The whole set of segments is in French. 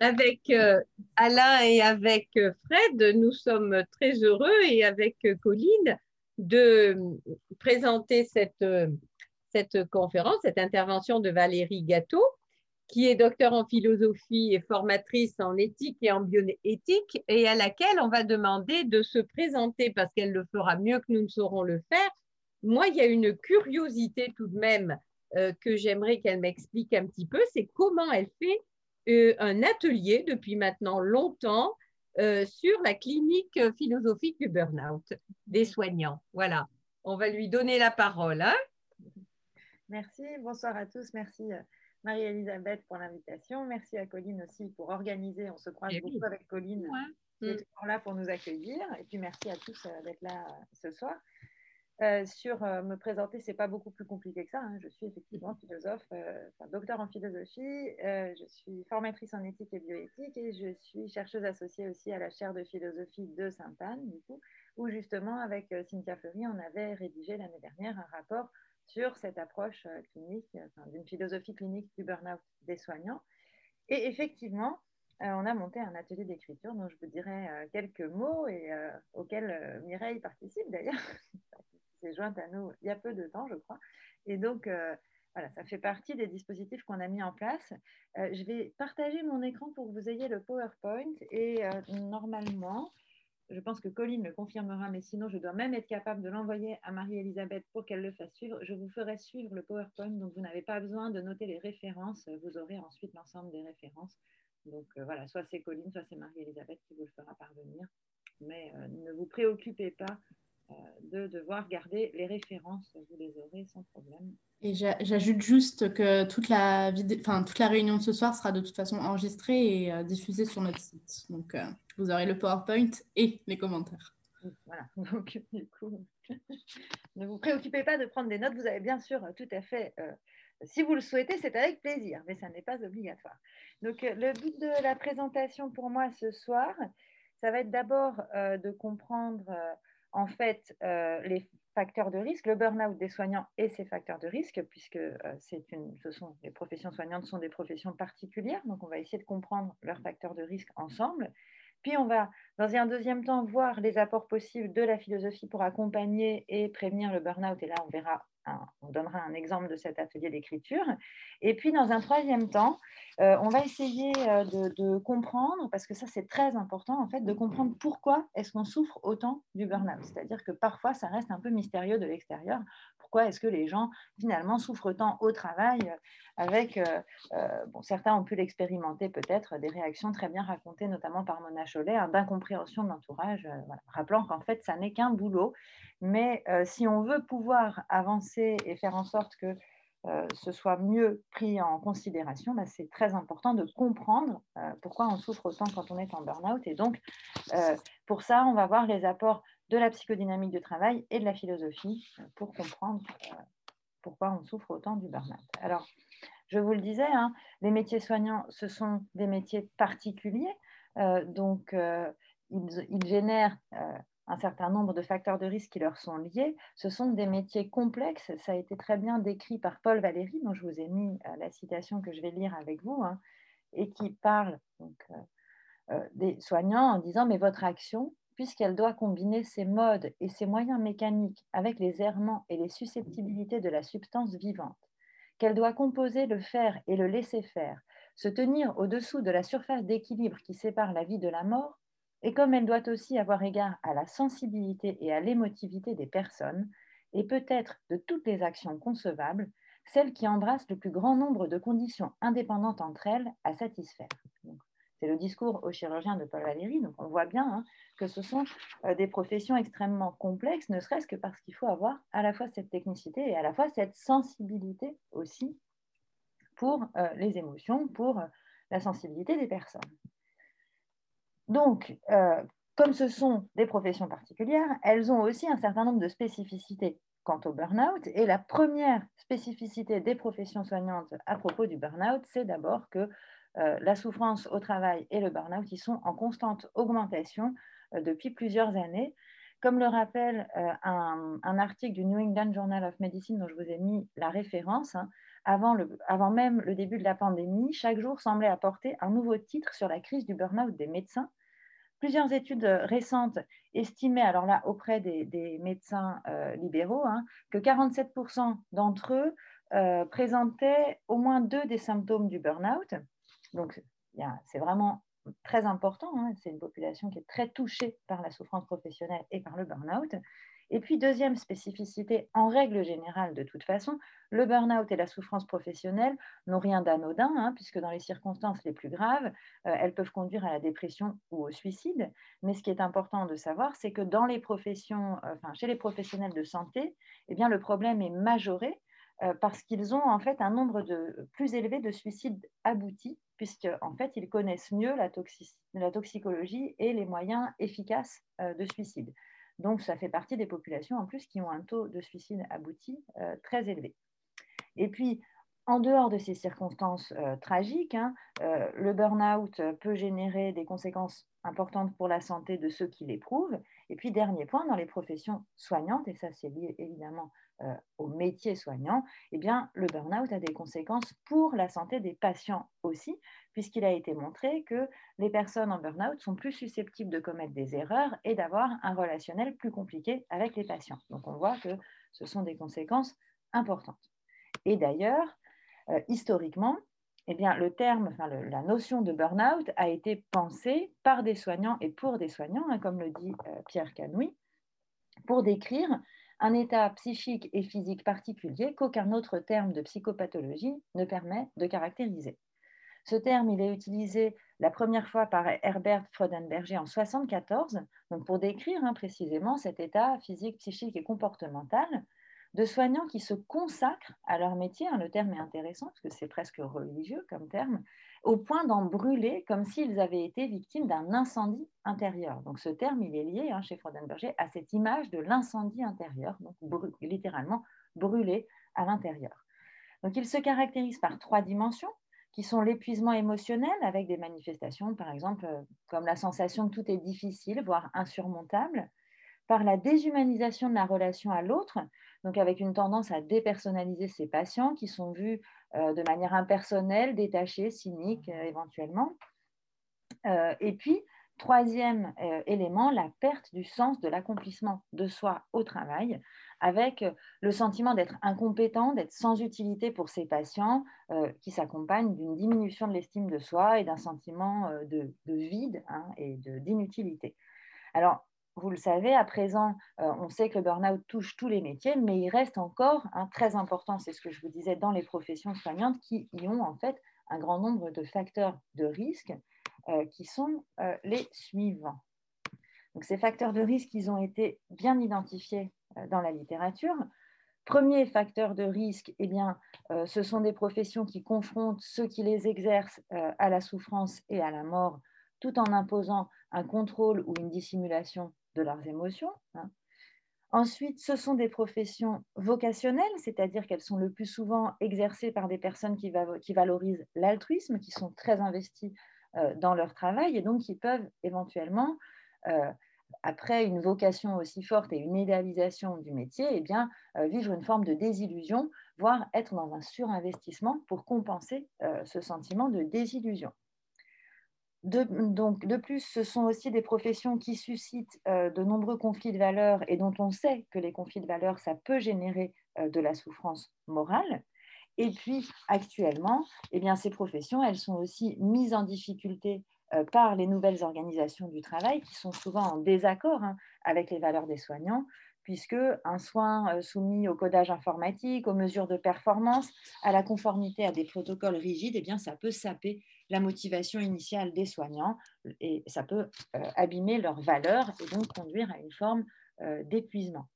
avec euh, Alain et avec euh, Fred, nous sommes très heureux et avec euh, Colline de présenter cette, cette conférence, cette intervention de Valérie Gâteau, qui est docteur en philosophie et formatrice en éthique et en bioéthique, et à laquelle on va demander de se présenter parce qu'elle le fera mieux que nous ne saurons le faire. Moi, il y a une curiosité tout de même que j'aimerais qu'elle m'explique un petit peu, c'est comment elle fait un atelier depuis maintenant longtemps euh, sur la clinique philosophique du burn-out des soignants. Voilà, on va lui donner la parole. Hein. Merci, bonsoir à tous. Merci euh, Marie-Elisabeth pour l'invitation. Merci à Colline aussi pour organiser. On se croise eh beaucoup avec Colline qui est mm. toujours là pour nous accueillir. Et puis merci à tous d'être là ce soir. Euh, sur euh, me présenter, c'est pas beaucoup plus compliqué que ça. Hein. Je suis effectivement philosophe, euh, docteur en philosophie. je suis formatrice en éthique et bioéthique et je suis chercheuse associée aussi à la chaire de philosophie de Sainte-Anne, du coup, où justement avec Cynthia Fleury, on avait rédigé l'année dernière un rapport sur cette approche clinique, d'une philosophie clinique du burn-out des soignants. Et effectivement, on a monté un atelier d'écriture dont je vous dirai quelques mots et auquel Mireille participe d'ailleurs. s'est jointe à nous il y a peu de temps, je crois. Et donc, euh, voilà, ça fait partie des dispositifs qu'on a mis en place. Euh, je vais partager mon écran pour que vous ayez le PowerPoint. Et euh, normalement, je pense que Colline le confirmera, mais sinon, je dois même être capable de l'envoyer à Marie-Elisabeth pour qu'elle le fasse suivre. Je vous ferai suivre le PowerPoint, donc vous n'avez pas besoin de noter les références. Vous aurez ensuite l'ensemble des références. Donc voilà, soit c'est Colline, soit c'est Marie-Elisabeth qui vous le fera parvenir. Mais ne vous préoccupez pas de devoir garder les références, vous les aurez sans problème. Et j'ajoute juste que toute la, enfin, toute la réunion de ce soir sera de toute façon enregistrée et euh, diffusée sur notre site. Donc, euh, vous aurez le PowerPoint et les commentaires. Voilà, donc du coup, ne vous préoccupez pas de prendre des notes. Vous avez bien sûr tout à fait, euh, si vous le souhaitez, c'est avec plaisir, mais ça n'est pas obligatoire. Donc, le but de la présentation pour moi ce soir, ça va être d'abord de comprendre en fait euh, les facteurs de risque, le burn-out des soignants et ses facteurs de risque, puisque euh, une, ce sont, les professions soignantes sont des professions particulières, donc on va essayer de comprendre leurs facteurs de risque ensemble. Puis on va, dans un deuxième temps, voir les apports possibles de la philosophie pour accompagner et prévenir le burn-out. Et là, on verra on donnera un exemple de cet atelier d'écriture. Et puis, dans un troisième temps, euh, on va essayer euh, de, comprendre, parce que ça c'est très important en fait, de comprendre pourquoi est-ce qu'on souffre autant du burn-out. C'est-à-dire que parfois, ça reste un peu mystérieux de l'extérieur. Pourquoi est-ce que les gens finalement souffrent tant au travail euh, avec, bon, certains ont pu l'expérimenter peut-être, des réactions très bien racontées, notamment par Mona Cholet, hein, d'incompréhension de l'entourage, rappelant qu'en fait, ça n'est qu'un boulot mais euh, si on veut pouvoir avancer et faire en sorte que euh, ce soit mieux pris en considération, bah, c'est très important de comprendre euh, pourquoi on souffre autant quand on est en burn-out. Et donc, pour ça, on va voir les apports de la psychodynamique du travail et de la philosophie pour comprendre pourquoi on souffre autant du burn-out. Alors, je vous le disais, hein, les métiers soignants, ce sont des métiers particuliers. donc, ils, génèrent un certain nombre de facteurs de risque qui leur sont liés. Ce sont des métiers complexes. Ça a été très bien décrit par Paul Valéry, dont je vous ai mis euh, la citation que je vais lire avec vous, hein, et qui parle euh, euh, des soignants en disant Mais votre action, puisqu'elle doit combiner ses modes et ses moyens mécaniques avec les errements et les susceptibilités de la substance vivante, qu'elle doit composer le faire et le laisser faire, se tenir au-dessous de la surface d'équilibre qui sépare la vie de la mort, et comme elle doit aussi avoir égard à la sensibilité et à l'émotivité des personnes, et peut-être de toutes les actions concevables, celle qui embrasse le plus grand nombre de conditions indépendantes entre elles à satisfaire. C'est le discours au chirurgien de Paul Valéry, donc on voit bien hein, que ce sont euh, des professions extrêmement complexes, ne serait-ce que parce qu'il faut avoir à la fois cette technicité et à la fois cette sensibilité aussi pour euh, les émotions, pour euh, la sensibilité des personnes. Donc, euh, comme ce sont des professions particulières, elles ont aussi un certain nombre de spécificités quant au burn-out. Et la première spécificité des professions soignantes à propos du burn-out, c'est d'abord que euh, la souffrance au travail et le burn-out, ils sont en constante augmentation euh, depuis plusieurs années. Comme le rappelle un, article du New England Journal of Medicine dont je vous ai mis la référence, hein, avant, avant même le début de la pandémie, chaque jour semblait apporter un nouveau titre sur la crise du burn-out des médecins. Plusieurs études récentes estimaient, alors là, auprès des, médecins euh, libéraux, hein, que 47% d'entre eux euh, présentaient au moins deux des symptômes du burn-out. Donc, c'est vraiment très important. Hein. C'est une population qui est très touchée par la souffrance professionnelle et par le burn-out. Et puis, deuxième spécificité, en règle générale, de toute façon, le burn-out et la souffrance professionnelle n'ont rien d'anodin, hein, puisque dans les circonstances les plus graves, euh, elles peuvent conduire à la dépression ou au suicide. Mais ce qui est important de savoir, c'est que euh, chez les professionnels de santé, eh le problème est majoré euh, parce qu'ils ont en fait un nombre de, plus élevé de suicides aboutis, puisqu'en en fait, ils connaissent mieux la, toxicologie et les moyens efficaces de suicide. Donc, ça fait partie des populations en plus qui ont un taux de suicide abouti euh, très élevé. Et puis, en dehors de ces circonstances euh, tragiques, hein, euh, le burn-out peut générer des conséquences importantes pour la santé de ceux qui l'éprouvent. Et puis, dernier point, dans les professions soignantes, et ça c'est lié évidemment euh, au métier soignant, eh bien, le burn-out a des conséquences pour la santé des patients aussi, puisqu'il a été montré que les personnes en burn-out sont plus susceptibles de commettre des erreurs et d'avoir un relationnel plus compliqué avec les patients. Donc, on voit que ce sont des conséquences importantes. Et d'ailleurs, euh, historiquement, eh bien, le terme, enfin, la notion de burn-out a été pensée par des soignants et pour des soignants, hein, comme le dit euh, Pierre Canoui, pour décrire un état psychique et physique particulier qu'aucun autre terme de psychopathologie ne permet de caractériser. Ce terme, il est utilisé la première fois par Herbert Freudenberger en 1974, donc pour décrire hein, précisément cet état physique, psychique et comportemental de soignants qui se consacrent à leur métier, hein, le terme est intéressant parce que c'est presque religieux comme terme, au point d'en brûler comme s'ils avaient été victimes d'un incendie intérieur. Donc ce terme, il est lié hein, chez Freudenberger à cette image de l'incendie intérieur, donc littéralement brûlé à l'intérieur. Donc il se caractérise par trois dimensions qui sont l'épuisement émotionnel avec des manifestations, par exemple, euh, comme la sensation que tout est difficile, voire insurmontable, par la déshumanisation de la relation à l'autre, donc avec une tendance à dépersonnaliser ces patients qui sont vus euh, de manière impersonnelle, détachée, cynique euh, éventuellement. Euh, et puis, troisième élément, la perte du sens de l'accomplissement de soi au travail, avec le sentiment d'être incompétent, d'être sans utilité pour ces patients, qui s'accompagne d'une diminution de l'estime de soi et d'un sentiment de, vide hein, et d'inutilité. Alors, vous le savez, à présent, euh, on sait que le burn-out touche tous les métiers, mais il reste encore très important, c'est ce que je vous disais, dans les professions soignantes qui y ont en fait un grand nombre de facteurs de risque euh, qui sont euh, les suivants. Donc, ces facteurs de risque, ils ont été bien identifiés dans la littérature. Premier facteur de risque, eh bien, ce sont des professions qui confrontent ceux qui les exercent à la souffrance et à la mort, tout en imposant un contrôle ou une dissimulation de leurs émotions. Hein. Ensuite, ce sont des professions vocationnelles, c'est-à-dire qu'elles sont le plus souvent exercées par des personnes qui, valorisent l'altruisme, qui sont très investies euh, dans leur travail et donc qui peuvent éventuellement, euh, après une vocation aussi forte et une idéalisation du métier, eh euh, vivre une forme de désillusion, voire être dans un surinvestissement pour compenser ce sentiment de désillusion. De, donc, de plus, ce sont aussi des professions qui suscitent de nombreux conflits de valeurs et dont on sait que les conflits de valeurs, ça peut générer de la souffrance morale. Et puis, actuellement, eh bien, ces professions, elles sont aussi mises en difficulté par les nouvelles organisations du travail qui sont souvent en désaccord hein, avec les valeurs des soignants, puisque un soin soumis au codage informatique, aux mesures de performance, à la conformité à des protocoles rigides, eh bien, ça peut saper la motivation initiale des soignants et ça peut euh, abîmer leurs valeurs et donc conduire à une forme euh, d'épuisement.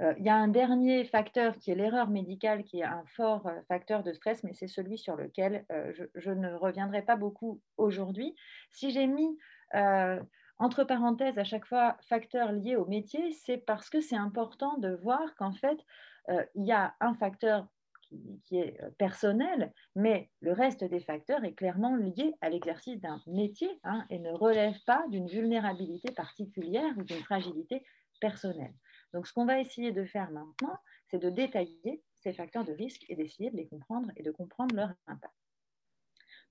Euh, il y a un dernier facteur qui est l'erreur médicale, qui est un fort facteur de stress, mais c'est celui sur lequel je, je, ne reviendrai pas beaucoup aujourd'hui. Si j'ai mis entre parenthèses à chaque fois facteur lié au métier, c'est parce que c'est important de voir qu'en fait, il y a un facteur qui, est euh, personnel, mais le reste des facteurs est clairement lié à l'exercice d'un métier hein, et ne relève pas d'une vulnérabilité particulière ou d'une fragilité personnelle. Donc, ce qu'on va essayer de faire maintenant, c'est de détailler ces facteurs de risque et d'essayer de les comprendre et de comprendre leur impact.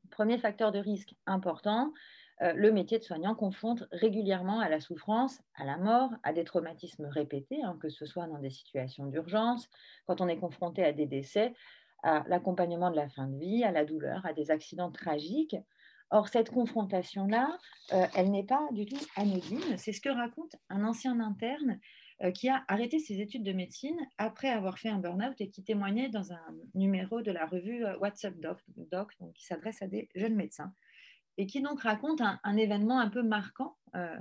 Premier facteur de risque important, le métier de soignant confronte régulièrement à la souffrance, à la mort, à des traumatismes répétés, hein, que ce soit dans des situations d'urgence, quand on est confronté à des décès, à l'accompagnement de la fin de vie, à la douleur, à des accidents tragiques. Or, cette confrontation-là, euh, elle n'est pas du tout anodine. C'est ce que raconte un ancien interne euh, qui a arrêté ses études de médecine après avoir fait un burn-out et qui témoignait dans un numéro de la revue euh, WhatsApp Doc, Doc qui s'adresse à des jeunes médecins, et qui donc raconte un, événement un peu marquant. Euh,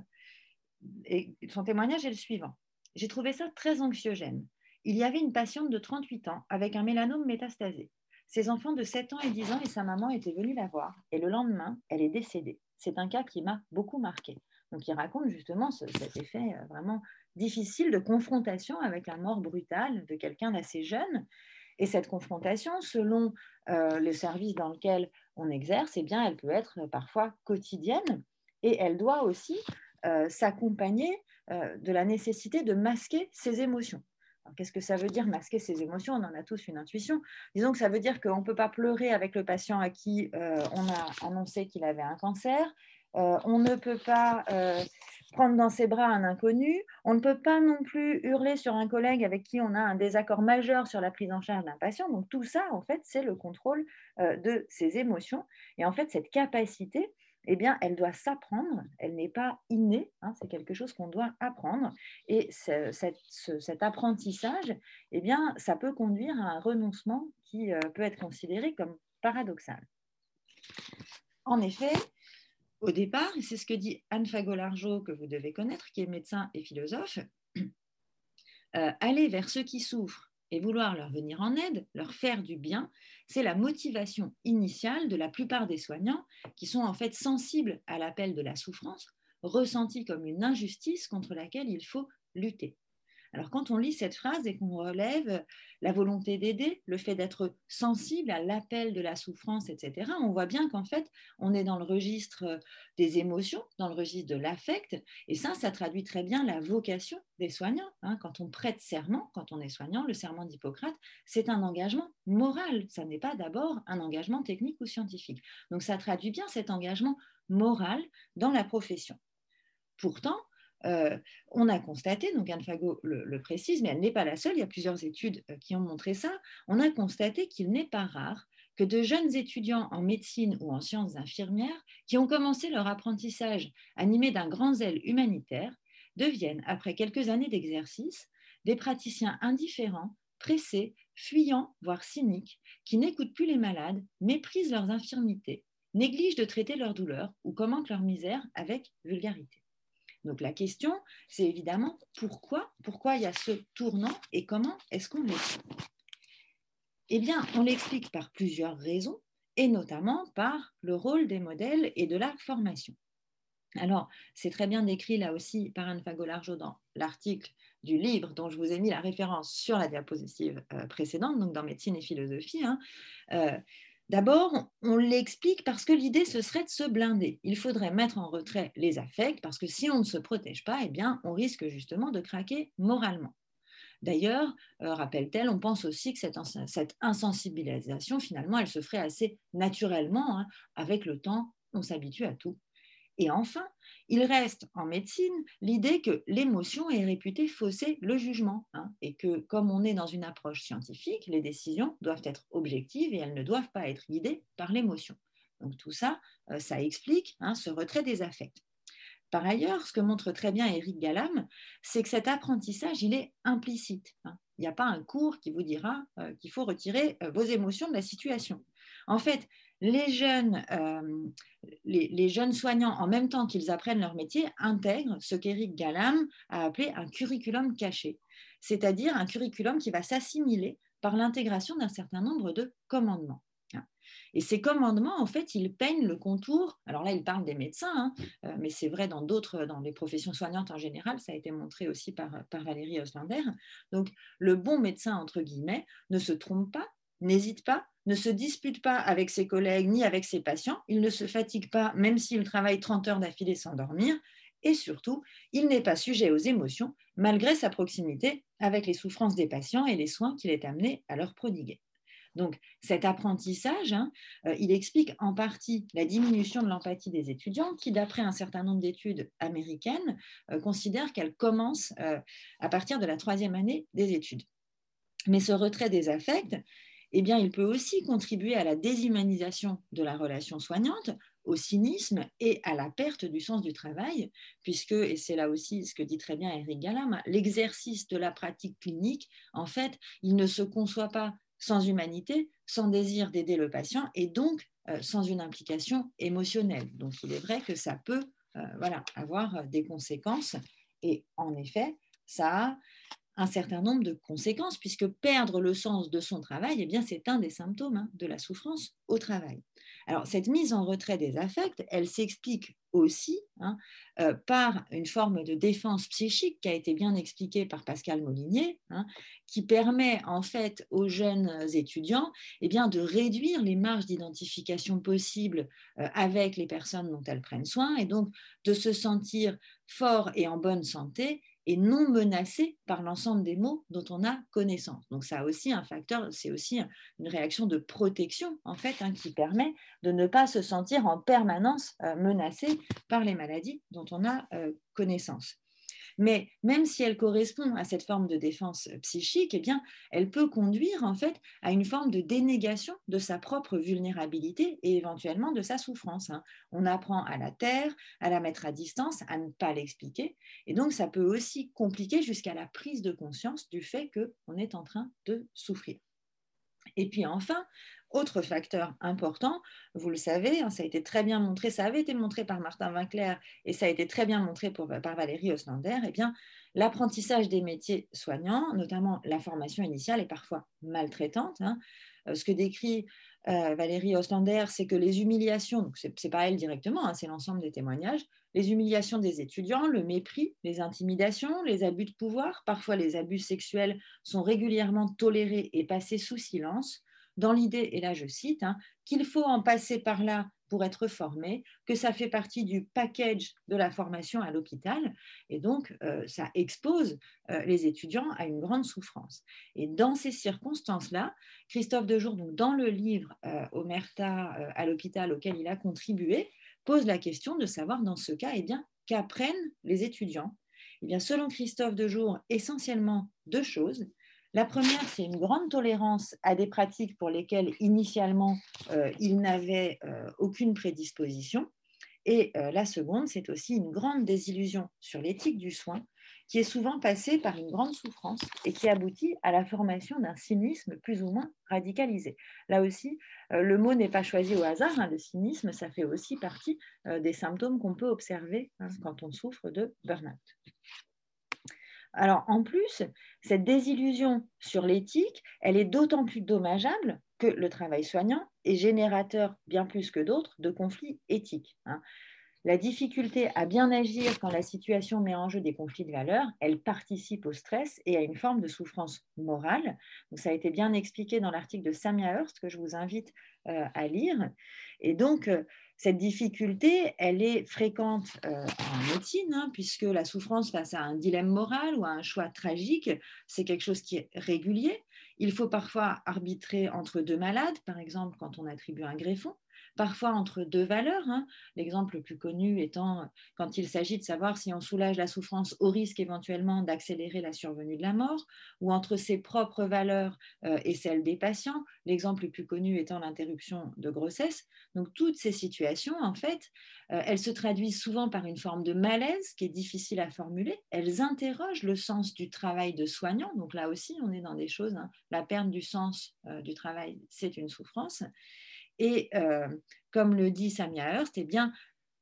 et son témoignage est le suivant. J'ai trouvé ça très anxiogène. Il y avait une patiente de 38 ans avec un mélanome métastasé. Ses enfants de 7 ans et 10 ans et sa maman étaient venus la voir. Et le lendemain, elle est décédée. C'est un cas qui m'a beaucoup marqué. Donc, il raconte justement cet effet vraiment difficile de confrontation avec la mort brutale de quelqu'un d'assez jeune. Et cette confrontation, selon euh, le service dans lequel on exerce, eh bien, elle peut être parfois quotidienne et elle doit aussi euh, s'accompagner euh, de la nécessité de masquer ses émotions. Qu'est-ce que ça veut dire masquer ses émotions? On en a tous une intuition. Disons que ça veut dire qu'on ne peut pas pleurer avec le patient à qui on a annoncé qu'il avait un cancer. on ne peut pas prendre dans ses bras un inconnu. On ne peut pas non plus hurler sur un collègue avec qui on a un désaccord majeur sur la prise en charge d'un patient. Donc tout ça, en fait, c'est le contrôle euh, de ses émotions. Et en fait, cette capacité, eh bien, elle doit s'apprendre, elle n'est pas innée, hein, c'est quelque chose qu'on doit apprendre. Et cet apprentissage, eh bien, ça peut conduire à un renoncement qui euh, peut être considéré comme paradoxal. En effet, au départ, c'est ce que dit Anne Fagolargeau, que vous devez connaître, qui est médecin et philosophe, euh, aller vers ceux qui souffrent et vouloir leur venir en aide, leur faire du bien, c'est la motivation initiale de la plupart des soignants qui sont en fait sensibles à l'appel de la souffrance, ressentie comme une injustice contre laquelle il faut lutter. Alors quand on lit cette phrase et qu'on relève la volonté d'aider, le fait d'être sensible à l'appel de la souffrance, etc., on voit bien qu'en fait, on est dans le registre des émotions, dans le registre de l'affect, et ça, ça traduit très bien la vocation des soignants. Hein. Quand on prête serment, quand on est soignant, le serment d'Hippocrate, c'est un engagement moral, ça n'est pas d'abord un engagement technique ou scientifique. Donc ça traduit bien cet engagement moral dans la profession. Pourtant, euh, on a constaté, donc Anne Fago le, précise, mais elle n'est pas la seule, il y a plusieurs études euh, qui ont montré ça, on a constaté qu'il n'est pas rare que de jeunes étudiants en médecine ou en sciences infirmières qui ont commencé leur apprentissage animés d'un grand zèle humanitaire deviennent, après quelques années d'exercice, des praticiens indifférents, pressés, fuyants, voire cyniques, qui n'écoutent plus les malades, méprisent leurs infirmités, négligent de traiter leurs douleurs ou commentent leur misère avec vulgarité. Donc la question, c'est évidemment pourquoi, pourquoi il y a ce tournant et comment est-ce qu'on l'explique? Eh bien, on l'explique par plusieurs raisons et notamment par le rôle des modèles et de la formation. Alors, c'est très bien décrit là aussi par Anne Fagolargeau dans l'article du livre dont je vous ai mis la référence sur la diapositive euh, précédente, donc dans médecine et philosophie. Hein. Euh, D'abord, on l'explique parce que l'idée, ce serait de se blinder. Il faudrait mettre en retrait les affects parce que si on ne se protège pas, eh bien, on risque justement de craquer moralement. D'ailleurs, euh, rappelle-t-elle, on pense aussi que cette, insensibilisation, finalement, elle se ferait assez naturellement. Hein. Avec le temps, on s'habitue à tout. Et enfin, il reste en médecine l'idée que l'émotion est réputée fausser le jugement hein, et que comme on est dans une approche scientifique, les décisions doivent être objectives et elles ne doivent pas être guidées par l'émotion. Donc tout ça, euh, ça explique hein, ce retrait des affects. Par ailleurs, ce que montre très bien Eric Galam, c'est que cet apprentissage, il est implicite. Hein. Il n'y a pas un cours qui vous dira euh, qu'il faut retirer euh, vos émotions de la situation. En fait, les jeunes, euh, les, jeunes soignants, en même temps qu'ils apprennent leur métier, intègrent ce qu'Éric Galam a appelé un curriculum caché, c'est-à-dire un curriculum qui va s'assimiler par l'intégration d'un certain nombre de commandements. Et ces commandements, en fait, ils peignent le contour. Alors là, il parle des médecins, hein, euh, mais c'est vrai dans d'autres, dans les professions soignantes en général. Ça a été montré aussi par, par Valérie Oslander. Donc, le bon médecin, entre guillemets, ne se trompe pas, n'hésite pas, ne se dispute pas avec ses collègues ni avec ses patients, il ne se fatigue pas même s'il travaille 30 heures d'affilée sans dormir, et surtout, il n'est pas sujet aux émotions malgré sa proximité avec les souffrances des patients et les soins qu'il est amené à leur prodiguer. Donc cet apprentissage, hein, euh, il explique en partie la diminution de l'empathie des étudiants qui, d'après un certain nombre d'études américaines, euh, considèrent qu'elle commence euh, à partir de la troisième année des études. Mais ce retrait des affects, eh bien, il peut aussi contribuer à la déshumanisation de la relation soignante, au cynisme et à la perte du sens du travail, puisque, et c'est là aussi ce que dit très bien Eric Galam, l'exercice de la pratique clinique, en fait, il ne se conçoit pas sans humanité, sans désir d'aider le patient et donc euh, sans une implication émotionnelle. Donc il est vrai que ça peut euh, voilà, avoir des conséquences et en effet, ça a un certain nombre de conséquences, puisque perdre le sens de son travail, eh c'est un des symptômes hein, de la souffrance au travail. Alors, cette mise en retrait des affects, elle s'explique aussi hein, euh, par une forme de défense psychique qui a été bien expliquée par Pascal Molinier, hein, qui permet en fait aux jeunes étudiants eh de réduire les marges d'identification possibles euh, avec les personnes dont elles prennent soin et donc de se sentir fort et en bonne santé et non menacé par l'ensemble des mots dont on a connaissance. Donc ça a aussi un facteur, c'est aussi une réaction de protection en fait hein, qui permet de ne pas se sentir en permanence euh, menacé par les maladies dont on a euh, connaissance. Mais même si elle correspond à cette forme de défense psychique, eh bien, elle peut conduire en fait à une forme de dénégation de sa propre vulnérabilité et éventuellement de sa souffrance. Hein. On apprend à la taire, à la mettre à distance, à ne pas l'expliquer. Et donc, ça peut aussi compliquer jusqu'à la prise de conscience du fait qu'on est en train de souffrir. Et puis enfin, autre facteur important, vous le savez, hein, ça a été très bien montré, ça avait été montré par Martin Winkler et ça a été très bien montré par Valérie Oslander, eh bien, l'apprentissage des métiers soignants, notamment la formation initiale, est parfois maltraitante. Hein. Euh, ce que décrit euh, Valérie Oslander, c'est que les humiliations, ce n'est pas elle directement, hein, c'est l'ensemble des témoignages, les humiliations des étudiants, le mépris, les intimidations, les abus de pouvoir, parfois les abus sexuels sont régulièrement tolérés et passés sous silence dans l'idée, et là je cite, hein, qu'il faut en passer par là pour être formé, que ça fait partie du package de la formation à l'hôpital, et donc euh, ça expose euh, les étudiants à une grande souffrance. Et dans ces circonstances-là, Christophe Dejour, donc dans le livre euh, Omerta à l'hôpital auquel il a contribué, pose la question de savoir dans ce cas, eh bien, qu'apprennent les étudiants? Eh bien, Selon Christophe Dejour, essentiellement deux choses. La première, c'est une grande tolérance à des pratiques pour lesquelles initialement euh, il n'avait euh, aucune prédisposition. Et euh, la seconde, c'est aussi une grande désillusion sur l'éthique du soin, qui est souvent passée par une grande souffrance et qui aboutit à la formation d'un cynisme plus ou moins radicalisé. Là aussi, le mot n'est pas choisi au hasard. Hein. le cynisme, ça fait aussi partie des symptômes qu'on peut observer hein, quand on souffre de burn-out. Alors en plus, cette désillusion sur l'éthique, elle est d'autant plus dommageable que le travail soignant est générateur, bien plus que d'autres, de conflits éthiques. Hein. La difficulté à bien agir quand la situation met en jeu des conflits de valeurs, elle participe au stress et à une forme de souffrance morale. ça a été bien expliqué dans l'article de Samia Hurst que je vous invite euh, à lire. Et donc, euh, cette difficulté, elle est fréquente euh, en médecine, hein, puisque la souffrance face à un dilemme moral ou à un choix tragique, c'est quelque chose qui est régulier. Il faut parfois arbitrer entre deux malades, par exemple quand on attribue un greffon parfois entre deux valeurs. Hein. L'exemple le plus connu étant quand il s'agit de savoir si on soulage la souffrance au risque éventuellement d'accélérer la survenue de la mort, ou entre ses propres valeurs euh, et celles des patients. L'exemple le plus connu étant l'interruption de grossesse. Donc toutes ces situations, en fait, euh, elles se traduisent souvent par une forme de malaise qui est difficile à formuler. Elles interrogent le sens du travail de soignant. Donc là aussi, on est dans des choses. Hein. La perte du sens euh, du travail, c'est une souffrance. Et euh, comme le dit Samia Hearst, eh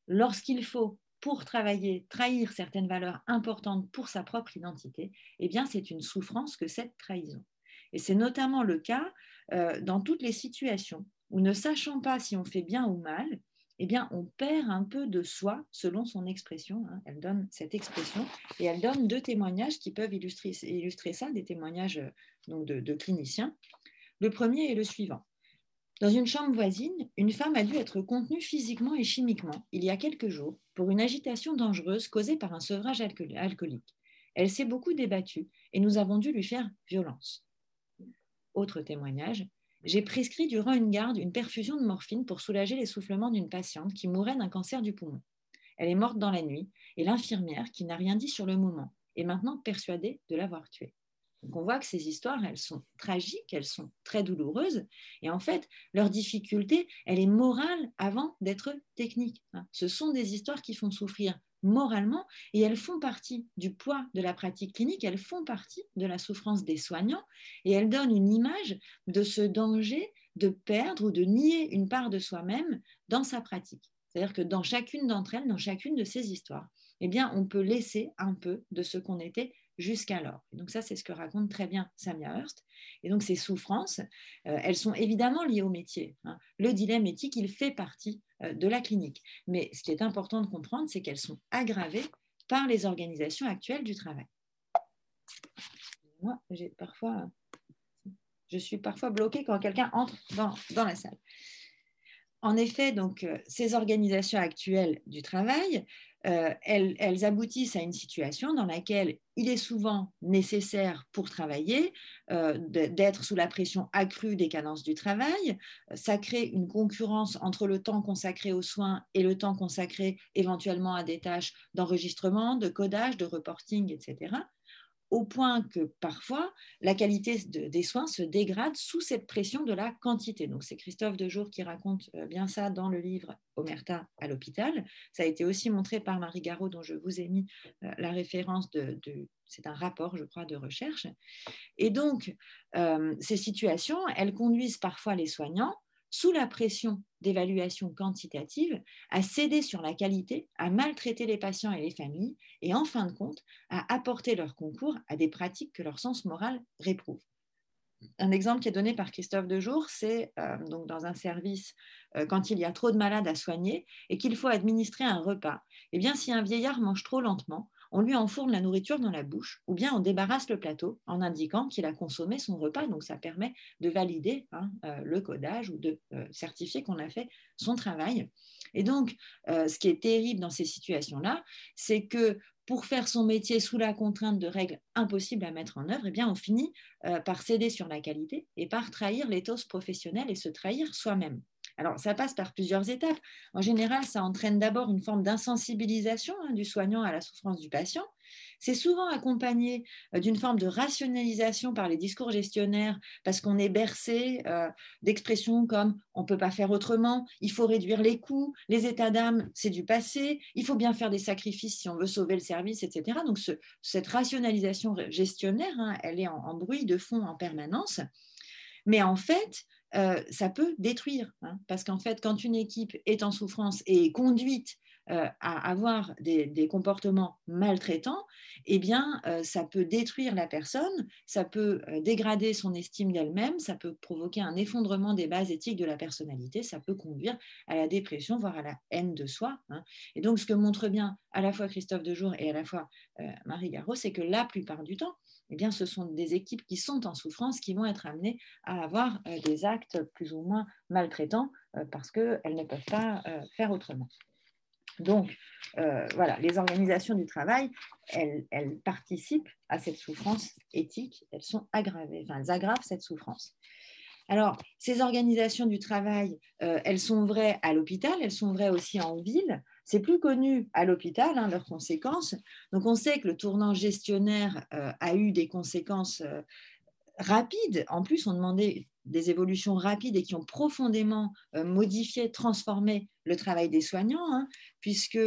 lorsqu'il faut pour travailler, trahir certaines valeurs importantes pour sa propre identité, eh c'est une souffrance que cette trahison. Et c'est notamment le cas euh, dans toutes les situations où, ne sachant pas si on fait bien ou mal, eh bien, on perd un peu de soi selon son expression. Hein. Elle donne cette expression et elle donne deux témoignages qui peuvent illustrer, illustrer ça, des témoignages donc de, de cliniciens. Le premier est le suivant. Dans une chambre voisine, une femme a dû être contenue physiquement et chimiquement il y a quelques jours pour une agitation dangereuse causée par un sevrage alcoolique. Elle s'est beaucoup débattue et nous avons dû lui faire violence. Autre témoignage, j'ai prescrit durant une garde une perfusion de morphine pour soulager l'essoufflement d'une patiente qui mourait d'un cancer du poumon. Elle est morte dans la nuit et l'infirmière, qui n'a rien dit sur le moment, est maintenant persuadée de l'avoir tuée. Donc on voit que ces histoires, elles sont tragiques, elles sont très douloureuses. Et en fait, leur difficulté, elle est morale avant d'être technique. Hein. Ce sont des histoires qui font souffrir moralement et elles font partie du poids de la pratique clinique, elles font partie de la souffrance des soignants et elles donnent une image de ce danger de perdre ou de nier une part de soi-même dans sa pratique. C'est-à-dire que dans chacune d'entre elles, dans chacune de ces histoires, eh bien, on peut laisser un peu de ce qu'on était jusqu'alors. Donc ça, c'est ce que raconte très bien Samia Hurst. Et donc ces souffrances, euh, elles sont évidemment liées au métier. Hein. Le dilemme éthique, il fait partie euh, de la clinique. Mais ce qui est important de comprendre, c'est qu'elles sont aggravées par les organisations actuelles du travail. Moi, j'ai parfois, je suis parfois bloquée quand quelqu'un entre dans, dans la salle. En effet, donc, euh, ces organisations actuelles du travail, euh, elles, aboutissent à une situation dans laquelle il est souvent nécessaire pour travailler euh, d'être sous la pression accrue des cadences du travail. Ça crée une concurrence entre le temps consacré aux soins et le temps consacré éventuellement à des tâches d'enregistrement, de codage, de reporting, etc au point que parfois la qualité des soins se dégrade sous cette pression de la quantité. Donc c'est Christophe Dejour qui raconte euh, bien ça dans le livre Omerta à l'hôpital. Ça a été aussi montré par Marie Garot dont je vous ai mis euh, la référence de, c'est un rapport, je crois, de recherche. Et donc, euh, ces situations, elles conduisent parfois les soignants sous la pression d'évaluation quantitative, à céder sur la qualité, à maltraiter les patients et les familles, et en fin de compte, à apporter leur concours à des pratiques que leur sens moral réprouve. Un exemple qui est donné par Christophe Dejour, c'est euh, dans un service euh, quand il y a trop de malades à soigner et qu'il faut administrer un repas. Eh bien, si un vieillard mange trop lentement, on lui enfourne la nourriture dans la bouche, ou bien on débarrasse le plateau en indiquant qu'il a consommé son repas. Donc ça permet de valider hein, euh, le codage ou de euh, certifier qu'on a fait son travail. Et donc, euh, ce qui est terrible dans ces situations-là, c'est que pour faire son métier sous la contrainte de règles impossibles à mettre en œuvre, eh bien, on finit par céder sur la qualité et par trahir l'éthos professionnel et se trahir soi-même. Alors, ça passe par plusieurs étapes. En général, ça entraîne d'abord une forme d'insensibilisation hein, du soignant à la souffrance du patient. C'est souvent accompagné euh, d'une forme de rationalisation par les discours gestionnaires parce qu'on est bercé euh, d'expressions comme on ne peut pas faire autrement, il faut réduire les coûts, les états d'âme, c'est du passé, il faut bien faire des sacrifices si on veut sauver le service, etc. Donc, cette rationalisation gestionnaire, hein, elle est en bruit de fond en permanence. Mais en fait, euh, ça peut détruire. Hein, parce qu'en fait, quand une équipe est en souffrance et est conduite euh, à avoir des, comportements maltraitants, eh bien, euh, ça peut détruire la personne, ça peut dégrader son estime d'elle-même, ça peut provoquer un effondrement des bases éthiques de la personnalité, ça peut conduire à la dépression, voire à la haine de soi. Hein. Et donc, ce que montre bien à la fois Christophe Dejour et à la fois Marie Garot, c'est que la plupart du temps, eh bien, ce sont des équipes qui sont en souffrance qui vont être amenées à avoir euh, des actes plus ou moins maltraitants euh, parce qu'elles ne peuvent pas euh, faire autrement. Donc, voilà, les organisations du travail, elles, participent à cette souffrance éthique, elles sont aggravées, enfin, elles aggravent cette souffrance. Alors, ces organisations du travail, elles sont vraies à l'hôpital, elles sont vraies aussi en ville. C'est plus connu à l'hôpital, hein, leurs conséquences. Donc on sait que le tournant gestionnaire euh, a eu des conséquences euh, rapides. En plus, on demandait des évolutions rapides et qui ont profondément euh, modifié, transformé le travail des soignants, hein, puisque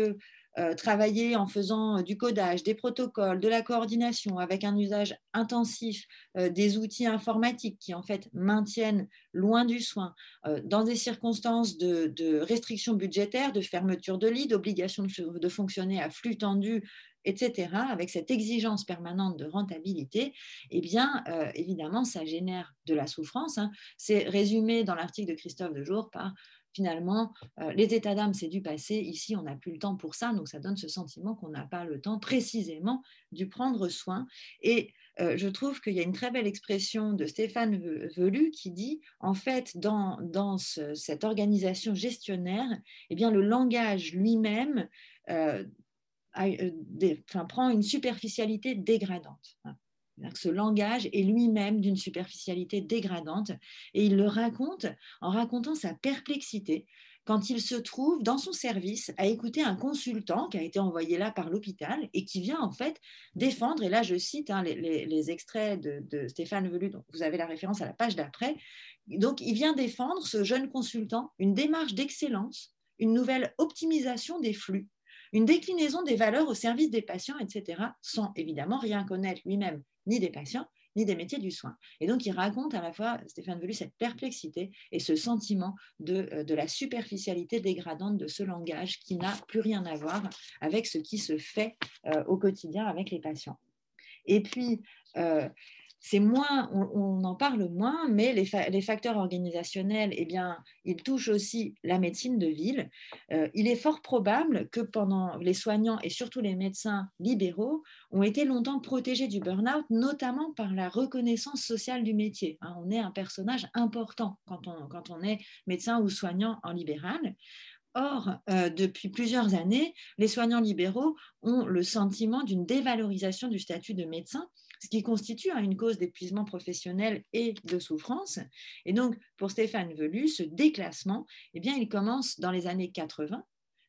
euh, travailler en faisant euh, du codage, des protocoles, de la coordination, avec un usage intensif euh, des outils informatiques qui en fait maintiennent loin du soin, dans des circonstances de, restrictions budgétaires, de fermeture de lits, d'obligation de, fonctionner à flux tendu, etc., avec cette exigence permanente de rentabilité, eh bien, évidemment, ça génère de la souffrance. Hein. C'est résumé dans l'article de Christophe Dejour par finalement, euh, les états d'âme, c'est du passé. Ici, on n'a plus le temps pour ça. Donc, ça donne ce sentiment qu'on n'a pas le temps précisément du prendre soin. Et euh, je trouve qu'il y a une très belle expression de Stéphane Velu qui dit, en fait, dans, cette organisation gestionnaire, eh bien, le langage lui-même euh, prend une superficialité dégradante. Ce langage est lui-même d'une superficialité dégradante et il le raconte en racontant sa perplexité quand il se trouve dans son service à écouter un consultant qui a été envoyé là par l'hôpital et qui vient en fait défendre, et là je cite hein, les, extraits de, Stéphane Velu, donc vous avez la référence à la page d'après, donc il vient défendre ce jeune consultant une démarche d'excellence, une nouvelle optimisation des flux, une déclinaison des valeurs au service des patients, etc., sans évidemment rien connaître lui-même ni des patients, ni des métiers du soin. Et donc, il raconte à la fois, Stéphane Velu, cette perplexité et ce sentiment de, euh, de la superficialité dégradante de ce langage qui n'a plus rien à voir avec ce qui se fait euh, au quotidien avec les patients. Et puis, euh, c'est moins, on, en parle moins, mais les, facteurs organisationnels, eh bien, ils touchent aussi la médecine de ville. Euh, il est fort probable que pendant les soignants et surtout les médecins libéraux ont été longtemps protégés du burn-out, notamment par la reconnaissance sociale du métier. Hein. on est un personnage important quand on, est médecin ou soignant en libéral. Or, euh, depuis plusieurs années, les soignants libéraux ont le sentiment d'une dévalorisation du statut de médecin ce qui constitue hein, une cause d'épuisement professionnel et de souffrance. Et donc, pour Stéphane Velu, ce déclassement, eh bien, il commence dans les années 80,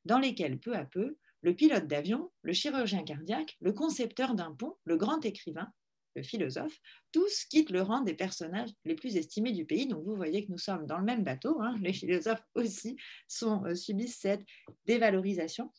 dans lesquelles, peu à peu, le pilote d'avion, le chirurgien cardiaque, le concepteur d'un pont, le grand écrivain, le philosophe, tous quittent le rang des personnages les plus estimés du pays. Donc vous voyez que nous sommes dans le même bateau. Hein. Les philosophes aussi sont, euh, subissent cette dévalorisation.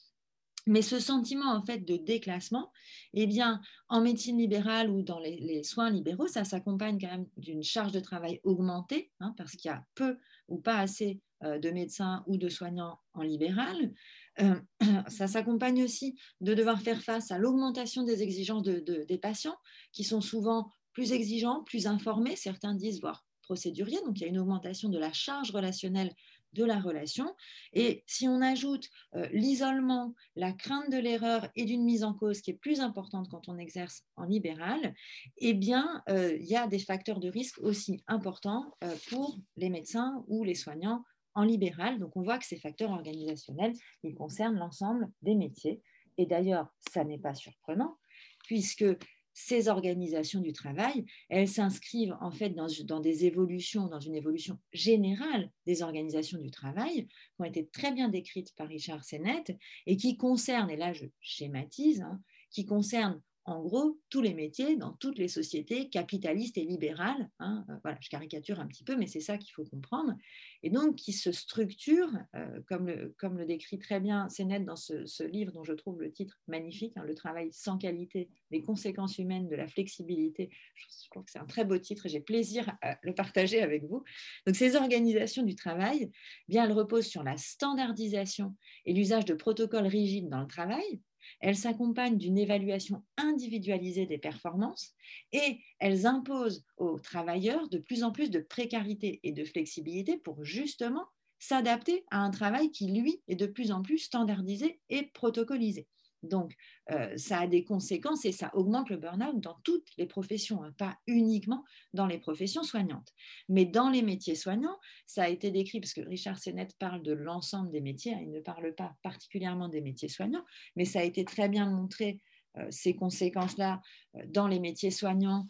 Mais ce sentiment en fait de déclassement, eh bien, en médecine libérale ou dans les, soins libéraux, ça s'accompagne quand même d'une charge de travail augmentée, hein, parce qu'il y a peu ou pas assez euh, de médecins ou de soignants en libéral. Euh, ça s'accompagne aussi de devoir faire face à l'augmentation des exigences des patients, qui sont souvent plus exigeants, plus informés, certains disent voire procéduriers. Donc il y a une augmentation de la charge relationnelle de la relation. Et si on ajoute euh, l'isolement, la crainte de l'erreur et d'une mise en cause qui est plus importante quand on exerce en libéral, eh bien, euh, il y a des facteurs de risque aussi importants euh, pour les médecins ou les soignants en libéral. Donc, on voit que ces facteurs organisationnels, ils concernent l'ensemble des métiers. Et d'ailleurs, ça n'est pas surprenant, puisque ces organisations du travail, elles s'inscrivent en fait dans, des évolutions, dans une évolution générale des organisations du travail, qui ont été très bien décrites par Richard Sennett et qui concernent, et là je schématise, hein, qui concernent en gros tous les métiers dans toutes les sociétés capitalistes et libérales. Hein, euh, voilà, je caricature un petit peu, mais c'est ça qu'il faut comprendre. Et donc, qui se structurent, euh, comme, le, décrit très bien Sénète dans ce, livre dont je trouve le titre magnifique, hein, Le travail sans qualité, les conséquences humaines de la flexibilité. Je, trouve que c'est un très beau titre et j'ai plaisir à le partager avec vous. Donc, ces organisations du travail, eh bien, elles reposent sur la standardisation et l'usage de protocoles rigides dans le travail, elles s'accompagnent d'une évaluation individualisée des performances et elles imposent aux travailleurs de plus en plus de précarité et de flexibilité pour justement s'adapter à un travail qui, lui, est de plus en plus standardisé et protocolisé. Donc, euh, ça a des conséquences et ça augmente le burn-out dans toutes les professions, hein, pas uniquement dans les professions soignantes. Mais dans les métiers soignants, ça a été décrit, parce que Richard Sennett parle de l'ensemble des métiers, hein, il ne parle pas particulièrement des métiers soignants, mais ça a été très bien montré, euh, ces conséquences-là, euh, dans les métiers soignants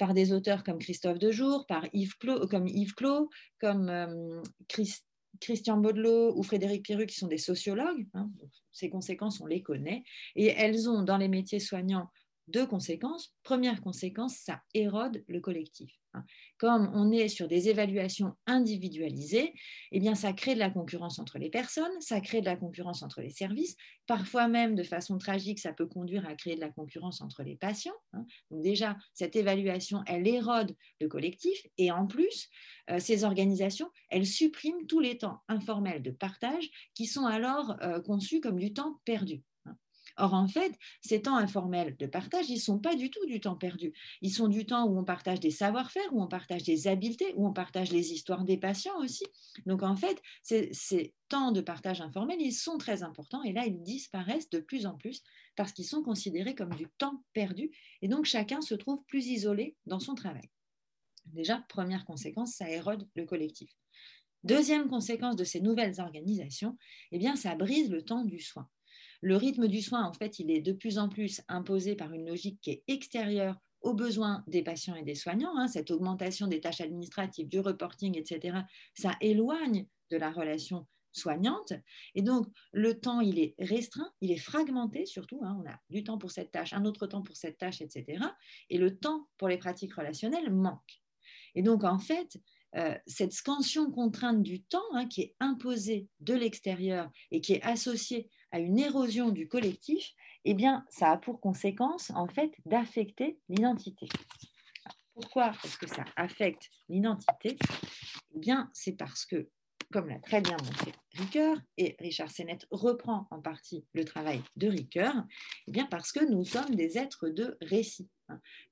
par des auteurs comme Christophe Dejour, par Yves Clos, comme Yves Clos, comme Christ, Christian Baudelot ou Frédéric Pierru, qui sont des sociologues, hein, ces conséquences, on les connaît, et elles ont dans les métiers soignants deux conséquences. Première conséquence, ça érode le collectif. Hein. Comme on est sur des évaluations individualisées, eh bien, ça crée de la concurrence entre les personnes, ça crée de la concurrence entre les services. Parfois même, de façon tragique, ça peut conduire à créer de la concurrence entre les patients. Hein. Déjà, cette évaluation, elle érode le collectif. Et en plus, euh, ces organisations, elles suppriment tous les temps informels de partage qui sont alors euh, conçus comme du temps perdu. Or, en fait, ces temps informels de partage, ils ne sont pas du tout du temps perdu. Ils sont du temps où on partage des savoir-faire, où on partage des habiletés, où on partage les histoires des patients aussi. Donc, en fait, ces, temps de partage informel, ils sont très importants et là, ils disparaissent de plus en plus parce qu'ils sont considérés comme du temps perdu et donc chacun se trouve plus isolé dans son travail. Déjà, première conséquence, ça érode le collectif. Deuxième conséquence de ces nouvelles organisations, eh bien, ça brise le temps du soin. Le rythme du soin, en fait, il est de plus en plus imposé par une logique qui est extérieure aux besoins des patients et des soignants. Hein. Cette augmentation des tâches administratives, du reporting, etc., ça éloigne de la relation soignante. Et donc, le temps, il est restreint, il est fragmenté surtout. Hein. On a du temps pour cette tâche, un autre temps pour cette tâche, etc. Et le temps pour les pratiques relationnelles manque. Et donc, en fait, euh, cette scansion contrainte du temps hein, qui est imposée de l'extérieur et qui est associée à une érosion du collectif, eh bien, ça a pour conséquence, en fait, d'affecter l'identité. Pourquoi est-ce que ça affecte l'identité? Eh bien, c'est parce que, comme l'a très bien montré Ricoeur, et Richard Sennett reprend en partie le travail de Ricoeur, eh bien parce que nous sommes des êtres de récit.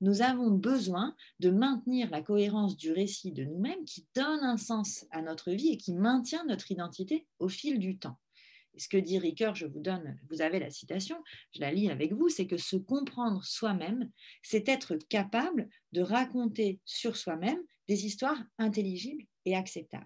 Nous avons besoin de maintenir la cohérence du récit de nous-mêmes qui donne un sens à notre vie et qui maintient notre identité au fil du temps. Ce que dit Ricoeur, je vous donne, vous avez la citation, je la lis avec vous, c'est que se comprendre soi-même, c'est être capable de raconter sur soi-même des histoires intelligibles et acceptables.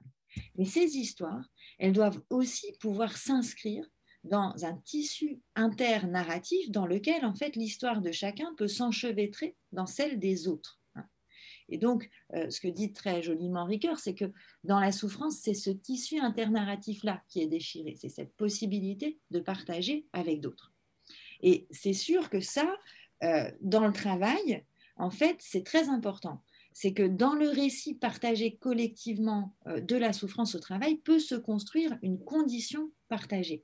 Mais ces histoires, elles doivent aussi pouvoir s'inscrire dans un tissu internarratif dans lequel en fait l'histoire de chacun peut s'enchevêtrer dans celle des autres. Et donc, euh, ce que dit très joliment Ricoeur, c'est que dans la souffrance, c'est ce tissu internarratif-là qui est déchiré, c'est cette possibilité de partager avec d'autres. Et c'est sûr que ça, euh, dans le travail, en fait, c'est très important. C'est que dans le récit partagé collectivement euh, de la souffrance au travail peut se construire une condition partagée.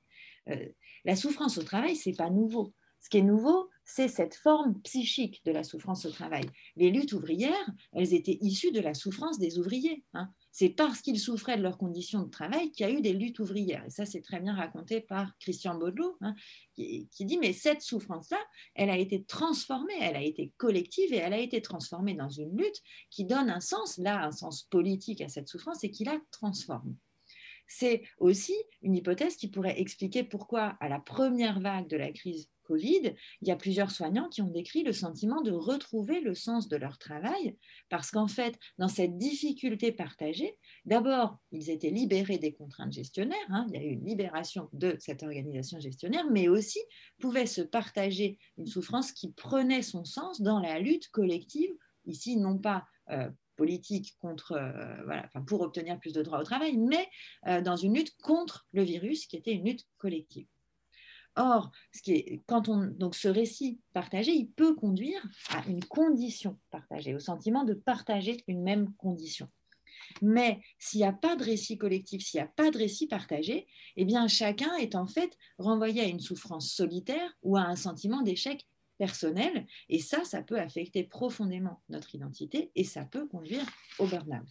La souffrance au travail, c'est pas nouveau. Ce qui est nouveau, c'est cette forme psychique de la souffrance au travail. Les luttes ouvrières, elles étaient issues de la souffrance des ouvriers. Hein. C'est parce qu'ils souffraient de leurs conditions de travail qu'il y a eu des luttes ouvrières. Et ça, c'est très bien raconté par Christian Baudelot, hein, qui, qui, dit, mais cette souffrance-là, elle a été transformée, elle a été collective et elle a été transformée dans une lutte qui donne un sens, là, un sens politique à cette souffrance et qui la transforme. C'est aussi une hypothèse qui pourrait expliquer pourquoi, à la première vague de la crise Covid, il y a plusieurs soignants qui ont décrit le sentiment de retrouver le sens de leur travail, parce qu'en fait, dans cette difficulté partagée, d'abord, ils étaient libérés des contraintes gestionnaires, hein, il y a eu une libération de cette organisation gestionnaire, mais aussi pouvaient se partager une souffrance qui prenait son sens dans la lutte collective, ici non pas euh, politique contre, euh, pour obtenir plus de droits au travail, mais euh, dans une lutte contre le virus qui était une lutte collective. Or, ce qui est, quand on, donc ce récit partagé, il peut conduire à une condition partagée, au sentiment de partager une même condition. Mais s'il n'y a pas de récit collectif, s'il n'y a pas de récit partagé, eh bien chacun est en fait renvoyé à une souffrance solitaire ou à un sentiment d'échec personnel. Et ça, ça peut affecter profondément notre identité et ça peut conduire au burn-out.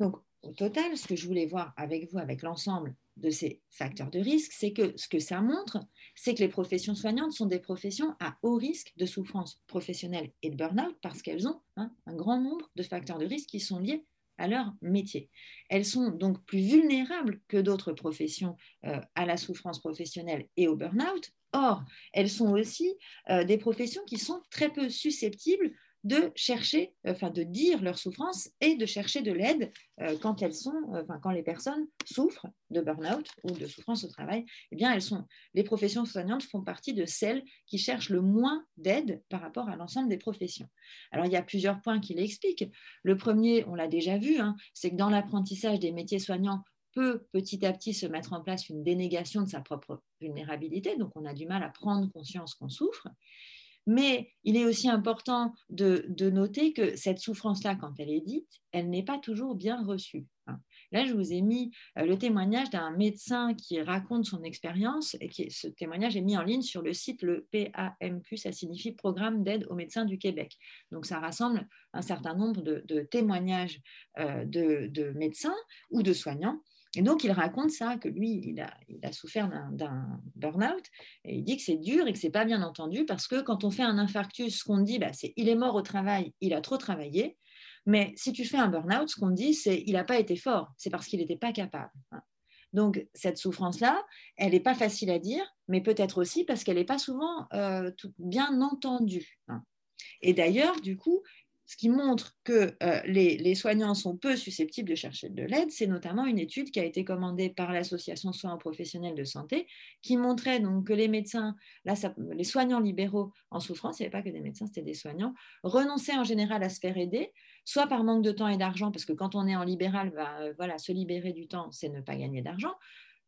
Donc, au total, ce que je voulais voir avec vous, avec l'ensemble de ces facteurs de risque, c'est que ce que ça montre, c'est que les professions soignantes sont des professions à haut risque de souffrance professionnelle et de burn-out parce qu'elles ont hein, un grand nombre de facteurs de risque qui sont liés à leur métier. Elles sont donc plus vulnérables que d'autres professions euh, à la souffrance professionnelle et au burn-out. Or, elles sont aussi euh, des professions qui sont très peu susceptibles de chercher, enfin de dire leur souffrance et de chercher de l'aide euh, quand elles sont, enfin quand les personnes souffrent de burn-out ou de souffrance au travail. Eh bien, elles sont, les professions soignantes font partie de celles qui cherchent le moins d'aide par rapport à l'ensemble des professions. Alors, il y a plusieurs points qui l'expliquent. Le premier, on l'a déjà vu, hein, c'est que dans l'apprentissage des métiers soignants, peut petit à petit se mettre en place une dénégation de sa propre vulnérabilité, donc on a du mal à prendre conscience qu'on souffre. Mais il est aussi important de, noter que cette souffrance-là, quand elle est dite, elle n'est pas toujours bien reçue. Hein. Là, je vous ai mis euh, le témoignage d'un médecin qui raconte son expérience et qui, ce témoignage est mis en ligne sur le site le PAMQ, ça signifie Programme d'aide aux médecins du Québec. Donc, ça rassemble un certain nombre de, témoignages euh, de, médecins ou de soignants et donc, il raconte ça, que lui, il a, souffert d'un burn-out, et il dit que c'est dur et que c'est pas bien entendu, parce que quand on fait un infarctus, ce qu'on dit, bah, c'est il est mort au travail, il a trop travaillé, mais si tu fais un burn-out, ce qu'on dit, c'est il n'a pas été fort, c'est parce qu'il n'était pas capable. Hein. Donc, cette souffrance-là, elle n'est pas facile à dire, mais peut-être aussi parce qu'elle n'est pas souvent euh, bien entendue. Hein. Et d'ailleurs, du coup, ce qui montre que euh, les, soignants sont peu susceptibles de chercher de l'aide, c'est notamment une étude qui a été commandée par l'association Soins professionnels de santé, qui montrait donc que les médecins, les soignants libéraux en souffrance, il n'y avait pas que des médecins, c'était des soignants, renonçaient en général à se faire aider, soit par manque de temps et d'argent, parce que quand on est en libéral, bah, euh, voilà, se libérer du temps, c'est ne pas gagner d'argent,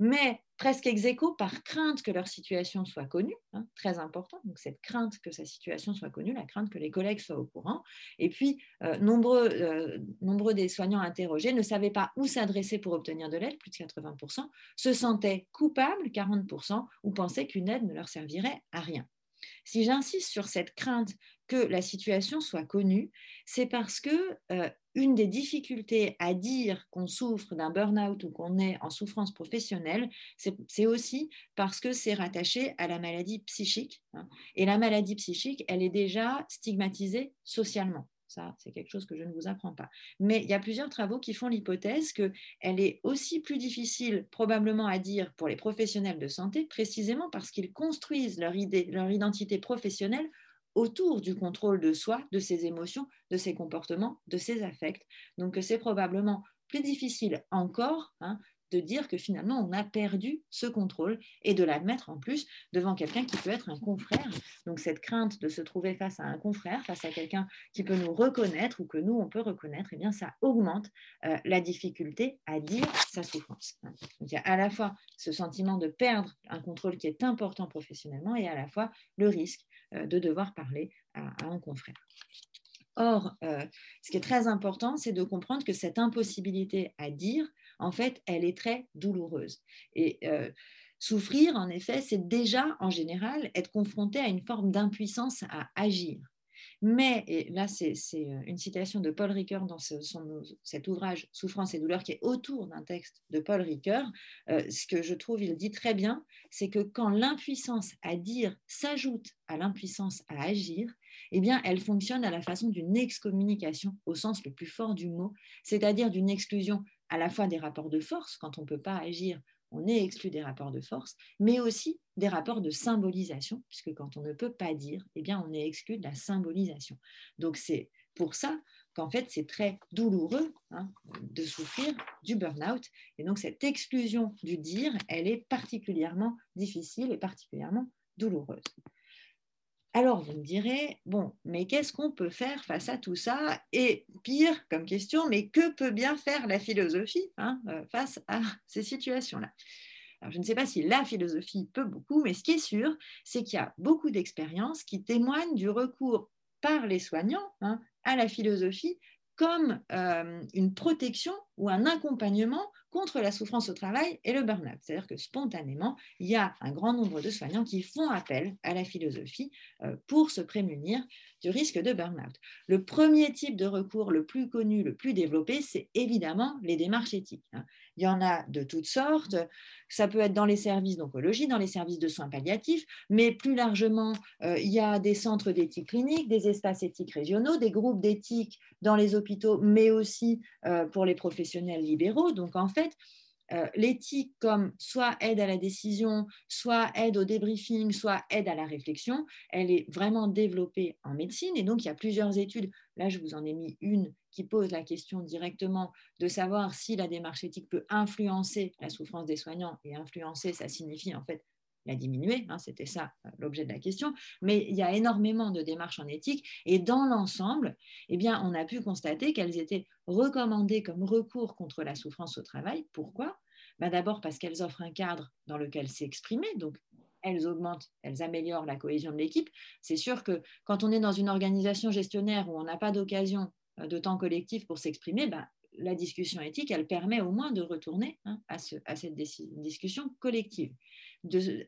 mais presque ex par crainte que leur situation soit connue, hein, très important, donc cette crainte que sa situation soit connue, la crainte que les collègues soient au courant. Et puis, euh, euh, nombreux des soignants interrogés ne savaient pas où s'adresser pour obtenir de l'aide, plus de 80%, se sentaient coupables, 40%, ou pensaient qu'une aide ne leur servirait à rien. Si j'insiste sur cette crainte que la situation soit connue, c'est parce que euh, une des difficultés à dire qu'on souffre d'un burn-out ou qu'on est en souffrance professionnelle, c'est aussi parce que c'est rattaché à la maladie psychique. Hein. Et la maladie psychique, elle est déjà stigmatisée socialement. Ça, c'est quelque chose que je ne vous apprends pas. Mais il y a plusieurs travaux qui font l'hypothèse qu'elle est aussi plus difficile probablement à dire pour les professionnels de santé, précisément parce qu'ils construisent leur, idée, leur identité professionnelle autour du contrôle de soi, de ses émotions, de ses comportements, de ses affects. Donc c'est probablement plus difficile encore hein, de dire que finalement on a perdu ce contrôle et de l'admettre en plus devant quelqu'un qui peut être un confrère. Donc cette crainte de se trouver face à un confrère, face à quelqu'un qui peut nous reconnaître ou que nous on peut reconnaître, eh bien ça augmente euh, la difficulté à dire sa souffrance. Donc il y a à la fois ce sentiment de perdre un contrôle qui est important professionnellement et à la fois le risque euh, de devoir parler à, un confrère. Or, euh, ce qui est très important, c'est de comprendre que cette impossibilité à dire, en fait, elle est très douloureuse. Et euh, souffrir, en effet, c'est déjà, en général, être confronté à une forme d'impuissance à agir. Mais, et là c'est euh, une citation de Paul Ricoeur dans cet ouvrage Souffrance et douleur qui est autour d'un texte de Paul Ricoeur, euh, ce que je trouve, il dit très bien, c'est que quand l'impuissance à dire s'ajoute à l'impuissance à agir, eh bien, elle fonctionne à la façon d'une excommunication au sens le plus fort du mot, c'est-à-dire d'une exclusion à la fois des rapports de force, quand on ne peut pas agir on est exclu des rapports de force, mais aussi des rapports de symbolisation, puisque quand on ne peut pas dire, eh bien, on est exclu de la symbolisation. Donc, c'est pour ça qu'en fait, c'est très douloureux hein, de souffrir du burn-out. Et donc, cette exclusion du dire, elle est particulièrement difficile et particulièrement douloureuse. Alors vous me direz, bon, mais qu'est-ce qu'on peut faire face à tout ça? Et pire comme question, mais que peut bien faire la philosophie hein, euh, face à ces situations-là? Alors, je ne sais pas si la philosophie peut beaucoup, mais ce qui est sûr, c'est qu'il y a beaucoup d'expériences qui témoignent du recours par les soignants hein, à la philosophie comme euh, une protection ou un accompagnement contre la souffrance au travail et le burn-out. C'est-à-dire que spontanément, il y a un grand nombre de soignants qui font appel à la philosophie euh, pour se prémunir du risque de burn-out. Le premier type de recours le plus connu, le plus développé, c'est évidemment les démarches éthiques. Hein. Il y en a de toutes sortes. Ça peut être dans les services d'oncologie, dans les services de soins palliatifs, mais plus largement, euh, il y a des centres d'éthique clinique, des espaces éthiques régionaux, des groupes d'éthique dans les hôpitaux, mais aussi euh, pour les professionnels libéraux. Donc en fait, euh, l'éthique comme soit aide à la décision, soit aide au débriefing, soit aide à la réflexion, elle est vraiment développée en médecine. Et donc, il y a plusieurs études. Là, je vous en ai mis une qui pose la question directement de savoir si la démarche éthique peut influencer la souffrance des soignants. Et influencer, ça signifie en fait la diminuer, hein, c'était ça euh, l'objet de la question, mais il y a énormément de démarches en éthique et dans l'ensemble, eh bien, on a pu constater qu'elles étaient recommandées comme recours contre la souffrance au travail. Pourquoi? Bah, D'abord parce qu'elles offrent un cadre dans lequel s'exprimer, donc elles augmentent, elles améliorent la cohésion de l'équipe. C'est sûr que quand on est dans une organisation gestionnaire où on n'a pas d'occasion euh, de temps collectif pour s'exprimer, bah, la discussion éthique, elle permet au moins de retourner hein, à, cette discussion collective.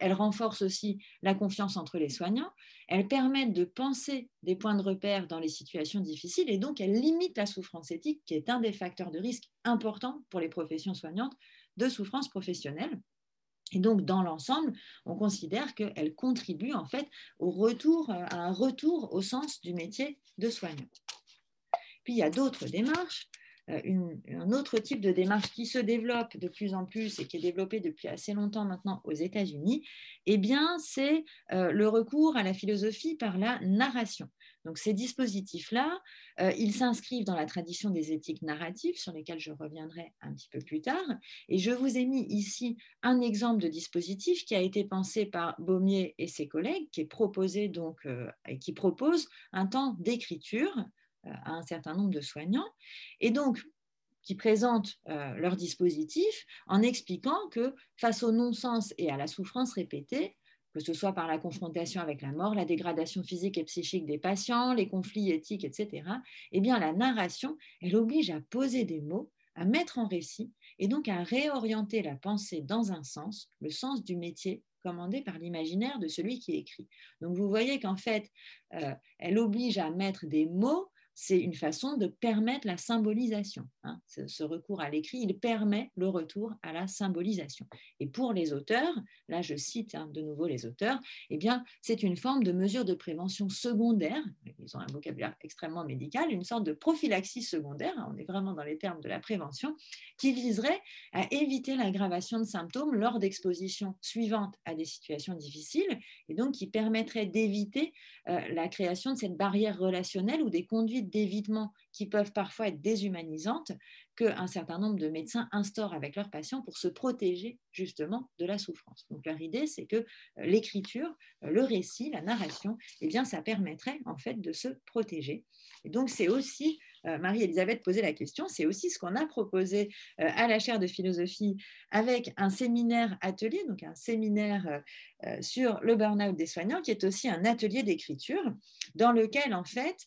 Elle renforce aussi la confiance entre les soignants, elle permet de penser des points de repère dans les situations difficiles et donc elle limite la souffrance éthique qui est un des facteurs de risque importants pour les professions soignantes de souffrance professionnelle. Et donc, dans l'ensemble, on considère qu'elle contribue en fait à un retour au sens du métier de soignant. Puis, il y a d'autres démarches. Euh, un autre type de démarche qui se développe de plus en plus et qui est développé depuis assez longtemps maintenant aux États-Unis, eh bien, c'est euh, le recours à la philosophie par la narration. Donc, ces dispositifs-là, euh, ils s'inscrivent dans la tradition des éthiques narratives, sur lesquelles je reviendrai un petit peu plus tard. Et je vous ai mis ici un exemple de dispositif qui a été pensé par Baumier et ses collègues, qui est proposé donc et qui propose un temps d'écriture à un certain nombre de soignants, et donc qui présentent euh, leur dispositif en expliquant que face au non-sens et à la souffrance répétée, que ce soit par la confrontation avec la mort, la dégradation physique et psychique des patients, les conflits éthiques, etc., eh bien la narration, elle oblige à poser des mots, à mettre en récit et donc à réorienter la pensée dans un sens, le sens du métier commandé par l'imaginaire de celui qui écrit. Donc vous voyez qu'en fait, euh, elle oblige à mettre des mots c'est une façon de permettre la symbolisation. Hein. Ce, recours à l'écrit, il permet le retour à la symbolisation. Et pour les auteurs, là je cite hein, de nouveau les auteurs, eh bien c'est une forme de mesure de prévention secondaire. Ils ont un vocabulaire extrêmement médical, une sorte de prophylaxie secondaire. Hein, on est vraiment dans les termes de la prévention, qui viserait à éviter l'aggravation de symptômes lors d'expositions suivantes à des situations difficiles, et donc qui permettrait d'éviter euh, la création de cette barrière relationnelle ou des conduites d'évitement qui peuvent parfois être déshumanisantes qu'un certain nombre de médecins instaurent avec leurs patients pour se protéger justement de la souffrance. Donc leur idée, c'est que euh, l'écriture, euh, le récit, la narration, eh bien, ça permettrait en fait de se protéger. Et donc c'est aussi Marie-Elisabeth posait la question, c'est aussi ce qu'on a proposé euh, à la chaire de philosophie avec un séminaire atelier, donc un séminaire euh, sur le burn-out des soignants, qui est aussi un atelier d'écriture, dans lequel en fait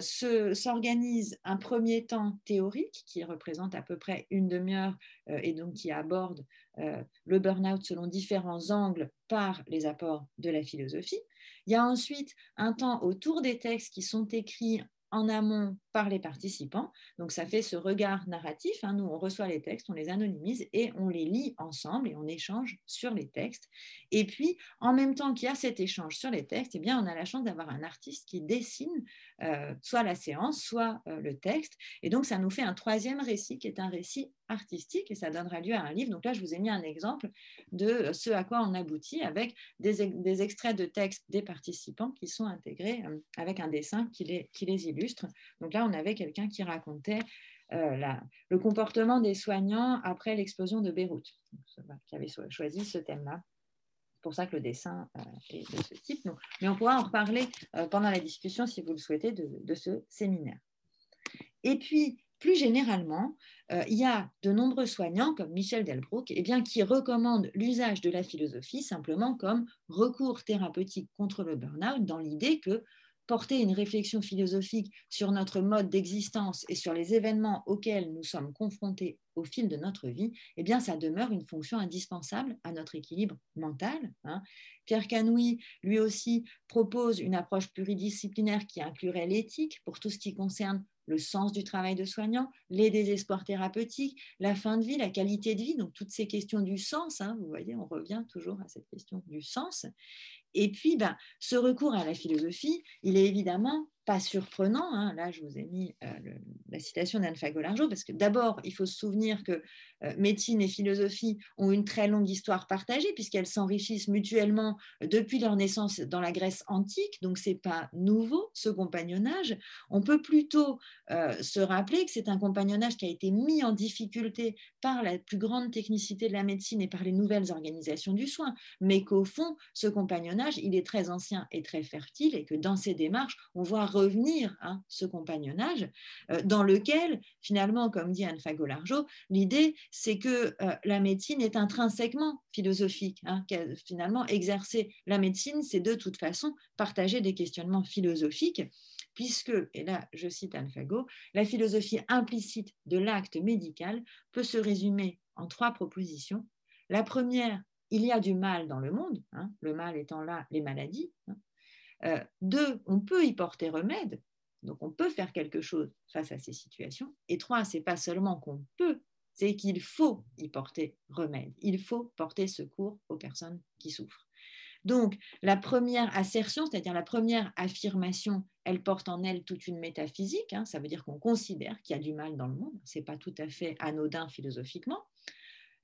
s'organise un premier temps théorique qui représente à peu près une demi-heure et donc qui aborde le burn-out selon différents angles par les apports de la philosophie. Il y a ensuite un temps autour des textes qui sont écrits en amont par les participants. Donc ça fait ce regard narratif. Hein. Nous, on reçoit les textes, on les anonymise et on les lit ensemble et on échange sur les textes. Et puis, en même temps qu'il y a cet échange sur les textes, eh bien, on a la chance d'avoir un artiste qui dessine euh, soit la séance, soit euh, le texte. Et donc, ça nous fait un troisième récit qui est un récit artistique et ça donnera lieu à un livre. Donc là, je vous ai mis un exemple de ce à quoi on aboutit avec des, extraits de textes des participants qui sont intégrés euh, avec un dessin qui les, qui les illustre. Donc là, on avait quelqu'un qui racontait euh, le comportement des soignants après l'explosion de Beyrouth, qui avait choisi ce thème-là. C'est pour ça que le dessin euh, est de ce type. mais on pourra en reparler euh, pendant la discussion, si vous le souhaitez, de, ce séminaire. Et puis, plus généralement, il y a de nombreux soignants, comme Michel Delbrook, eh bien, qui recommandent l'usage de la philosophie simplement comme recours thérapeutique contre le burn-out, dans l'idée que porter une réflexion philosophique sur notre mode d'existence et sur les événements auxquels nous sommes confrontés au fil de notre vie, eh bien, ça demeure une fonction indispensable à notre équilibre mental. Hein. Pierre Canoui, lui aussi, propose une approche pluridisciplinaire qui inclurait l'éthique pour tout ce qui concerne le sens du travail de soignant, les désespoirs thérapeutiques, la fin de vie, la qualité de vie, donc toutes ces questions du sens, hein, vous voyez, on revient toujours à cette question du sens. Et puis, ben, ce recours à la philosophie, il est évidemment pas surprenant. Hein. Là, je vous ai mis euh, la citation d'Anne Fagolargeau, parce que d'abord, il faut se souvenir que euh, médecine et philosophie ont une très longue histoire partagée, puisqu'elles s'enrichissent mutuellement depuis leur naissance dans la Grèce antique. Donc, ce n'est pas nouveau, ce compagnonnage. On peut plutôt euh, se rappeler que c'est un compagnonnage qui a été mis en difficulté par la plus grande technicité de la médecine et par les nouvelles organisations du soin, mais qu'au fond, ce compagnonnage, il est très ancien et très fertile, et que dans ces démarches, on voit revenir à hein, ce compagnonnage, euh, dans lequel, finalement, comme dit Anne Fagolargeau, l'idée, c'est que euh, la médecine est intrinsèquement philosophique. Hein, finalement, exercer la médecine, c'est de toute façon partager des questionnements philosophiques puisque, et là je cite Anne Fago, la philosophie implicite de l'acte médical peut se résumer en trois propositions. La première, il y a du mal dans le monde, hein, le mal étant là les maladies. Euh, deux, on peut y porter remède, donc on peut faire quelque chose face à ces situations. Et trois, c'est pas seulement qu'on peut c'est qu'il faut y porter remède, il faut porter secours aux personnes qui souffrent. Donc, la première assertion, c'est-à-dire la première affirmation, elle porte en elle toute une métaphysique. Hein. ça veut dire qu'on considère qu'il y a du mal dans le monde. Ce n'est pas tout à fait anodin philosophiquement.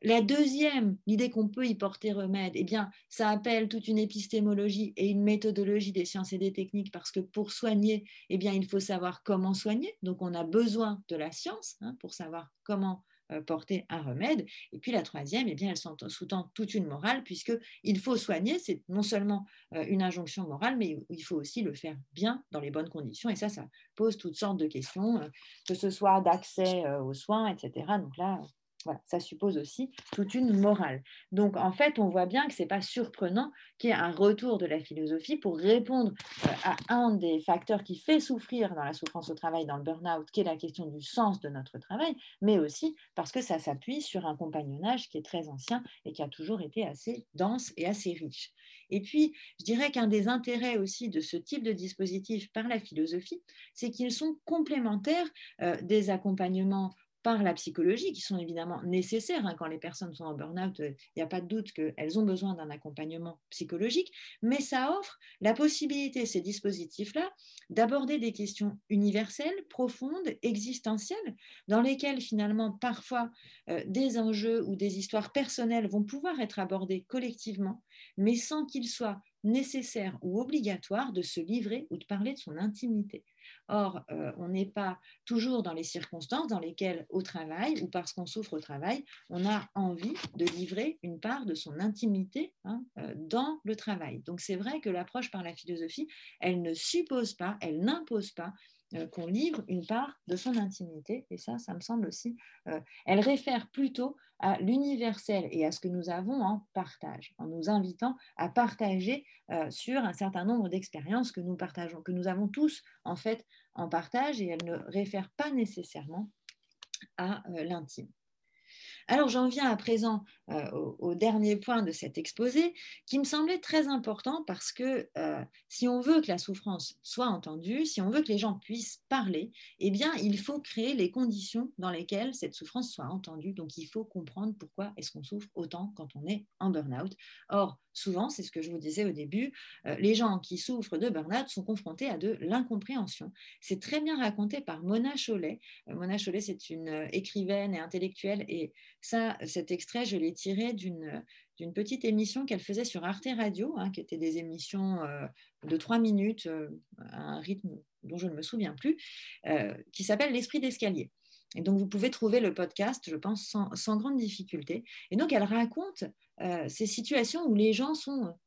La deuxième, l'idée qu'on peut y porter remède, eh bien, ça appelle toute une épistémologie et une méthodologie des sciences et des techniques parce que pour soigner, eh bien, il faut savoir comment soigner. Donc, on a besoin de la science hein, pour savoir comment euh, porter un remède. Et puis la troisième, eh bien, elle sous-tend toute une morale, puisqu'il faut soigner, c'est non seulement euh, une injonction morale, mais il faut aussi le faire bien dans les bonnes conditions. Et ça, ça pose toutes sortes de questions, euh, que ce soit d'accès aux soins, etc. Donc là, ça suppose aussi toute une morale. Donc en fait, on voit bien que ce n'est pas surprenant qu'il y ait un retour de la philosophie pour répondre euh, à un des facteurs qui fait souffrir dans la souffrance au travail, dans le burn-out, qui est la question du sens de notre travail, mais aussi parce que ça s'appuie sur un compagnonnage qui est très ancien et qui a toujours été assez dense et assez riche. Et puis, je dirais qu'un des intérêts aussi de ce type de dispositif par la philosophie, c'est qu'ils sont complémentaires euh, des accompagnements par la psychologie, qui sont évidemment nécessaires. Hein. quand les personnes sont en burn-out, il n'y a pas de doute qu'elles ont besoin d'un accompagnement psychologique, mais ça offre la possibilité, ces dispositifs-là, d'aborder des questions universelles, profondes, existentielles, dans lesquelles finalement parfois euh, des enjeux ou des histoires personnelles vont pouvoir être abordées collectivement, mais sans qu'il soit nécessaire ou obligatoire de se livrer ou de parler de son intimité. Or, euh, on n'est pas toujours dans les circonstances dans lesquelles, au travail ou parce qu'on souffre au travail, on a envie de livrer une part de son intimité hein, euh, dans le travail. Donc, c'est vrai que l'approche par la philosophie, elle ne suppose pas, elle n'impose pas qu'on livre une part de son intimité. Et ça, ça me semble aussi, euh, elle réfère plutôt à l'universel et à ce que nous avons en partage, en nous invitant à partager euh, sur un certain nombre d'expériences que nous partageons, que nous avons tous en fait en partage, et elle ne réfère pas nécessairement à l'intime. Alors j'en viens à présent euh, au, dernier point de cet exposé qui me semblait très important parce que euh, si on veut que la souffrance soit entendue, si on veut que les gens puissent parler, eh bien il faut créer les conditions dans lesquelles cette souffrance soit entendue. Donc il faut comprendre pourquoi est-ce qu'on souffre autant quand on est en burn-out. Or, souvent, c'est ce que je vous disais au début, euh, les gens qui souffrent de burn-out sont confrontés à de l'incompréhension. C'est très bien raconté par Mona Chollet. Mona Chollet, c'est une écrivaine et intellectuelle et ça, cet extrait, je l'ai tiré d'une petite émission qu'elle faisait sur Arte Radio, hein, qui étaient des émissions euh, de trois minutes euh, à un rythme dont je ne me souviens plus, euh, qui s'appelle L'esprit d'escalier. Et donc, vous pouvez trouver le podcast, je pense, sans, grande difficulté. Et donc, elle raconte ces situations où les gens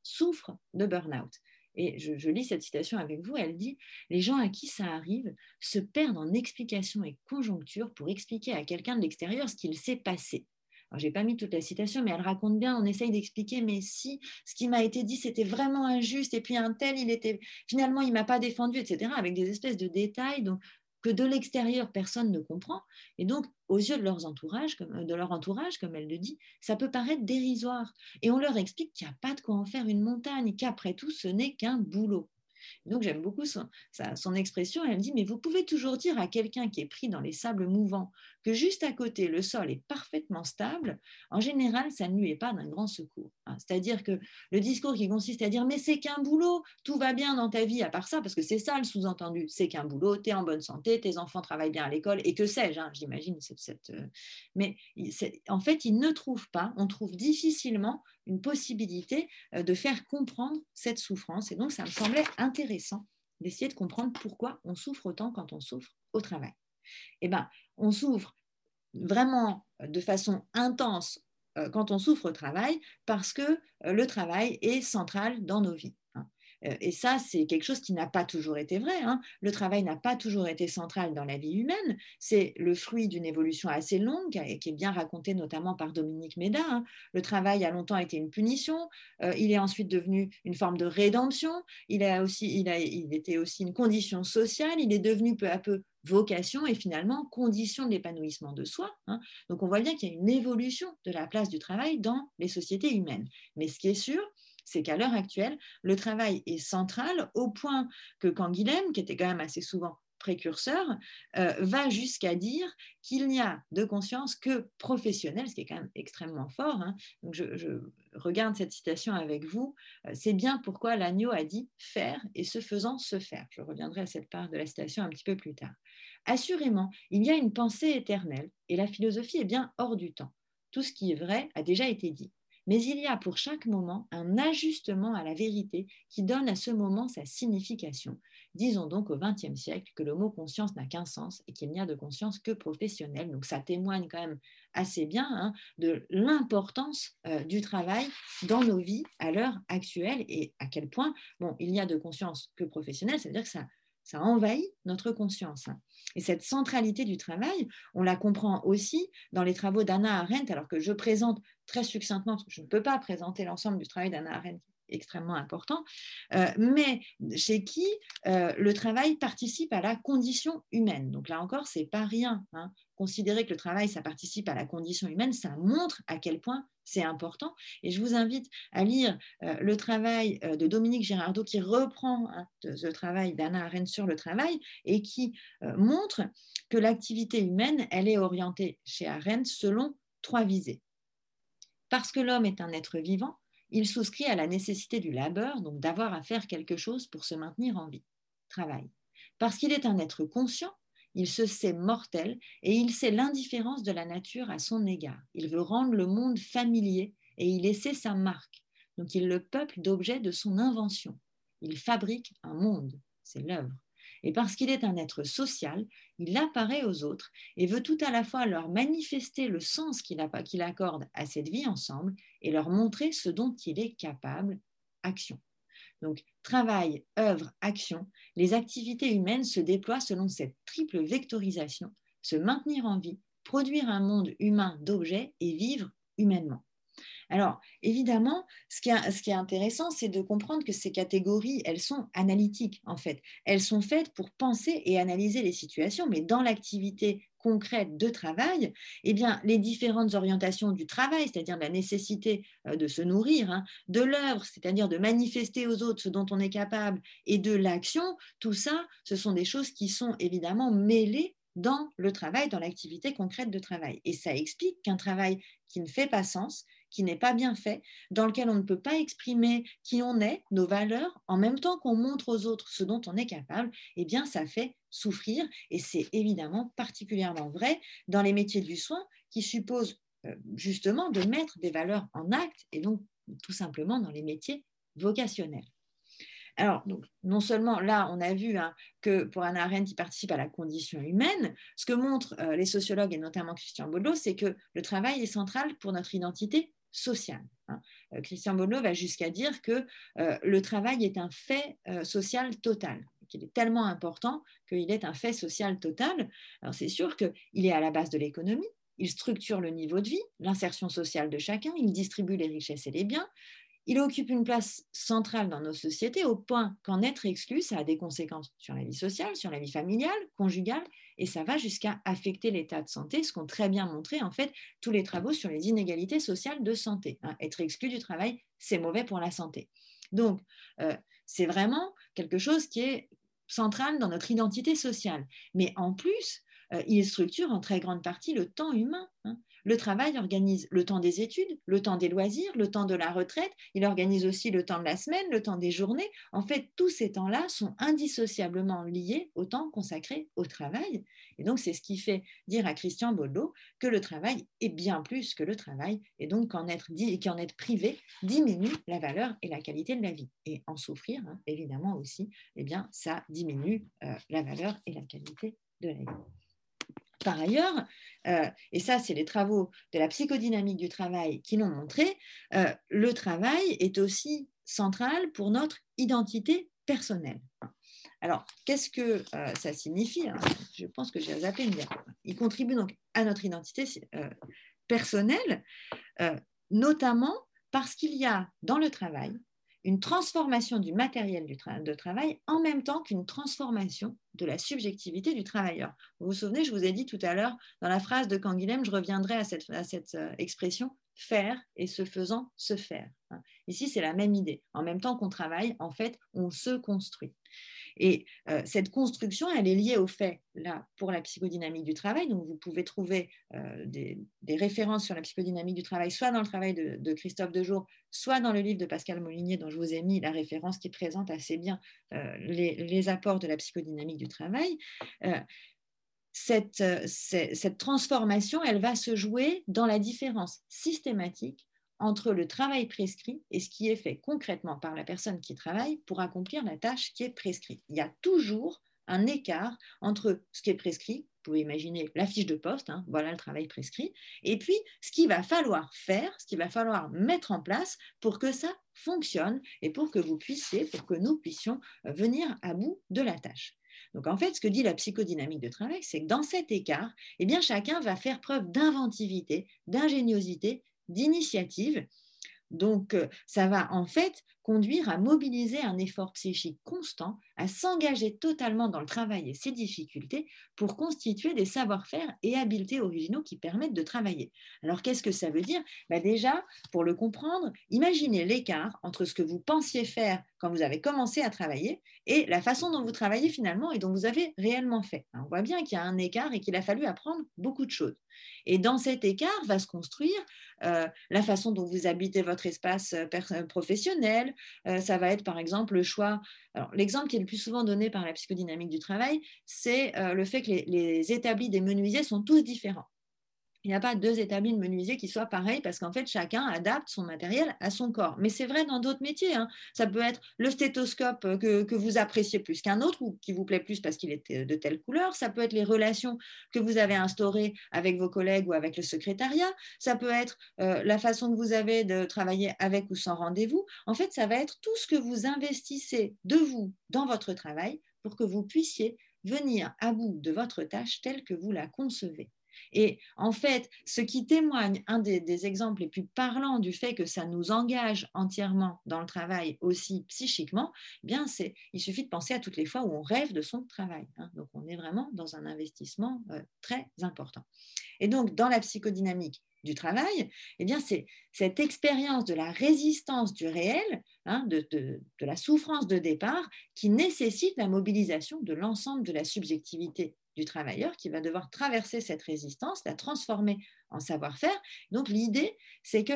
souffrent de burn-out. Et je, lis cette citation avec vous, elle dit, les gens à qui ça arrive se perdent en explications et conjonctures pour expliquer à quelqu'un de l'extérieur ce qu'il s'est passé. Alors, j'ai pas mis toute la citation, mais elle raconte bien, on essaye d'expliquer, mais si ce qui m'a été dit, c'était vraiment injuste, et puis un tel, il était, finalement, il m'a pas défendu, etc., avec des espèces de détails donc, que de l'extérieur, personne ne comprend. Et donc, aux yeux de, leurs entourages, comme, de leur entourage, comme elle le dit, ça peut paraître dérisoire. Et on leur explique qu'il n'y a pas de quoi en faire une montagne, qu'après tout, ce n'est qu'un boulot. Donc j'aime beaucoup son, son, expression. Elle me dit, mais vous pouvez toujours dire à quelqu'un qui est pris dans les sables mouvants que juste à côté, le sol est parfaitement stable. En général, ça ne lui est pas d'un grand secours. Hein. C'est-à-dire que le discours qui consiste à dire, mais c'est qu'un boulot, tout va bien dans ta vie à part ça, parce que c'est ça le sous-entendu, c'est qu'un boulot, tu es en bonne santé, tes enfants travaillent bien à l'école, et que sais-je, hein, j'imagine. Cette, euh, Mais en fait, il ne trouve pas, on trouve difficilement une possibilité euh, de faire comprendre cette souffrance. Et donc, ça me semblait intéressant d'essayer de comprendre pourquoi on souffre autant quand on souffre au travail. Eh bien, on souffre vraiment de façon intense euh, quand on souffre au travail parce que euh, le travail est central dans nos vies. Euh, et ça, c'est quelque chose qui n'a pas toujours été vrai. Hein. Le travail n'a pas toujours été central dans la vie humaine. C'est le fruit d'une évolution assez longue qui est bien racontée notamment par Dominique Méda. Hein. Le travail a longtemps été une punition. Euh, il est ensuite devenu une forme de rédemption. Il, a aussi, il, a, il était aussi une condition sociale. Il est devenu peu à peu vocation et finalement condition de l'épanouissement de soi. Hein. Donc on voit bien qu'il y a une évolution de la place du travail dans les sociétés humaines. Mais ce qui est sûr, c'est qu'à l'heure actuelle, le travail est central au point que quand qui était quand même assez souvent précurseur, euh, va jusqu'à dire qu'il n'y a de conscience que professionnelle, ce qui est quand même extrêmement fort. Hein. Je, regarde cette citation avec vous. Euh, c'est bien pourquoi l'agneau a dit faire et ce faisant se faire. Je reviendrai à cette part de la citation un petit peu plus tard. Assurément, il y a une pensée éternelle et la philosophie est bien hors du temps. Tout ce qui est vrai a déjà été dit mais il y a pour chaque moment un ajustement à la vérité qui donne à ce moment sa signification. Disons donc au XXe siècle que le mot conscience n'a qu'un sens et qu'il n'y a de conscience que professionnelle. Donc ça témoigne quand même assez bien hein, de l'importance euh, du travail dans nos vies à l'heure actuelle et à quel point, il n'y a de conscience que professionnelle, c'est-à-dire que ça, ça envahit notre conscience. Et cette centralité du travail, on la comprend aussi dans les travaux d'Anna Arendt, alors que je présente très succinctement, parce que je ne peux pas présenter l'ensemble du travail d'Anna Arendt extrêmement important, euh, mais chez qui euh, le travail participe à la condition humaine. Donc là encore, c'est pas rien. Hein. Considérer que le travail, ça participe à la condition humaine, ça montre à quel point c'est important. Et je vous invite à lire euh, le travail de Dominique Girardot qui reprend hein, le travail d'Anna Arendt sur le travail et qui montre que l'activité humaine, elle est orientée chez Arendt selon trois visées. Parce que l'homme est un être vivant, il souscrit à la nécessité du labeur, donc d'avoir à faire quelque chose pour se maintenir en vie. Travail. Parce qu'il est un être conscient, il se sait mortel et il sait l'indifférence de la nature à son égard. Il veut rendre le monde familier et y laisser sa marque. Donc il le peuple d'objets de son invention. Il fabrique un monde, c'est l'œuvre. Et parce qu'il est un être social, il apparaît aux autres et veut tout à la fois leur manifester le sens qu'il accorde à cette vie ensemble et leur montrer ce dont il est capable, action. Donc, travail, œuvre, action, les activités humaines se déploient selon cette triple vectorisation, se maintenir en vie, produire un monde humain d'objets et vivre humainement. Alors, évidemment, ce qui est, intéressant, c'est de comprendre que ces catégories, elles sont analytiques, en fait. Elles sont faites pour penser et analyser les situations, mais dans l'activité concrète de travail, eh bien, les différentes orientations du travail, c'est-à-dire la nécessité euh, de se nourrir, hein, de l'œuvre, c'est-à-dire de manifester aux autres ce dont on est capable, et de l'action, tout ça, ce sont des choses qui sont évidemment mêlées dans le travail, dans l'activité concrète de travail. Et ça explique qu'un travail qui ne fait pas sens, qui n'est pas bien fait, dans lequel on ne peut pas exprimer qui on est, nos valeurs, en même temps qu'on montre aux autres ce dont on est capable, eh bien, ça fait souffrir. Et c'est évidemment particulièrement vrai dans les métiers du soin qui supposent euh, justement de mettre des valeurs en acte et donc tout simplement dans les métiers vocationnels. Alors, non seulement là, on a vu hein, que pour Anna Arendt, il participe à la condition humaine. Ce que montrent euh, les sociologues et notamment Christian Baudelot, c'est que le travail est central pour notre identité sociale. Hein. Euh, Christian Baudelot va jusqu'à dire que euh, le travail est un fait social total qu'il est tellement important qu'il est un fait social total. Alors c'est sûr qu'il est à la base de l'économie, il structure le niveau de vie, l'insertion sociale de chacun, il distribue les richesses et les biens, il occupe une place centrale dans nos sociétés au point qu'en être exclu, ça a des conséquences sur la vie sociale, sur la vie familiale, conjugale, et ça va jusqu'à affecter l'état de santé, ce qu'ont très bien montré en fait tous les travaux sur les inégalités sociales de santé. Hein. Être exclu du travail, c'est mauvais pour la santé. Donc, euh, c'est vraiment quelque chose qui est central dans notre identité sociale. Mais en plus, euh, il structure en très grande partie le temps humain. Hein. Le travail organise le temps des études, le temps des loisirs, le temps de la retraite. Il organise aussi le temps de la semaine, le temps des journées. En fait, tous ces temps-là sont indissociablement liés au temps consacré au travail. Et donc, c'est ce qui fait dire à Christian Baudelot que le travail est bien plus que le travail et donc qu'en être, être privé diminue la valeur et la qualité de la vie. Et en souffrir, hein, évidemment aussi, eh bien, ça diminue euh, la valeur et la qualité de la vie. Par ailleurs, euh, et ça c'est les travaux de la psychodynamique du travail qui l'ont montré, euh, le travail est aussi central pour notre identité personnelle. Alors, qu'est-ce que euh, ça signifie hein? Je pense que j'ai zappé une Il contribue donc à notre identité personnelle, notamment parce qu'il y a dans le travail une transformation du matériel de travail en même temps qu'une transformation de la subjectivité du travailleur. Vous vous souvenez, je vous ai dit tout à l'heure, dans la phrase de Canguilhem, je reviendrai à cette, euh, expression faire et se faisant se faire. Ici, c'est la même idée. En même temps qu'on travaille, en fait, on se construit. Et euh, cette construction, elle est liée au fait, là, pour la psychodynamique du travail, donc vous pouvez trouver euh, des, références sur la psychodynamique du travail, soit dans le travail de, Christophe Dejour, soit dans le livre de Pascal Molinier, dont je vous ai mis la référence qui présente assez bien euh, les, apports de la psychodynamique du travail. cette, cette transformation, elle va se jouer dans la différence systématique entre le travail prescrit et ce qui est fait concrètement par la personne qui travaille pour accomplir la tâche qui est prescrite. Il y a toujours un écart entre ce qui est prescrit, vous pouvez imaginer la fiche de poste, hein, voilà le travail prescrit, et puis ce qu'il va falloir faire, ce qu'il va falloir mettre en place pour que ça fonctionne et pour que vous puissiez, pour que nous puissions euh, venir à bout de la tâche. Donc en fait, ce que dit la psychodynamique de travail, c'est que dans cet écart, eh bien, chacun va faire preuve d'inventivité, d'ingéniosité d'initiative. Donc, euh, ça va en fait conduire à mobiliser un effort psychique constant, à s'engager totalement dans le travail et ses difficultés pour constituer des savoir-faire et habiletés originaux qui permettent de travailler. Alors, qu'est-ce que ça veut dire? Bah, Déjà, pour le comprendre, imaginez l'écart entre ce que vous pensiez faire quand vous avez commencé à travailler et la façon dont vous travaillez finalement et dont vous avez réellement fait. On voit bien qu'il y a un écart et qu'il a fallu apprendre beaucoup de choses. Et dans cet écart va se construire euh, la façon dont vous habitez votre espace euh, euh, professionnel. ça va être par exemple le choix. l'exemple qui est le plus souvent donné par la psychodynamique du travail, c'est le fait que les établis des menuisiers sont tous différents il n'y a pas deux établis de menuisier qui soient pareils parce qu'en fait, chacun adapte son matériel à son corps. Mais c'est vrai dans d'autres métiers. Hein. Ça peut être le stéthoscope euh, que, vous appréciez plus qu'un autre ou qui vous plaît plus parce qu'il est de telle couleur. Ça peut être les relations que vous avez instaurées avec vos collègues ou avec le secrétariat. Ça peut être euh, la façon que vous avez de travailler avec ou sans rendez-vous. En fait, ça va être tout ce que vous investissez de vous dans votre travail pour que vous puissiez venir à bout de votre tâche telle que vous la concevez. Et en fait, ce qui témoigne, un des, exemples les plus parlants du fait que ça nous engage entièrement dans le travail aussi psychiquement, eh bien c'est, il suffit de penser à toutes les fois où on rêve de son travail. Hein. Donc on est vraiment dans un investissement euh, très important. Et donc dans la psychodynamique du travail, eh bien c'est cette expérience de la résistance du réel, hein, de, de, la souffrance de départ, qui nécessite la mobilisation de l'ensemble de la subjectivité du travailleur qui va devoir traverser cette résistance, la transformer en savoir-faire. Donc l'idée, c'est que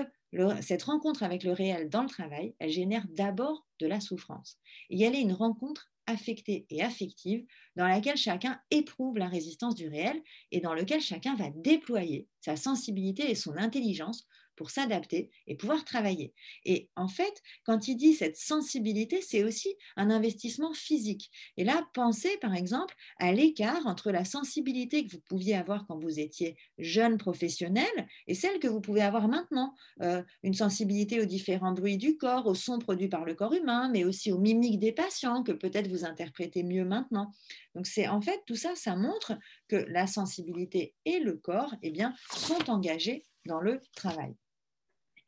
cette rencontre avec le réel dans le travail, elle génère d'abord de la souffrance. Et elle est une rencontre affectée et affective dans laquelle chacun éprouve la résistance du réel et dans lequel chacun va déployer sa sensibilité et son intelligence pour s'adapter et pouvoir travailler. Et en fait, quand il dit cette sensibilité, c'est aussi un investissement physique. Et là, pensez par exemple à l'écart entre la sensibilité que vous pouviez avoir quand vous étiez jeune professionnel et celle que vous pouvez avoir maintenant. Euh, une sensibilité aux différents bruits du corps, aux sons produits par le corps humain, mais aussi aux mimiques des patients que peut-être vous interprétez mieux maintenant. Donc c'est en fait tout ça, ça montre que la sensibilité et le corps eh bien, sont engagés dans le travail.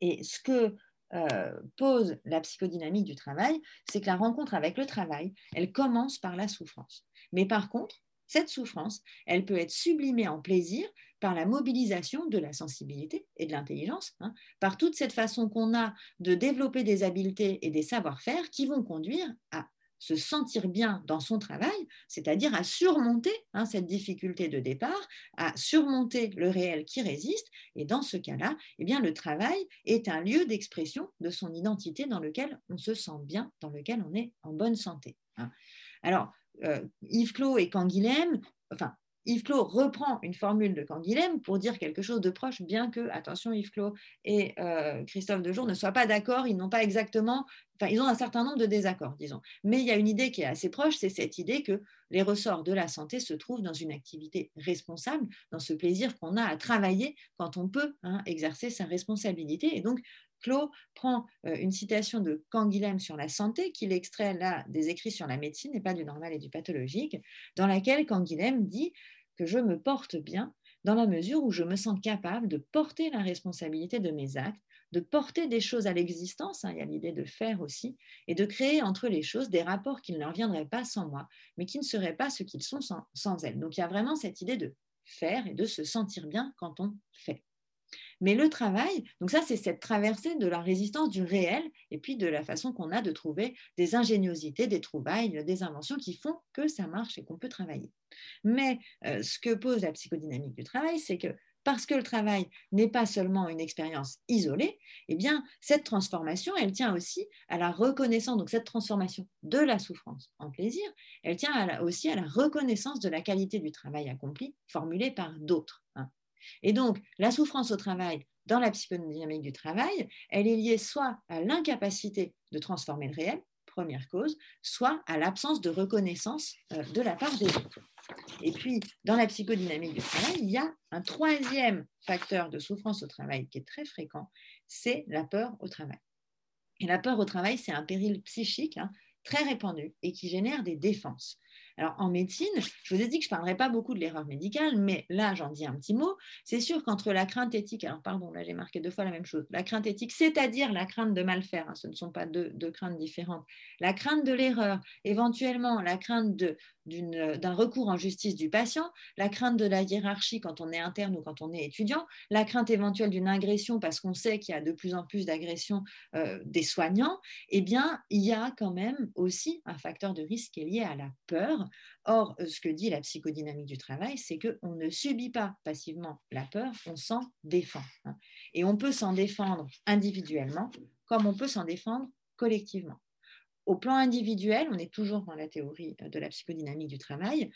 Et ce que euh, pose la psychodynamique du travail, c'est que la rencontre avec le travail, elle commence par la souffrance. Mais par contre, cette souffrance, elle peut être sublimée en plaisir par la mobilisation de la sensibilité et de l'intelligence, hein, par toute cette façon qu'on a de développer des habiletés et des savoir-faire qui vont conduire à se sentir bien dans son travail, c'est-à-dire à surmonter hein, cette difficulté de départ, à surmonter le réel qui résiste. Et dans ce cas-là, eh bien, le travail est un lieu d'expression de son identité dans lequel on se sent bien, dans lequel on est en bonne santé. Hein. Alors, euh, Yves Clos et Canguilhem, enfin, Yves Clos reprend une formule de Canguilhem pour dire quelque chose de proche, bien que, attention, Yves Clos et euh, Christophe Dejour ne soient pas d'accord, ils n'ont pas exactement, enfin, ils ont un certain nombre de désaccords, disons. Mais il y a une idée qui est assez proche, c'est cette idée que les ressorts de la santé se trouvent dans une activité responsable, dans ce plaisir qu'on a à travailler quand on peut hein, exercer sa responsabilité. Et donc, Clos prend euh, une citation de Canguilhem sur la santé, qu'il extrait là des écrits sur la médecine et pas du normal et du pathologique, dans laquelle Canguilhem dit que je me porte bien dans la mesure où je me sens capable de porter la responsabilité de mes actes, de porter des choses à l'existence, hein, il y a l'idée de faire aussi, et de créer entre les choses des rapports qui ne leur viendraient pas sans moi, mais qui ne seraient pas ce qu'ils sont sans, sans elles. Donc il y a vraiment cette idée de faire et de se sentir bien quand on fait. Mais le travail, donc ça, c'est cette traversée de la résistance du réel et puis de la façon qu'on a de trouver des ingéniosités, des trouvailles, des inventions qui font que ça marche et qu'on peut travailler. Mais euh, ce que pose la psychodynamique du travail, c'est que parce que le travail n'est pas seulement une expérience isolée, eh bien, cette transformation, elle tient aussi à la reconnaissance, donc cette transformation de la souffrance en plaisir, elle tient aussi à la reconnaissance de la qualité du travail accompli, formulée par d'autres. Hein. Et donc, la souffrance au travail, dans la psychodynamique du travail, elle est liée soit à l'incapacité de transformer le réel, première cause, soit à l'absence de reconnaissance euh, de la part des autres. Et puis, dans la psychodynamique du travail, il y a un troisième facteur de souffrance au travail qui est très fréquent, c'est la peur au travail. Et la peur au travail, c'est un péril psychique hein, très répandu et qui génère des défenses. Alors en médecine, je vous ai dit que je ne parlerai pas beaucoup de l'erreur médicale, mais là j'en dis un petit mot. C'est sûr qu'entre la crainte éthique, alors pardon, là j'ai marqué deux fois la même chose, la crainte éthique, c'est-à-dire la crainte de mal faire, hein, ce ne sont pas deux, deux, craintes différentes, la crainte de l'erreur, éventuellement la crainte de, d'un recours en justice du patient, la crainte de la hiérarchie quand on est interne ou quand on est étudiant, la crainte éventuelle d'une agression parce qu'on sait qu'il y a de plus en plus d'agressions euh, des soignants, eh bien, il y a quand même aussi un facteur de risque qui est lié à la peur. Or, euh, ce que dit la psychodynamique du travail, c'est qu'on ne subit pas passivement la peur, on s'en défend. Hein. Et on peut s'en défendre individuellement comme on peut s'en défendre collectivement au plan individuel, on est toujours dans la théorie euh, de la psychodynamique du travail,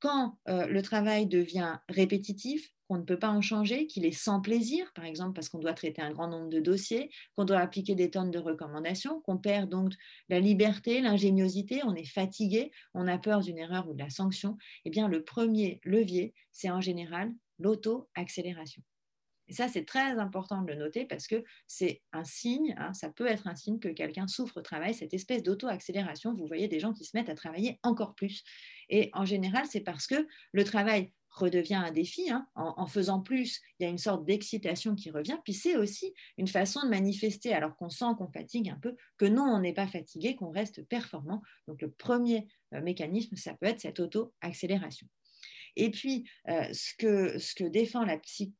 quand euh, le travail devient répétitif, qu'on ne peut pas en changer, qu'il est sans plaisir, par exemple parce qu'on doit traiter un grand nombre de dossiers, qu'on doit appliquer des tonnes de recommandations, qu'on perd donc la liberté, l'ingéniosité, on est fatigué, on a peur d'une erreur ou de la sanction, eh bien le premier levier, c'est en général l'auto-accélération. Et ça, c'est très important de le noter parce que c'est un signe, hein, ça peut être un signe que quelqu'un souffre au travail, cette espèce d'auto-accélération. Vous voyez des gens qui se mettent à travailler encore plus. Et en général, c'est parce que le travail redevient un défi. Hein. En, faisant plus, il y a une sorte d'excitation qui revient. Puis c'est aussi une façon de manifester, alors qu'on sent qu'on fatigue un peu, que non, on n'est pas fatigué, qu'on reste performant. Donc le premier euh, mécanisme, ça peut être cette auto-accélération. Et puis, euh, ce, que, ce que défend la psy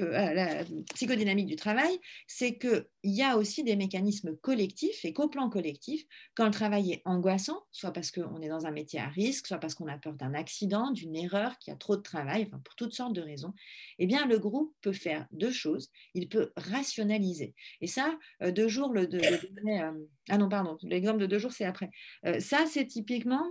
euh, la psychodynamique du travail, c'est qu'il y a aussi des mécanismes collectifs et qu'au plan collectif, quand le travail est angoissant, soit parce qu'on est dans un métier à risque, soit parce qu'on a peur d'un accident, d'une erreur, qu'il y a trop de travail, pour toutes sortes de raisons, eh bien, le groupe peut faire deux choses. Il peut rationaliser. Et ça, euh, deux jours, le, euh, ah non, pardon, l'exemple de deux jours, c'est après. ça, c'est typiquement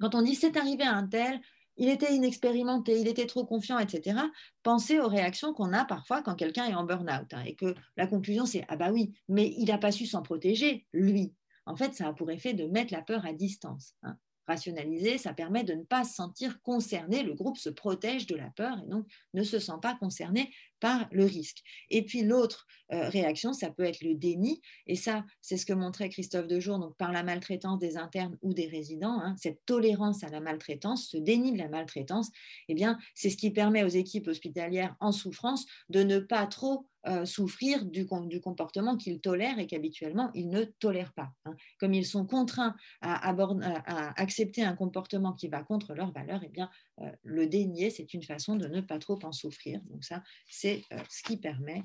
quand on dit c'est arrivé à un tel, il était inexpérimenté, il était trop confiant, etc. Pensez aux réactions qu'on a parfois quand quelqu'un est en burn-out hein, et que la conclusion c'est ah bah oui, mais il n'a pas su s'en protéger, lui. En fait, ça a pour effet de mettre la peur à distance. Hein rationaliser, ça permet de ne pas se sentir concerné. Le groupe se protège de la peur et donc ne se sent pas concerné par le risque. Et puis l'autre euh, réaction, ça peut être le déni. Et ça, c'est ce que montrait Christophe Dejour, donc par la maltraitance des internes ou des résidents, hein, cette tolérance à la maltraitance, ce déni de la maltraitance, eh bien, c'est ce qui permet aux équipes hospitalières en souffrance de ne pas trop euh, souffrir du, comportement qu'ils tolèrent et qu'habituellement ils ne tolèrent pas. Hein. Comme ils sont contraints à, à, accepter un comportement qui va contre leurs valeurs, eh bien, le dénier, c'est une façon de ne pas trop en souffrir. Donc ça, c'est euh, ce qui permet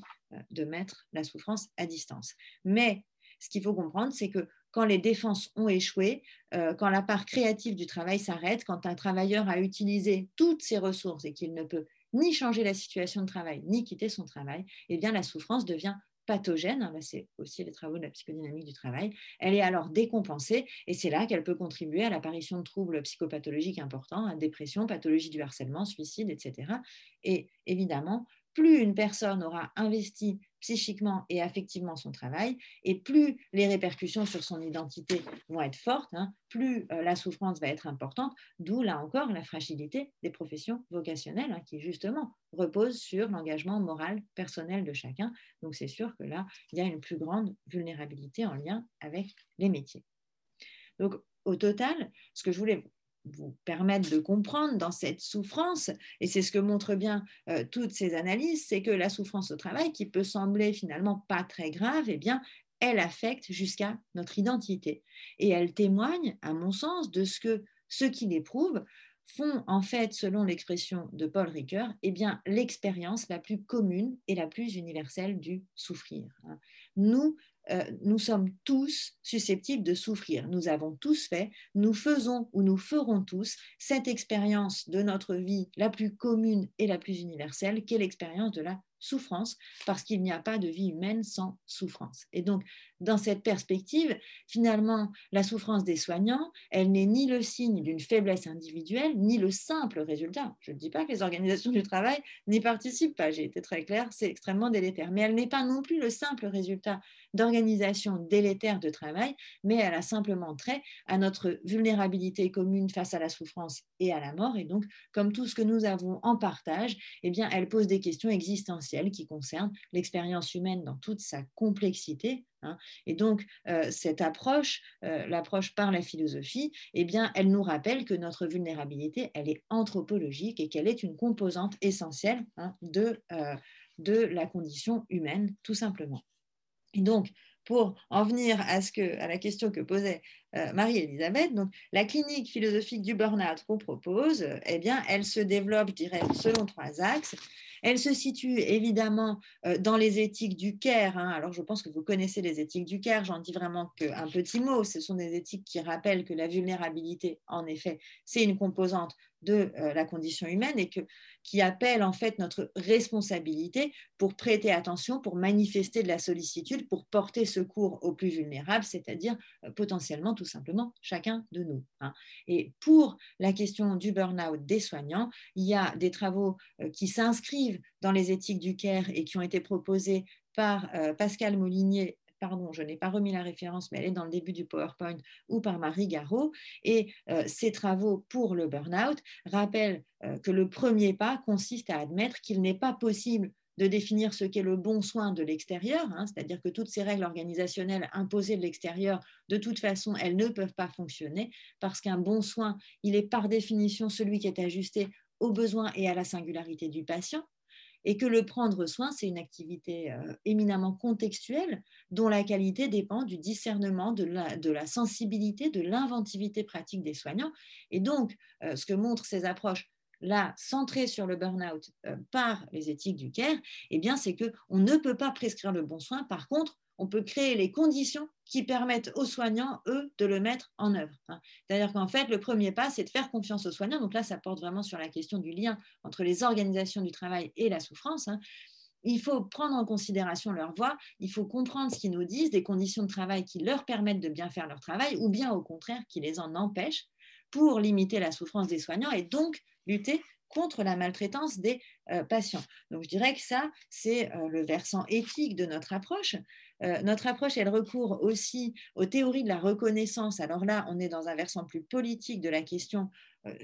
de mettre la souffrance à distance. Mais ce qu'il faut comprendre, c'est que quand les défenses ont échoué, quand la part créative du travail s'arrête, quand un travailleur a utilisé toutes ses ressources et qu'il ne peut ni changer la situation de travail, ni quitter son travail, eh bien la souffrance devient pathogène, hein, c'est aussi les travaux de la psychodynamique du travail, elle est alors décompensée et c'est là qu'elle peut contribuer à l'apparition de troubles psychopathologiques importants, à dépression, pathologie du harcèlement, suicide, etc. Et évidemment, plus une personne aura investi psychiquement et affectivement son travail, et plus les répercussions sur son identité vont être fortes, hein, plus euh, la souffrance va être importante, d'où là encore la fragilité des professions vocationnelles, hein, qui justement reposent sur l'engagement moral personnel de chacun. Donc c'est sûr que là, il y a une plus grande vulnérabilité en lien avec les métiers. Donc au total, ce que je voulais vous permettre de comprendre dans cette souffrance, et c'est ce que montrent bien euh, toutes ces analyses, c'est que la souffrance au travail, qui peut sembler finalement pas très grave, eh bien, elle affecte jusqu'à notre identité. Et elle témoigne, à mon sens, de ce que ceux qui l'éprouvent font en fait, selon l'expression de Paul Ricoeur, eh bien l'expérience la plus commune et la plus universelle du souffrir. Hein. Nous, euh, nous sommes tous susceptibles de souffrir. Nous avons tous fait, nous faisons ou nous ferons tous cette expérience de notre vie la plus commune et la plus universelle, qu'est l'expérience de la souffrance, parce qu'il n'y a pas de vie humaine sans souffrance. Et donc, dans cette perspective, finalement, la souffrance des soignants, elle n'est ni le signe d'une faiblesse individuelle, ni le simple résultat. Je ne dis pas que les organisations du travail n'y participent pas, j'ai été très claire, c'est extrêmement délétère, mais elle n'est pas non plus le simple résultat d'organisations délétères de travail, mais elle a simplement trait à notre vulnérabilité commune face à la souffrance et à la mort. Et donc, comme tout ce que nous avons en partage, eh bien, elle pose des questions existentielles qui concernent l'expérience humaine dans toute sa complexité, Hein. Et donc, euh, cette approche, euh, l'approche par la philosophie, eh bien, elle nous rappelle que notre vulnérabilité, elle est anthropologique et qu'elle est une composante essentielle hein, de, euh, de la condition humaine, tout simplement. Donc, pour en venir à, la question que posait Marie-Elisabeth, donc la clinique philosophique du burn-out qu'on propose, eh bien, elle se développe, je dirais, selon trois axes. Elle se situe évidemment euh, dans les éthiques du CARE. Hein. Alors, je pense que vous connaissez les éthiques du CARE. J'en dis vraiment qu'un petit mot. Ce sont des éthiques qui rappellent que la vulnérabilité, en effet, c'est une composante de euh, la condition humaine et que, qui appelle en fait notre responsabilité pour prêter attention, pour manifester de la sollicitude, pour porter secours aux plus vulnérables, c'est-à-dire euh, potentiellement tout simplement chacun de nous. Hein. Et pour la question du burn-out des soignants, il y a des travaux euh, qui s'inscrivent dans les éthiques du CARE et qui ont été proposés par Pascal Molinier pardon, je n'ai pas remis la référence, mais elle est dans le début du PowerPoint, ou par Marie Garot. Et euh, ces travaux pour le burn-out rappellent euh, que le premier pas consiste à admettre qu'il n'est pas possible de définir ce qu'est le bon soin de l'extérieur, hein, c'est-à-dire que toutes ces règles organisationnelles imposées de l'extérieur, de toute façon, elles ne peuvent pas fonctionner parce qu'un bon soin, il est par définition celui qui est ajusté aux besoins et à la singularité du patient et que le prendre soin, c'est une activité euh, éminemment contextuelle dont la qualité dépend du discernement, de la, sensibilité, de l'inventivité pratique des soignants. Et donc, euh, ce que montrent ces approches là centrées sur le burn-out euh, par les éthiques du care, eh bien, c'est qu'on ne peut pas prescrire le bon soin. Par contre, on peut créer les conditions qui permettent aux soignants, eux, de le mettre en œuvre. Hein. C'est-à-dire qu'en fait, le premier pas, c'est de faire confiance aux soignants. Donc là, ça porte vraiment sur la question du lien entre les organisations du travail et la souffrance. Hein. Il faut prendre en considération leur voix, il faut comprendre ce qu'ils nous disent, des conditions de travail qui leur permettent de bien faire leur travail, ou bien au contraire qui les en empêchent pour limiter la souffrance des soignants et donc lutter contre la maltraitance des euh, patients. Donc je dirais que ça, c'est euh, le versant éthique de notre approche. Euh, notre approche, elle recourt aussi aux théories de la reconnaissance. Alors là, on est dans un versant plus politique de la question.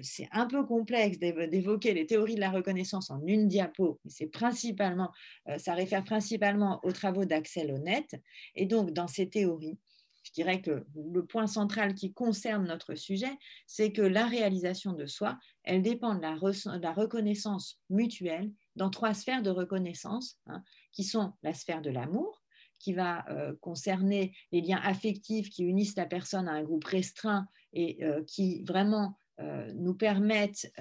c'est un peu complexe d'évoquer les théories de la reconnaissance en une diapo, mais c'est principalement, ça réfère principalement aux travaux d'Axel Honnête. Et donc, dans ces théories, je dirais que le point central qui concerne notre sujet, c'est que la réalisation de soi, elle dépend de la, reconnaissance mutuelle dans trois sphères de reconnaissance, hein, qui sont la sphère de l'amour, qui va euh, concerner les liens affectifs qui unissent la personne à un groupe restreint et euh, qui vraiment euh, nous permettent,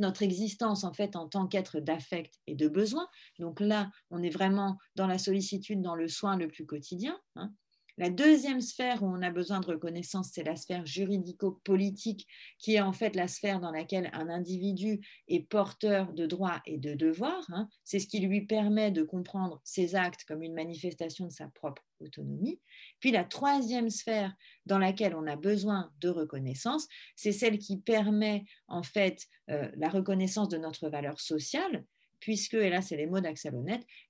notre existence en fait en tant qu'être d'affect et de besoin. Donc là, on est vraiment dans la sollicitude, dans le soin le plus quotidien. Hein. La deuxième sphère où on a besoin de reconnaissance, c'est la sphère juridico-politique, qui est en fait la sphère dans laquelle un individu est porteur de droits et de devoirs. Hein. C'est ce qui lui permet de comprendre ses actes comme une manifestation de sa propre autonomie. Puis la troisième sphère dans laquelle on a besoin de reconnaissance, c'est celle qui permet en fait euh, la reconnaissance de notre valeur sociale, puisque, et là c'est les mots d'Axel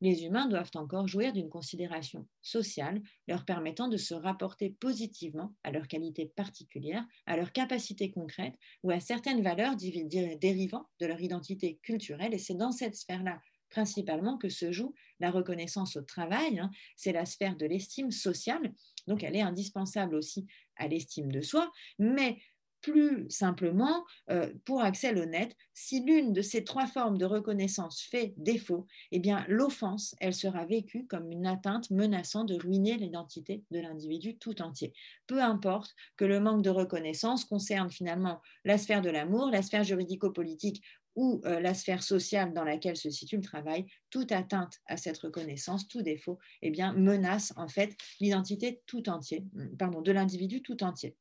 les humains doivent encore jouir d'une considération sociale leur permettant de se rapporter positivement à leurs qualités particulières, à leurs capacités concrètes ou à certaines valeurs dérivant de leur identité culturelle. Et c'est dans cette sphère-là principalement que se joue la reconnaissance au travail. Hein. C'est la sphère de l'estime sociale, donc elle est indispensable aussi à l'estime de soi, mais plus simplement, euh, pour Axel Honnête, si l'une de ces trois formes de reconnaissance fait défaut, eh bien l'offense, elle sera vécue comme une atteinte menaçant de ruiner l'identité de l'individu tout entier. Peu importe que le manque de reconnaissance concerne finalement la sphère de l'amour, la sphère juridico-politique ou euh, la sphère sociale dans laquelle se situe le travail, toute atteinte à cette reconnaissance, tout défaut, eh bien menace en fait l'identité tout entier, pardon, de l'individu tout entier.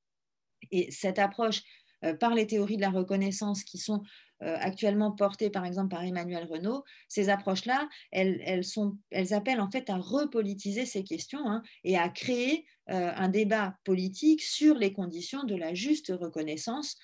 Et cette approche euh, par les théories de la reconnaissance qui sont euh, actuellement portées par exemple par Emmanuel Renaud, ces approches-là, elles, appellent en fait à repolitiser ces questions hein, et à créer un débat politique sur les conditions de la juste reconnaissance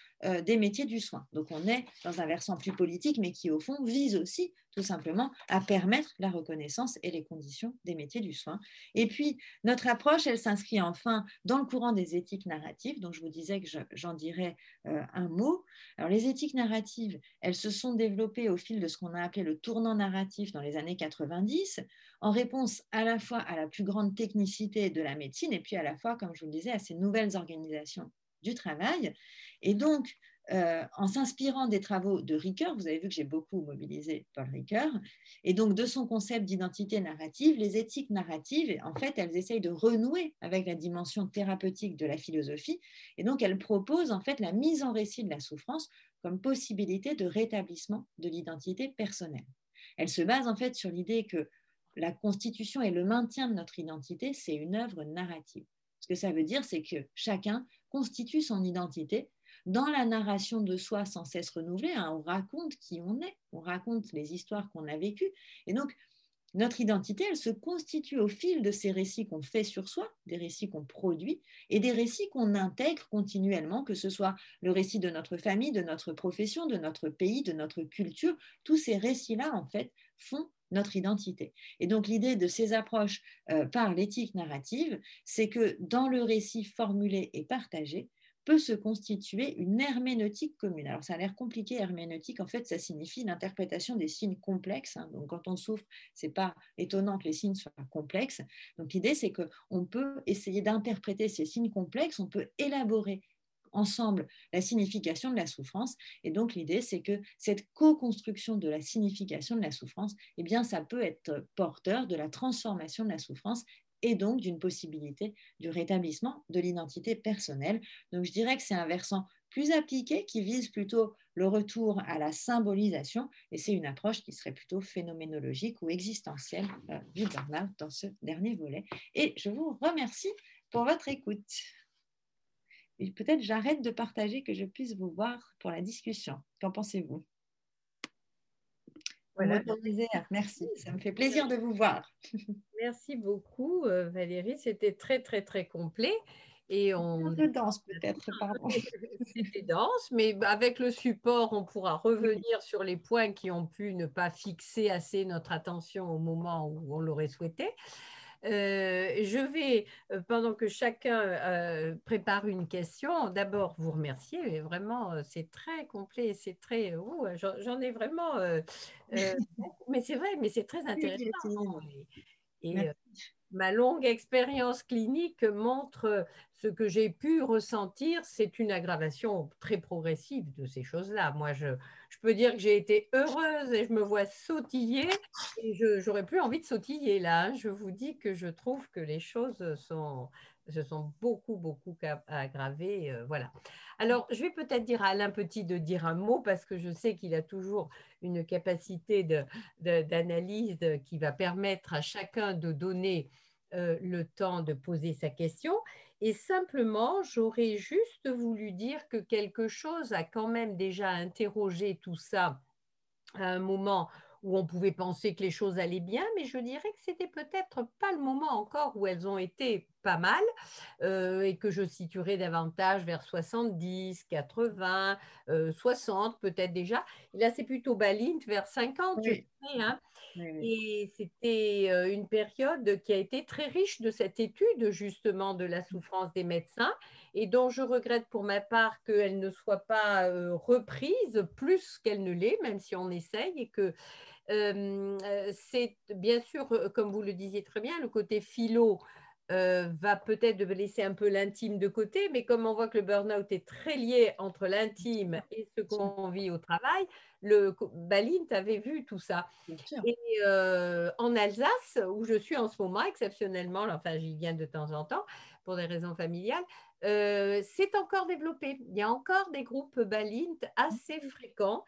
des métiers du soin. Donc on est dans un versant plus politique, mais qui au fond vise aussi tout simplement à permettre la reconnaissance et les conditions des métiers du soin. Et puis, notre approche, elle s'inscrit enfin dans le courant des éthiques narratives, dont je vous disais que j'en dirais euh, un mot. Alors, les éthiques narratives, elles se sont développées au fil de ce qu'on a appelé le tournant narratif dans les années 90, en réponse à la fois à la plus grande technicité de la médecine et puis à la fois, comme je vous le disais, à ces nouvelles organisations du travail. Et donc, euh, en s'inspirant des travaux de Ricoeur, vous avez vu que j'ai beaucoup mobilisé Paul Ricoeur, et donc de son concept d'identité narrative, les éthiques narratives, en fait, elles essayent de renouer avec la dimension thérapeutique de la philosophie, et donc elles proposent en fait la mise en récit de la souffrance comme possibilité de rétablissement de l'identité personnelle. Elles se basent en fait sur l'idée que la constitution et le maintien de notre identité, c'est une œuvre narrative. Ce que ça veut dire, c'est que chacun constitue son identité dans la narration de soi sans cesse renouvelée, hein, on raconte qui on est, on raconte les histoires qu'on a vécues. Et donc, notre identité, elle se constitue au fil de ces récits qu'on fait sur soi, des récits qu'on produit et des récits qu'on intègre continuellement, que ce soit le récit de notre famille, de notre profession, de notre pays, de notre culture. Tous ces récits-là, en fait, font notre identité. Et donc l'idée de ces approches euh, par l'éthique narrative, c'est que dans le récit formulé et partagé, peut se constituer une herméneutique commune. Alors ça a l'air compliqué, herméneutique, en fait ça signifie l'interprétation des signes complexes. Hein. Donc quand on souffre, c'est pas étonnant que les signes soient complexes. Donc l'idée c'est qu'on peut essayer d'interpréter ces signes complexes, on peut élaborer ensemble la signification de la souffrance. Et donc l'idée, c'est que cette co-construction de la signification de la souffrance, eh bien, ça peut être porteur de la transformation de la souffrance et donc d'une possibilité du rétablissement de l'identité personnelle. Donc je dirais que c'est un versant plus appliqué qui vise plutôt le retour à la symbolisation et c'est une approche qui serait plutôt phénoménologique ou existentielle euh, du burn dans ce dernier volet. Et je vous remercie pour votre écoute. Et peut-être j'arrête de partager que je puisse vous voir pour la discussion. Qu'en pensez-vous? Merci, ça me fait plaisir de vous voir. Merci beaucoup euh, Valérie, c'était très très très complet. Et on... Un peu dense peut-être, pardon. C'était dense, mais avec le support, on pourra revenir sur les points qui ont pu ne pas fixer assez notre attention au moment où on l'aurait souhaité. Euh, je vais, euh, pendant que chacun euh, prépare une question, d'abord vous remercier. Vraiment, c'est très complet, c'est très. J'en ai vraiment. mais c'est vrai, mais c'est très intéressant. Et, ma longue expérience clinique montre ce que j'ai pu ressentir, c'est une aggravation très progressive de ces choses-là. Moi, je, peux dire que j'ai été heureuse et je me vois sautiller et je n'aurais plus envie de sautiller là. Hein. Je vous dis que je trouve que les choses sont, se sont beaucoup, beaucoup aggravées. Euh, voilà. Alors, je vais peut-être dire à Alain Petit de dire un mot parce que je sais qu'il a toujours une capacité d'analyse qui va permettre à chacun de donner euh, le temps de poser sa question. Et simplement, j'aurais juste voulu dire que quelque chose a quand même déjà interrogé tout ça à un moment où on pouvait penser que les choses allaient bien, mais je dirais que c'était peut-être pas le moment encore où elles ont été pas mal euh, et que je situerai davantage vers 70, 80, 60 peut-être déjà. Et là, c'est plutôt Balint vers 50, je sais, hein. Et c'était euh, une période qui a été très riche de cette étude justement de la souffrance des médecins et dont je regrette pour ma part qu'elle ne soit pas euh, reprise plus qu'elle ne l'est, même si on essaye et que euh, c'est bien sûr, comme vous le disiez très bien, le côté philo euh, va peut-être laisser un peu l'intime de côté, mais comme on voit que le burn-out est très lié entre l'intime et ce qu'on vit au travail, le Balint avait vu tout ça. Et euh, en Alsace, où je suis en ce moment exceptionnellement, enfin j'y viens de temps en temps pour des raisons familiales, euh, c'est encore développé. Il y a encore des groupes Balint assez fréquents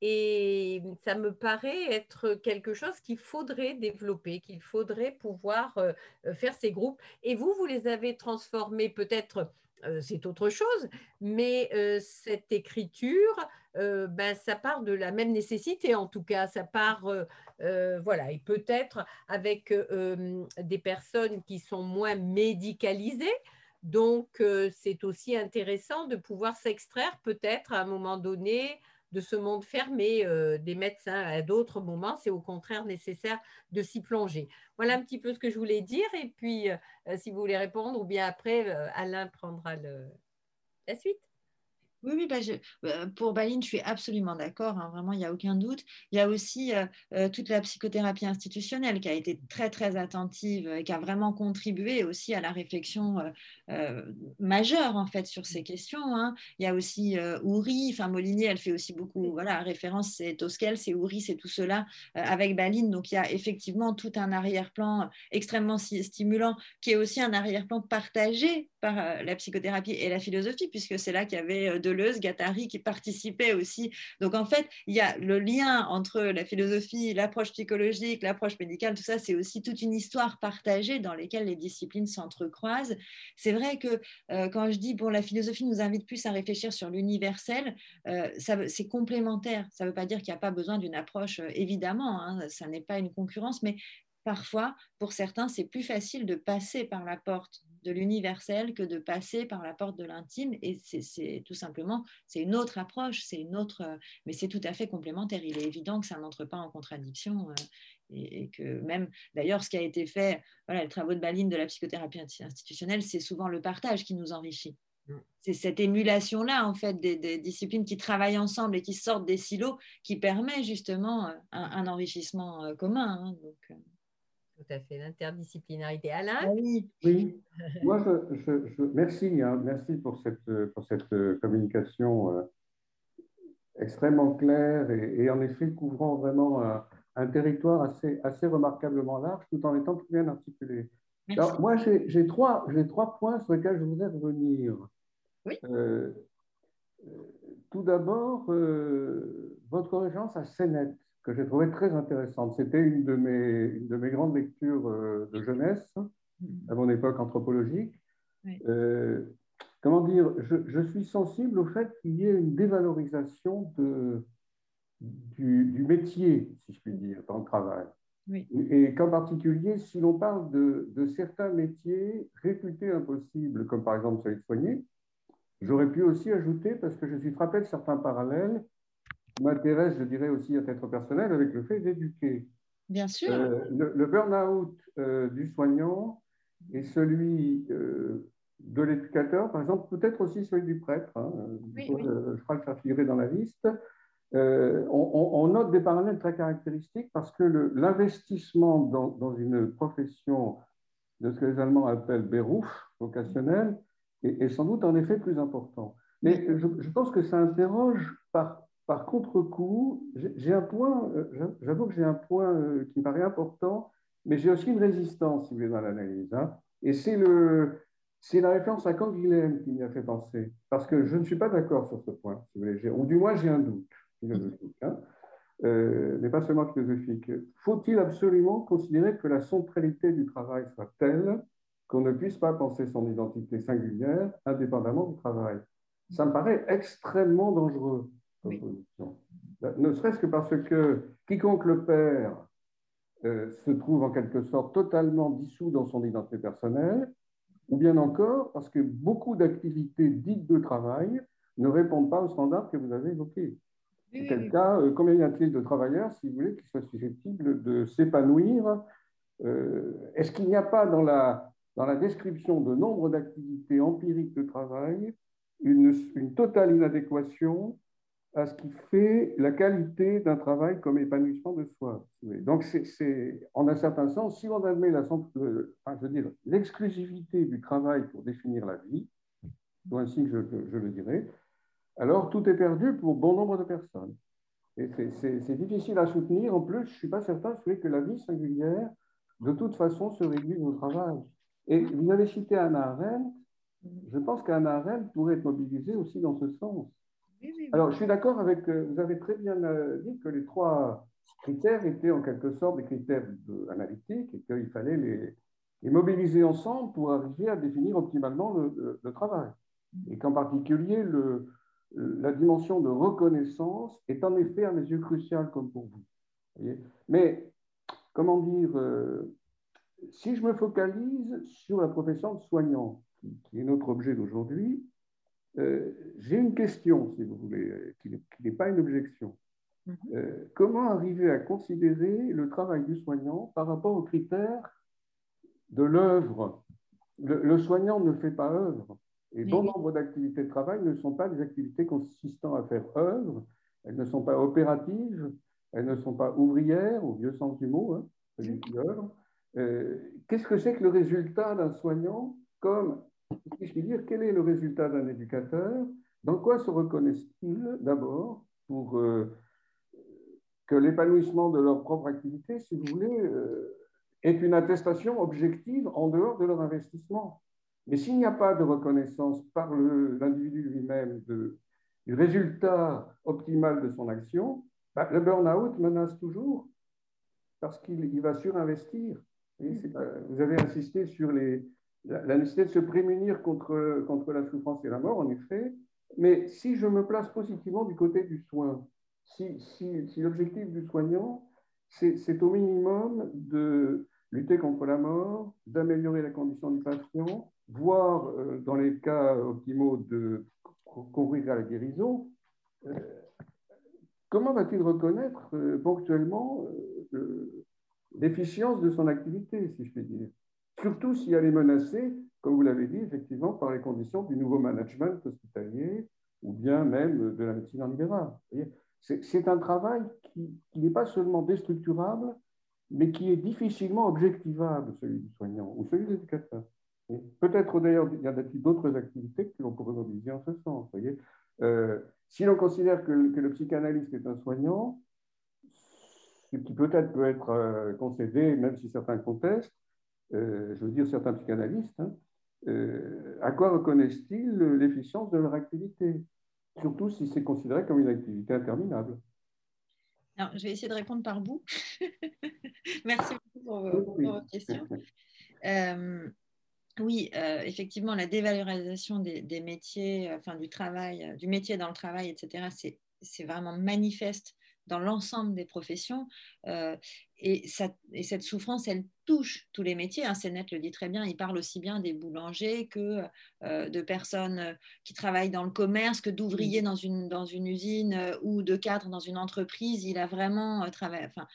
et ça me paraît être quelque chose qu'il faudrait développer, qu'il faudrait pouvoir euh, faire ces groupes. Et vous, vous les avez transformés peut-être, euh, c'est autre chose, mais euh, cette écriture, ben, ça part de la même nécessité en tout cas, ça part, voilà, et peut-être avec des personnes qui sont moins médicalisées. Donc, c'est aussi intéressant de pouvoir s'extraire peut-être à un moment donné de ce monde fermé euh, des médecins à d'autres moments, c'est au contraire nécessaire de s'y plonger. Voilà un petit peu ce que je voulais dire. Et puis, euh, si vous voulez répondre, ou bien après, euh, Alain prendra la suite. Oui, oui bah, euh, pour Baline, je suis absolument d'accord, hein, vraiment, il n'y a aucun doute. Il y a aussi euh, euh, toute la psychothérapie institutionnelle qui a été très, très attentive et qui a vraiment contribué aussi à la réflexion majeure, en fait, sur ces questions. Hein. Il y a aussi Ouri, enfin, Molinier, elle fait aussi beaucoup, voilà, référence, c'est Tosquel, c'est Ouri, c'est tout cela avec Baline. Donc, il y a effectivement tout un arrière-plan extrêmement stimulant qui est aussi un arrière-plan partagé par la psychothérapie et la philosophie, puisque c'est là qu'il y avait Deleuze, Gattari qui participaient aussi. Donc en fait, il y a le lien entre la philosophie, l'approche psychologique, l'approche médicale, tout ça, c'est aussi toute une histoire partagée dans laquelle les disciplines s'entrecroisent. C'est vrai que euh, quand je dis, bon, la philosophie nous invite plus à réfléchir sur l'universel, euh, c'est complémentaire. Ça ne veut pas dire qu'il n'y a pas besoin d'une approche, euh, évidemment, hein, ça n'est pas une concurrence, mais parfois, pour certains, c'est plus facile de passer par la porte de l'universel que de passer par la porte de l'intime. Et c'est tout simplement, c'est une autre approche, c'est une autre, mais c'est tout à fait complémentaire. Il est évident que ça n'entre pas en contradiction. Euh, et, que même, d'ailleurs, ce qui a été fait, voilà, les travaux de Baline de la psychothérapie institutionnelle, c'est souvent le partage qui nous enrichit. Mm. C'est cette émulation-là, en fait, des, disciplines qui travaillent ensemble et qui sortent des silos qui permet justement un, enrichissement euh, commun. Hein. donc, tout à fait, l'interdisciplinarité. Alain ah Oui, oui. Moi, je, merci, hein, merci pour cette, pour cette euh, communication euh, extrêmement claire et, en effet couvrant vraiment un, territoire assez, assez remarquablement large tout en étant très bien articulé. Alors, moi, j'ai trois, trois points sur lesquels je voudrais revenir. Oui. Euh, tout d'abord, votre référence à Sénète que j'ai trouvé très intéressante. C'était une, de mes, une de mes grandes lectures euh, de jeunesse, à mon époque anthropologique. Euh, comment dire, je, je, suis sensible au fait qu'il y ait une dévalorisation de, du, du, métier, si je puis dire, dans le travail. Et qu'en particulier, si l'on parle de, de, certains métiers réputés impossibles, comme par exemple celui de soigner, j'aurais pu aussi ajouter, parce que je suis frappé de certains parallèles, m'intéresse, je dirais aussi à titre personnel, avec le fait d'éduquer. Bien sûr. Euh, le, burn-out euh, du soignant et celui euh, de l'éducateur, par exemple, peut-être aussi celui du prêtre, hein, je crois le faire figurer dans la liste, on, note des parallèles très caractéristiques parce que l'investissement dans, dans, une profession de ce que les Allemands appellent Beruf, vocationnel, est, est, sans doute en effet plus important. Mais je, je pense que ça interroge par par contre-coup, j'ai un point, euh, j'avoue que j'ai un point euh, qui me paraît important, mais j'ai aussi une résistance, si vous voulez, dans l'analyse. Hein. Et c'est la référence à Canguilhem qui m'y a fait penser, parce que je ne suis pas d'accord sur ce point, si vous voulez, ou du moins j'ai un doute philosophique, hein. euh, mais pas seulement philosophique. Faut-il absolument considérer que la centralité du travail soit telle qu'on ne puisse pas penser son identité singulière indépendamment du travail? Ça me paraît extrêmement dangereux. Ne serait-ce que parce que quiconque le perd euh, se trouve en quelque sorte totalement dissous dans son identité personnelle, ou bien encore parce que beaucoup d'activités dites de travail ne répondent pas aux standards que vous avez évoqués. En quel cas, euh, combien y a-t-il de travailleurs, si vous voulez, qui soient susceptibles de s'épanouir euh, Est-ce qu'il n'y a pas dans la, dans la description de nombre d'activités empiriques de travail une, une totale inadéquation à ce qui fait la qualité d'un travail comme épanouissement de soi. Donc, c'est, en un certain sens, si on admet la, euh, enfin, je veux dire, l'exclusivité du travail pour définir la vie, ou ainsi que je, le dirais, alors tout est perdu pour bon nombre de personnes. Et c'est, difficile à soutenir. En plus, je ne suis pas certain que la vie singulière, de toute façon, se réduit au travail. Et vous avez cité Anna Arendt. Je pense qu'Anna Arendt pourrait être mobilisée aussi dans ce sens. Alors, je suis d'accord avec, euh, vous avez très bien euh, dit que les trois critères étaient en quelque sorte des critères analytiques et qu'il fallait les, mobiliser ensemble pour arriver à définir optimalement le, travail. Et qu'en particulier, le, la dimension de reconnaissance est en effet à mes yeux cruciale comme pour vous. Mais, comment dire, euh, si je me focalise sur la profession de soignant, qui est notre objet d'aujourd'hui, euh, j'ai une question, si vous voulez, qui, n'est pas une objection. Mhm. Euh, comment arriver à considérer le travail du soignant par rapport aux critères de l'œuvre? Le, soignant ne fait pas œuvre. Et bon nombre d'activités de travail ne sont pas des activités consistant à faire œuvre. Elles ne sont pas opératives, elles ne sont pas ouvrières, au vieux sens du mot, hein, euh, Qu'est-ce que c'est que le résultat d'un soignant comme je dire, quel est le résultat d'un éducateur? Dans quoi se reconnaissent-ils d'abord pour euh, que l'épanouissement de leur propre activité, si vous voulez, euh, est une attestation objective en dehors de leur investissement? Mais s'il n'y a pas de reconnaissance par l'individu lui-même du résultat optimal de son action, bah, le burn-out menace toujours parce qu'il va surinvestir. vous avez insisté sur les, la, nécessité de se prémunir contre, la souffrance et la mort, en effet. Mais si je me place positivement du côté du soin, si l'objectif du soignant, c'est au minimum de lutter contre la mort, d'améliorer la condition du patient, voire, euh, dans les cas optimaux, de courir à la guérison, euh, comment va-t-il reconnaître euh, ponctuellement l'efficience de son activité, si je puis dire? Surtout si elle est menacée, comme vous l'avez dit, effectivement, par les conditions du nouveau management hospitalier ou bien même de la médecine en libéral. C'est un travail qui, n'est pas seulement déstructurable, mais qui est difficilement objectivable, celui du soignant ou celui de l'éducateur. Peut-être d'ailleurs, il y a d'autres activités que l'on pourrait mobiliser en ce sens. Euh, si l'on considère que, le psychanalyste est un soignant, ce qui peut-être peut être euh, concédé, même si certains contestent, euh, je veux dire certains psychanalystes, hein, euh, à quoi reconnaissent-ils l'efficience de leur activité Surtout si c'est considéré comme une activité interminable? Alors, je vais essayer de répondre par bout. Merci beaucoup pour, vos, questions. Euh, oui, effectivement, la dévalorisation des, des, métiers, enfin du travail, du métier dans le travail, etc., c'est vraiment manifeste dans l'ensemble des professions. Euh, et, cette souffrance, elle touche tous les métiers. Hein. Sénète le dit très bien, il parle aussi bien des boulangers que euh, de personnes qui travaillent dans le commerce, que d'ouvriers dans une, dans une usine euh, ou de cadres dans une entreprise. Il a vraiment travaillé, enfin,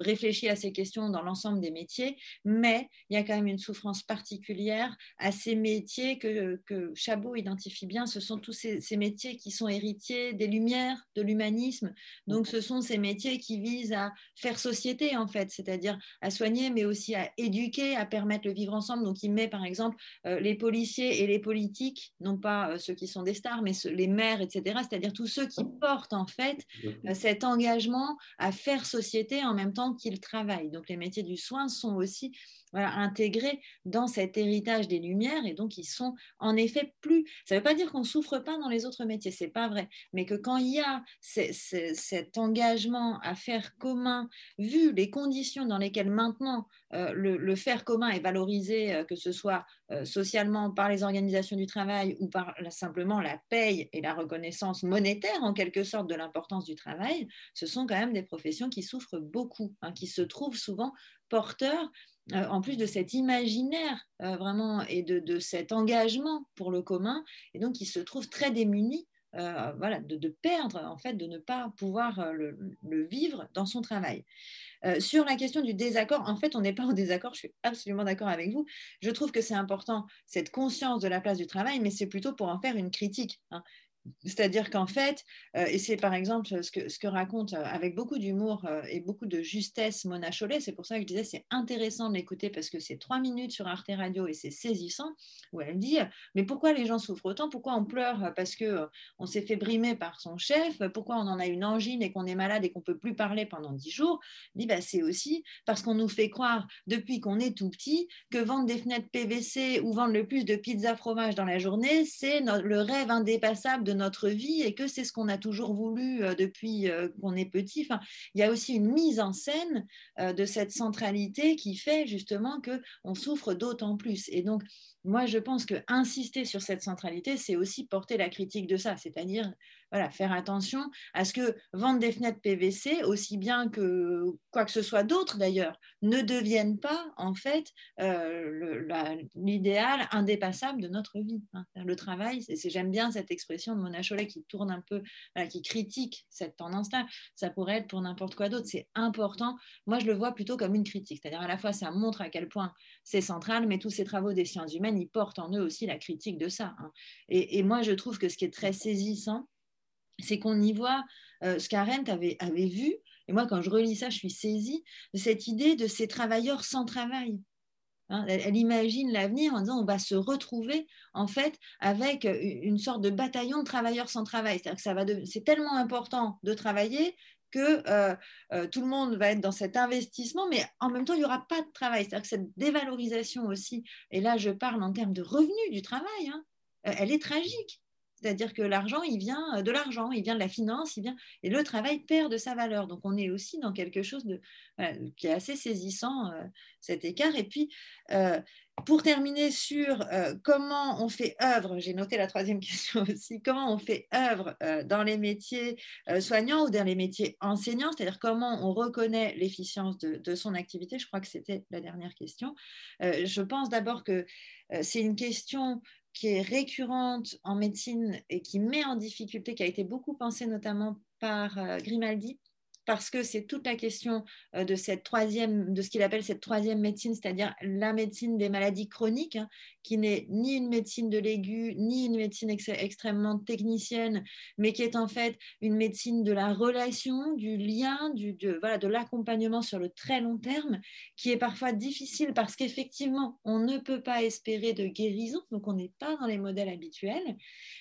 réfléchit à ces questions dans l'ensemble des métiers, mais il y a quand même une souffrance particulière à ces métiers que, que Chabot identifie bien. Ce sont tous ces, métiers qui sont héritiers des Lumières, de l'humanisme. Donc, ce sont ces métiers qui visent à faire société, en fait, c'est-à-dire à soigner, mais aussi à éduquer, à permettre le vivre ensemble. Donc, il met, par exemple, euh, les policiers et les politiques, non pas euh, ceux qui sont des stars, mais les maires, etc., c'est-à-dire tous ceux qui portent, en fait, euh, cet engagement à faire société en même temps qu'ils travaillent. Donc les métiers du soin sont aussi intégrés dans cet héritage des Lumières et donc ils sont en effet plus. Ça ne veut pas dire qu'on souffre pas dans les autres métiers, c'est pas vrai, mais que quand il y a cet engagement à faire commun, vu les conditions dans lesquelles maintenant euh, le, faire commun est valorisé, euh, que ce soit euh, socialement par les organisations du travail ou par simplement la paye et la reconnaissance monétaire en quelque sorte de l'importance du travail, ce sont quand même des professions qui souffrent beaucoup, hein, qui se trouvent souvent porteurs euh, en plus de cet imaginaire euh, vraiment et de, cet engagement pour le commun, et donc il se trouve très démuni euh, voilà, de, perdre, en fait, de ne pas pouvoir le, vivre dans son travail. sur la question du désaccord, en fait, on n'est pas en désaccord, je suis absolument d'accord avec vous. Je trouve que c'est important, cette conscience de la place du travail, mais c'est plutôt pour en faire une critique. Hein. C'est-à-dire qu'en fait, euh, et c'est par exemple ce que, ce que raconte euh, avec beaucoup d'humour euh, et beaucoup de justesse Mona Chollet, c'est pour ça que je disais c'est intéressant de l'écouter parce que c'est trois minutes sur Arte Radio et c'est saisissant, où elle dit Mais pourquoi les gens souffrent autant? Pourquoi on pleure Parce qu'on on s'est fait brimer par son chef? Pourquoi on en a une angine et qu'on est malade et qu'on ne peut plus parler pendant dix jours? Dit bah, C'est aussi parce qu'on nous fait croire depuis qu'on est tout petit que vendre des fenêtres PVC ou vendre le plus de fromage dans la journée, c'est le rêve indépassable de notre vie et que c'est ce qu'on a toujours voulu euh, depuis euh, qu'on est petit. Enfin, il y a aussi une mise en scène euh, de cette centralité qui fait justement que on souffre d'autant plus. Et donc, moi, je pense que insister sur cette centralité, c'est aussi porter la critique de ça, c'est-à-dire voilà, faire attention à ce que vendre des fenêtres PVC, aussi bien que quoi que ce soit d'autre d'ailleurs, ne devienne pas en fait euh, l'idéal indépassable de notre vie. Hein. Le travail, j'aime bien cette expression de Mona Chollet qui tourne un peu, qui critique cette tendance-là. Ça pourrait être pour n'importe quoi d'autre. C'est important. Moi, je le vois plutôt comme une critique, c'est-à-dire à la fois ça montre à quel point c'est central, mais tous ces travaux des sciences humaines, ils portent en eux aussi la critique de ça. Hein. Et, moi, je trouve que ce qui est très saisissant, c'est qu'on y voit euh, ce qu'Arendt avait, vu. Et moi, quand je relis ça, je suis saisie de cette idée de ces travailleurs sans travail. Hein. elle, imagine l'avenir en disant on va se retrouver en fait avec une sorte de bataillon de travailleurs sans travail. C'est-à-dire que c'est tellement important de travailler que euh, euh, tout le monde va être dans cet investissement, mais en même temps, il n'y aura pas de travail. C'est-à-dire que cette dévalorisation aussi, et là je parle en termes de revenus du travail, hein, elle est tragique. C'est-à-dire que l'argent, il vient euh, de l'argent, il vient de la finance, il vient et le travail perd de sa valeur. Donc on est aussi dans quelque chose de, qui est assez saisissant euh, cet écart. Et puis euh, pour terminer sur comment on fait œuvre, j'ai noté la troisième question aussi, comment on fait œuvre dans les métiers soignants ou dans les métiers enseignants, c'est-à-dire comment on reconnaît l'efficience de, de, son activité. Je crois que c'était la dernière question. je pense d'abord que c'est une question qui est récurrente en médecine et qui met en difficulté, qui a été beaucoup pensée notamment par euh, Grimaldi, parce que c'est toute la question euh, de cette troisième, de ce qu'il appelle cette troisième médecine, c'est-à-dire la médecine des maladies chroniques, hein, qui n'est ni une médecine de l'aigu, ni une médecine extrêmement technicienne, mais qui est en fait une médecine de la relation, du lien, de, l'accompagnement sur le très long terme, qui est parfois difficile parce qu'effectivement, on ne peut pas espérer de guérison, donc on n'est pas dans les modèles habituels.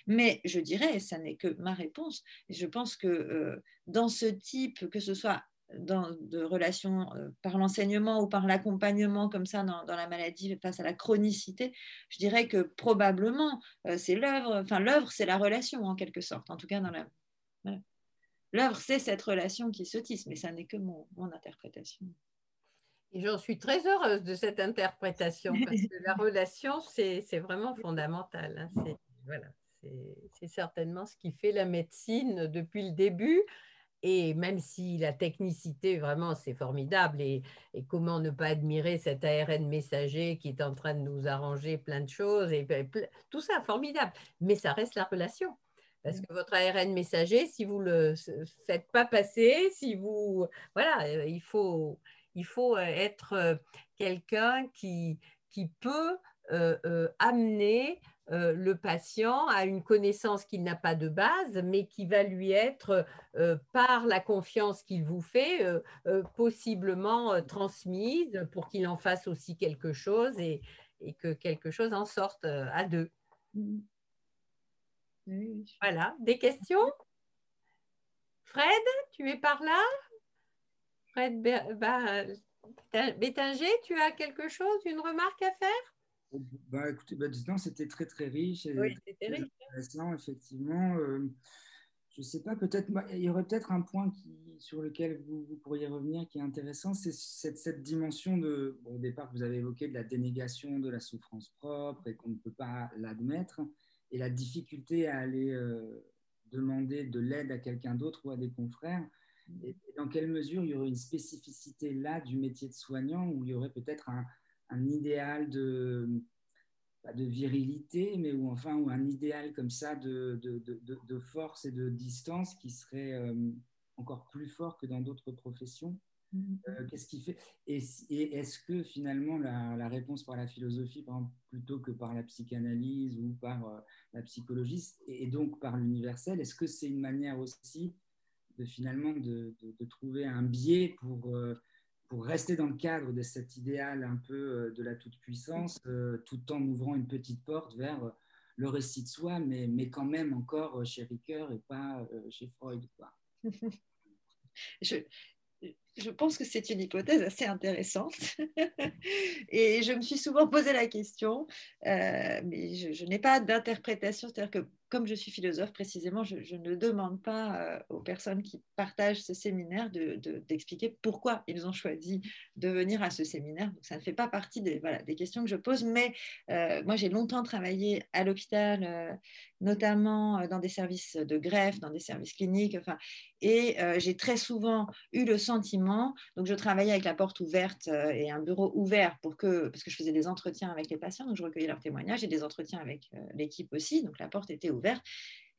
Mais je dirais, ça n'est que ma réponse, je pense que euh, dans ce type, que ce soit dans, de relations euh, par l'enseignement ou par l'accompagnement comme ça dans, la maladie face à la chronicité, je dirais que probablement euh, c'est l'œuvre, enfin l'œuvre c'est la relation en quelque sorte, en tout cas dans la... L'œuvre c'est cette relation qui se tisse, mais ça n'est que mon, interprétation. Et j'en suis très heureuse de cette interprétation parce que la relation c'est vraiment fondamental. Hein. Voilà, c'est certainement ce qui fait la médecine depuis le début. Et même si la technicité, vraiment, c'est formidable, et, comment ne pas admirer cet ARN messager qui est en train de nous arranger plein de choses, et, tout ça, formidable, mais ça reste la relation. Parce que votre ARN messager, si vous ne le faites pas passer, si vous... Voilà, euh, il faut, il faut être euh, quelqu'un qui, qui peut euh, amener euh, le patient a une connaissance qu'il n'a pas de base, mais qui va lui être, euh, par la confiance qu'il vous fait, euh, possiblement transmise pour qu'il en fasse aussi quelque chose et, que quelque chose en sorte à deux. Voilà, des questions? Fred, tu es par là? Fred Bétinger, tu as quelque chose, une remarque à faire? Bah, écoutez, bah, c'était très très riche. Et oui, c'était riche. Intéressant, effectivement. Euh, je ne sais pas, peut-être, il y aurait peut-être un point qui, sur lequel vous, vous, pourriez revenir qui est intéressant, c'est cette, cette, dimension de, au départ, vous avez évoqué de la dénégation de la souffrance propre et qu'on ne peut pas l'admettre, et la difficulté à aller euh, demander de l'aide à quelqu'un d'autre ou à des confrères. Et, et dans quelle mesure il y aurait une spécificité là du métier de soignant où il y aurait peut-être un, un idéal de, pas de virilité, mais ou enfin ou un idéal comme ça de, de, de, de force et de distance qui serait euh, encore plus fort que dans d'autres professions. mm-hmm. Qu'est-ce qui fait Et, est-ce que finalement la, réponse par la philosophie, plutôt que par la psychanalyse ou par la psychologie, et, donc par l'universel, est-ce que c'est une manière aussi de finalement de, trouver un biais pour pour rester dans le cadre de cet idéal un peu de la toute-puissance, tout en ouvrant une petite porte vers le récit de soi, mais, mais quand même encore chez Ricoeur et pas chez Freud. Je, je pense que c'est une hypothèse assez intéressante. et je me suis souvent posé la question, euh, mais je, n'ai pas d'interprétation. C'est-à-dire que comme je suis philosophe précisément, je, ne demande pas euh, aux personnes qui partagent ce séminaire d'expliquer de, pourquoi ils ont choisi de venir à ce séminaire. Donc, ça ne fait pas partie des, voilà, des questions que je pose, mais euh, moi j'ai longtemps travaillé à l'hôpital, notamment dans des services de greffe, dans des services cliniques, enfin, et j'ai très souvent eu le sentiment donc, je travaillais avec la porte ouverte euh, et un bureau ouvert pour que, parce que je faisais des entretiens avec les patients, donc je recueillais leurs témoignages et des entretiens avec euh, l'équipe aussi. Donc, la porte était ouverte.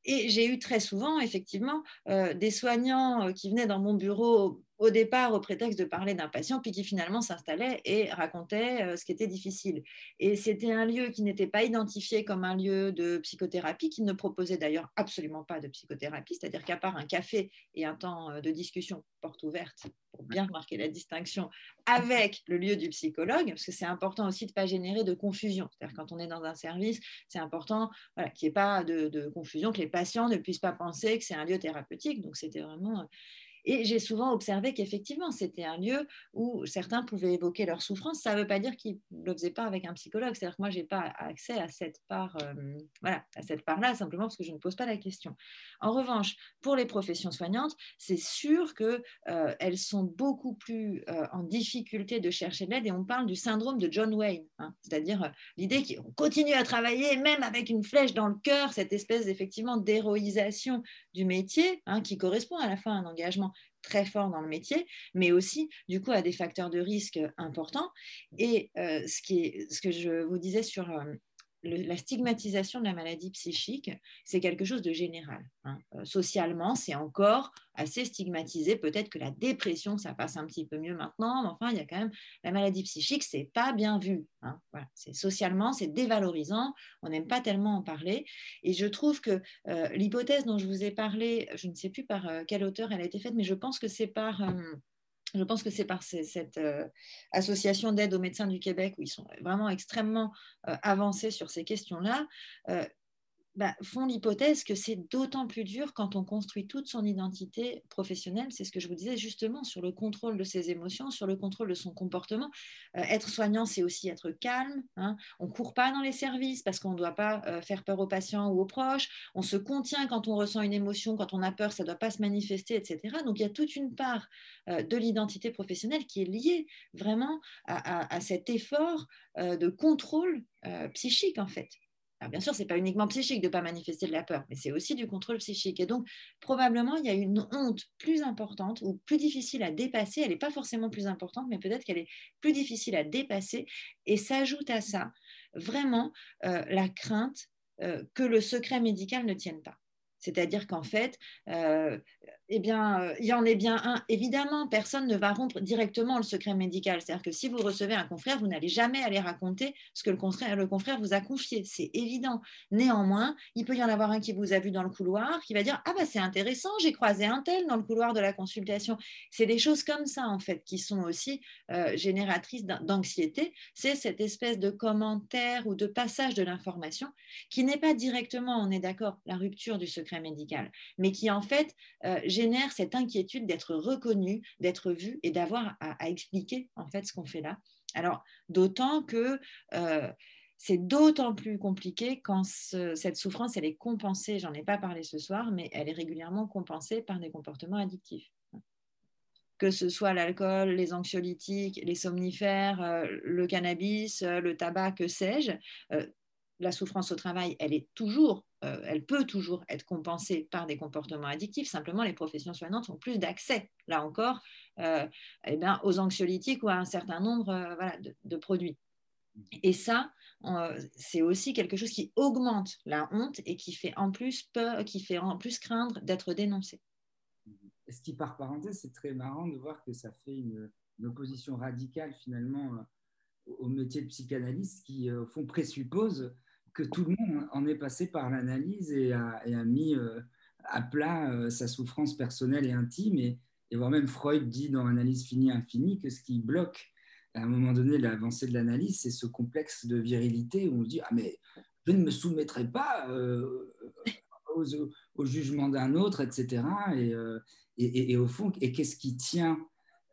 Et j'ai eu très souvent, effectivement, euh, des soignants qui venaient dans mon bureau au départ au prétexte de parler d'un patient, puis qui finalement s'installait et racontait euh, ce qui était difficile. Et c'était un lieu qui n'était pas identifié comme un lieu de psychothérapie, qui ne proposait d'ailleurs absolument pas de psychothérapie, c'est-à-dire qu'à part un café et un temps euh, de discussion porte ouverte, pour bien marquer la distinction avec le lieu du psychologue, parce que c'est important aussi de ne pas générer de confusion. C'est-à-dire quand on est dans un service, c'est important voilà, qu'il n'y ait pas de, de confusion, que les patients ne puissent pas penser que c'est un lieu thérapeutique. Donc c'était vraiment... Et j'ai souvent observé qu'effectivement, c'était un lieu où certains pouvaient évoquer leur souffrance. Ça ne veut pas dire qu'ils ne le faisaient pas avec un psychologue. C'est-à-dire que moi, je n'ai pas accès à cette part, euh, voilà, à cette part-là, simplement parce que je ne pose pas la question. En revanche, pour les professions soignantes, c'est sûr qu'elles euh, sont beaucoup plus euh, en difficulté de chercher de l'aide. Et on parle du syndrome de John Wayne, hein. c'est-à-dire l'idée qu'on continue à travailler, même avec une flèche dans le cœur, cette espèce effectivement d'héroïsation du métier, hein, qui correspond à la fois à un engagement très fort dans le métier, mais aussi du coup à des facteurs de risque importants. Et euh, ce, que je vous disais sur euh, la stigmatisation de la maladie psychique, c'est quelque chose de général. Hein. Euh, socialement, c'est encore assez stigmatisé. Peut-être que la dépression, ça passe un petit peu mieux maintenant, mais enfin, il y a quand même la maladie psychique, c'est pas bien vu. Hein. C'est socialement, c'est dévalorisant. On n'aime pas tellement en parler. Et je trouve que euh, l'hypothèse dont je vous ai parlé, je ne sais plus par euh, quel auteur elle a été faite, mais je pense que c'est par je pense que c'est par cette euh, association d'aide aux médecins du Québec où ils sont vraiment extrêmement euh, avancés sur ces questions-là. Euh, bah, font l'hypothèse que c'est d'autant plus dur quand on construit toute son identité professionnelle. C'est ce que je vous disais justement sur le contrôle de ses émotions, sur le contrôle de son comportement. Euh, être soignant, c'est aussi être calme. Hein. On ne court pas dans les services parce qu'on ne doit pas euh, faire peur aux patients ou aux proches. On se contient quand on ressent une émotion, quand on a peur, ça ne doit pas se manifester, etc. Donc il y a toute une part euh, de l'identité professionnelle qui est liée vraiment à cet effort de contrôle psychique en fait bien sûr, ce n'est pas uniquement psychique de ne pas manifester de la peur, mais c'est aussi du contrôle psychique. Et donc, probablement, il y a une honte plus importante ou plus difficile à dépasser. Elle n'est pas forcément plus importante, mais peut-être qu'elle est plus difficile à dépasser. Et s'ajoute à ça vraiment euh, la crainte euh, que le secret médical ne tienne pas. C'est-à-dire qu'en fait, euh, eh bien, euh, il y en est bien un. Évidemment, personne ne va rompre directement le secret médical. C'est-à-dire que si vous recevez un confrère, vous n'allez jamais aller raconter ce que le confrère, le confrère vous a confié. C'est évident. Néanmoins, il peut y en avoir un qui vous a vu dans le couloir, qui va dire Ah, bah, c'est intéressant, j'ai croisé un tel dans le couloir de la consultation. C'est des choses comme ça, en fait, qui sont aussi euh, génératrices d'anxiété. C'est cette espèce de commentaire ou de passage de l'information qui n'est pas directement, on est d'accord, la rupture du secret médical, mais qui, en fait, euh, génère cette inquiétude d'être reconnu, d'être vu et d'avoir à, expliquer en fait ce qu'on fait là. Alors, d'autant que euh, c'est d'autant plus compliqué quand cette souffrance, elle est compensée, j'en ai pas parlé ce soir, mais elle est régulièrement compensée par des comportements addictifs. Que ce soit l'alcool, les anxiolytiques, les somnifères, euh, le cannabis, le tabac, que sais-je, la souffrance au travail, elle est toujours, euh, elle peut toujours être compensée par des comportements addictifs. Simplement, les professions soignantes ont plus d'accès, là encore, euh, eh bien, aux anxiolytiques ou à un certain nombre euh, de, produits. Et ça, c'est aussi quelque chose qui augmente la honte et qui fait en plus peur, qui fait en plus craindre d'être dénoncé. ce qui, par parenthèse, c'est très marrant de voir que ça fait une, opposition radicale finalement euh, au métier de psychanalyste qui, au fond, présuppose que tout le monde en est passé par l'analyse et a, mis à plat sa souffrance personnelle et intime. Et, voire même Freud dit dans Analyse finie infinie que ce qui bloque à un moment donné l'avancée de l'analyse, c'est ce complexe de virilité où on se dit Ah, mais je ne me soumettrai pas euh, au jugement d'un autre, etc. Euh, et, et, au fond, et qu'est-ce qui tient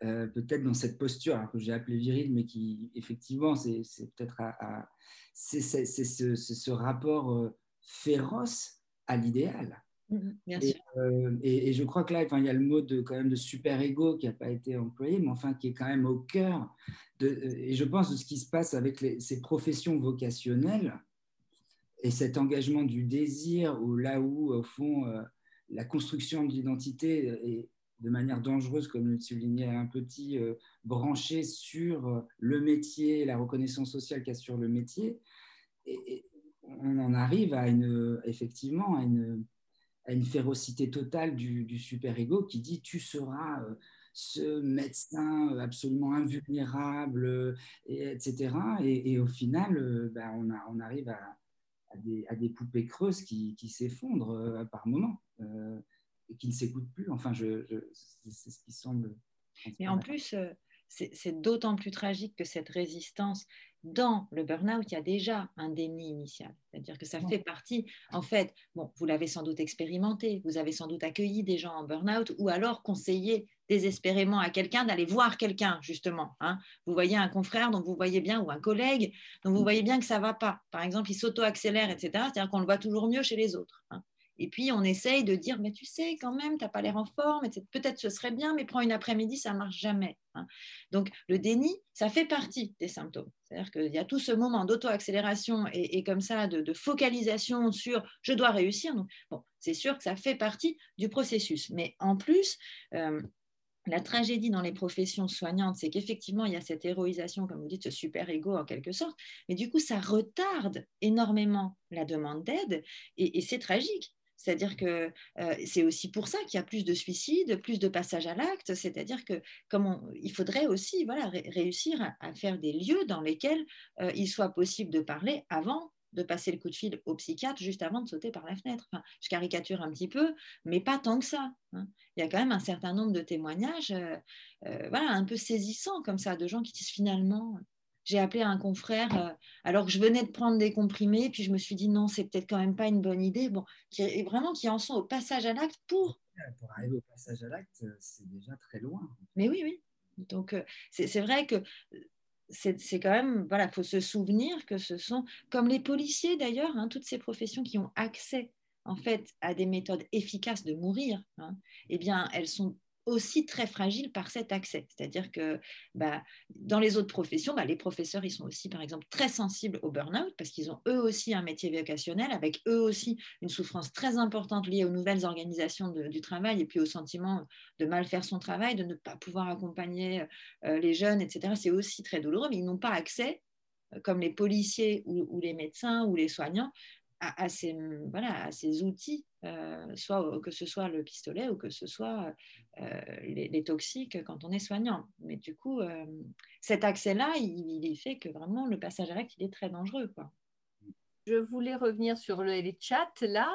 euh, peut-être dans cette posture que j'ai appelée virile, mais qui effectivement, c'est peut-être à, c'est ce, ce, rapport féroce à l'idéal. Euh, et, et, je crois que là, il y a le mot de, quand même de super-ego qui n'a pas été employé, mais enfin qui est quand même au cœur. De, et je pense de ce qui se passe avec ces professions vocationnelles et cet engagement du désir, où là où, au fond, euh, la construction de l'identité est de manière dangereuse, comme le soulignait un petit, euh, branché sur le métier, la reconnaissance sociale sur le métier. et on en arrive à une, effectivement à une à une férocité totale du, super-ego qui dit tu seras euh, ce médecin absolument invulnérable, euh, et, etc. Et, au final, euh, ben, on, arrive à, des, à, des, poupées creuses qui, qui s'effondrent par moments et qui ne s'écoutent plus. Enfin, je, c'est ce qui semble. Et en plus, c'est d'autant plus tragique que cette résistance, dans le burn-out, il y a déjà un déni initial. C'est-à-dire que ça fait partie, en fait, bon, vous l'avez sans doute expérimenté, vous avez sans doute accueilli des gens en burn-out ou alors conseillé désespérément à quelqu'un d'aller voir quelqu'un, justement. Hein. Vous voyez un confrère dont vous voyez bien ou un collègue dont vous voyez bien que ça ne va pas. Par exemple, il s'auto-accélère, etc. C'est-à-dire qu'on le voit toujours mieux chez les autres. Hein. Et puis, on essaye de dire, mais tu sais, quand même, tu n'as pas l'air en forme, peut-être ce serait bien, mais prends une après-midi, ça ne marche jamais. Hein. Donc, le déni, ça fait partie des symptômes. C'est-à-dire qu'il y a tout ce moment d'auto-accélération et, comme ça, de, focalisation sur je dois réussir. Donc, bon, c'est sûr que ça fait partie du processus. Mais en plus, euh, la tragédie dans les professions soignantes, c'est qu'effectivement, il y a cette héroïsation, comme vous dites, ce super-ego en quelque sorte, mais du coup, ça retarde énormément la demande d'aide et c'est tragique. C'est-à-dire que euh, c'est aussi pour ça qu'il y a plus de suicides, plus de passages à l'acte. C'est-à-dire que il faudrait aussi voilà, réussir à, faire des lieux dans lesquels euh, il soit possible de parler avant de passer le coup de fil au psychiatre juste avant de sauter par la fenêtre. je caricature un petit peu, mais pas tant que ça. Hein. Il y a quand même un certain nombre de témoignages euh, voilà, un peu saisissants comme ça, de gens qui disent finalement, j'ai appelé un confrère euh, alors que je venais de prendre des comprimés, puis je me suis dit non, c'est peut-être quand même pas une bonne idée. Bon, qui, vraiment qui en sont au passage à l'acte pour. Pour arriver au passage à l'acte, euh, c'est déjà très loin. Mais oui, oui. Donc euh, c'est vrai que c'est quand même, voilà, faut se souvenir que ce sont, comme les policiers d'ailleurs, hein, toutes ces professions qui ont accès en fait à des méthodes efficaces de mourir, hein, eh bien, elles sont aussi très fragile par cet accès. C'est-à-dire que bah, dans les autres professions, bah, les professeurs, ils sont aussi, par exemple, très sensibles au burn-out parce qu'ils ont eux aussi un métier vocationnel avec eux aussi une souffrance très importante liée aux nouvelles organisations du travail et puis au sentiment de mal faire son travail, de ne pas pouvoir accompagner euh, les jeunes, etc. C'est aussi très douloureux, mais ils n'ont pas accès euh, comme les policiers ou, les médecins ou les soignants, à, ces, voilà, à ces outils, euh, soit que ce soit le pistolet ou que ce soit euh, les, toxiques quand on est soignant. Mais du coup, euh, cet accès-là, il, il, fait que vraiment le passage à l'acte, il est très dangereux. Quoi. Je voulais revenir sur les chats là.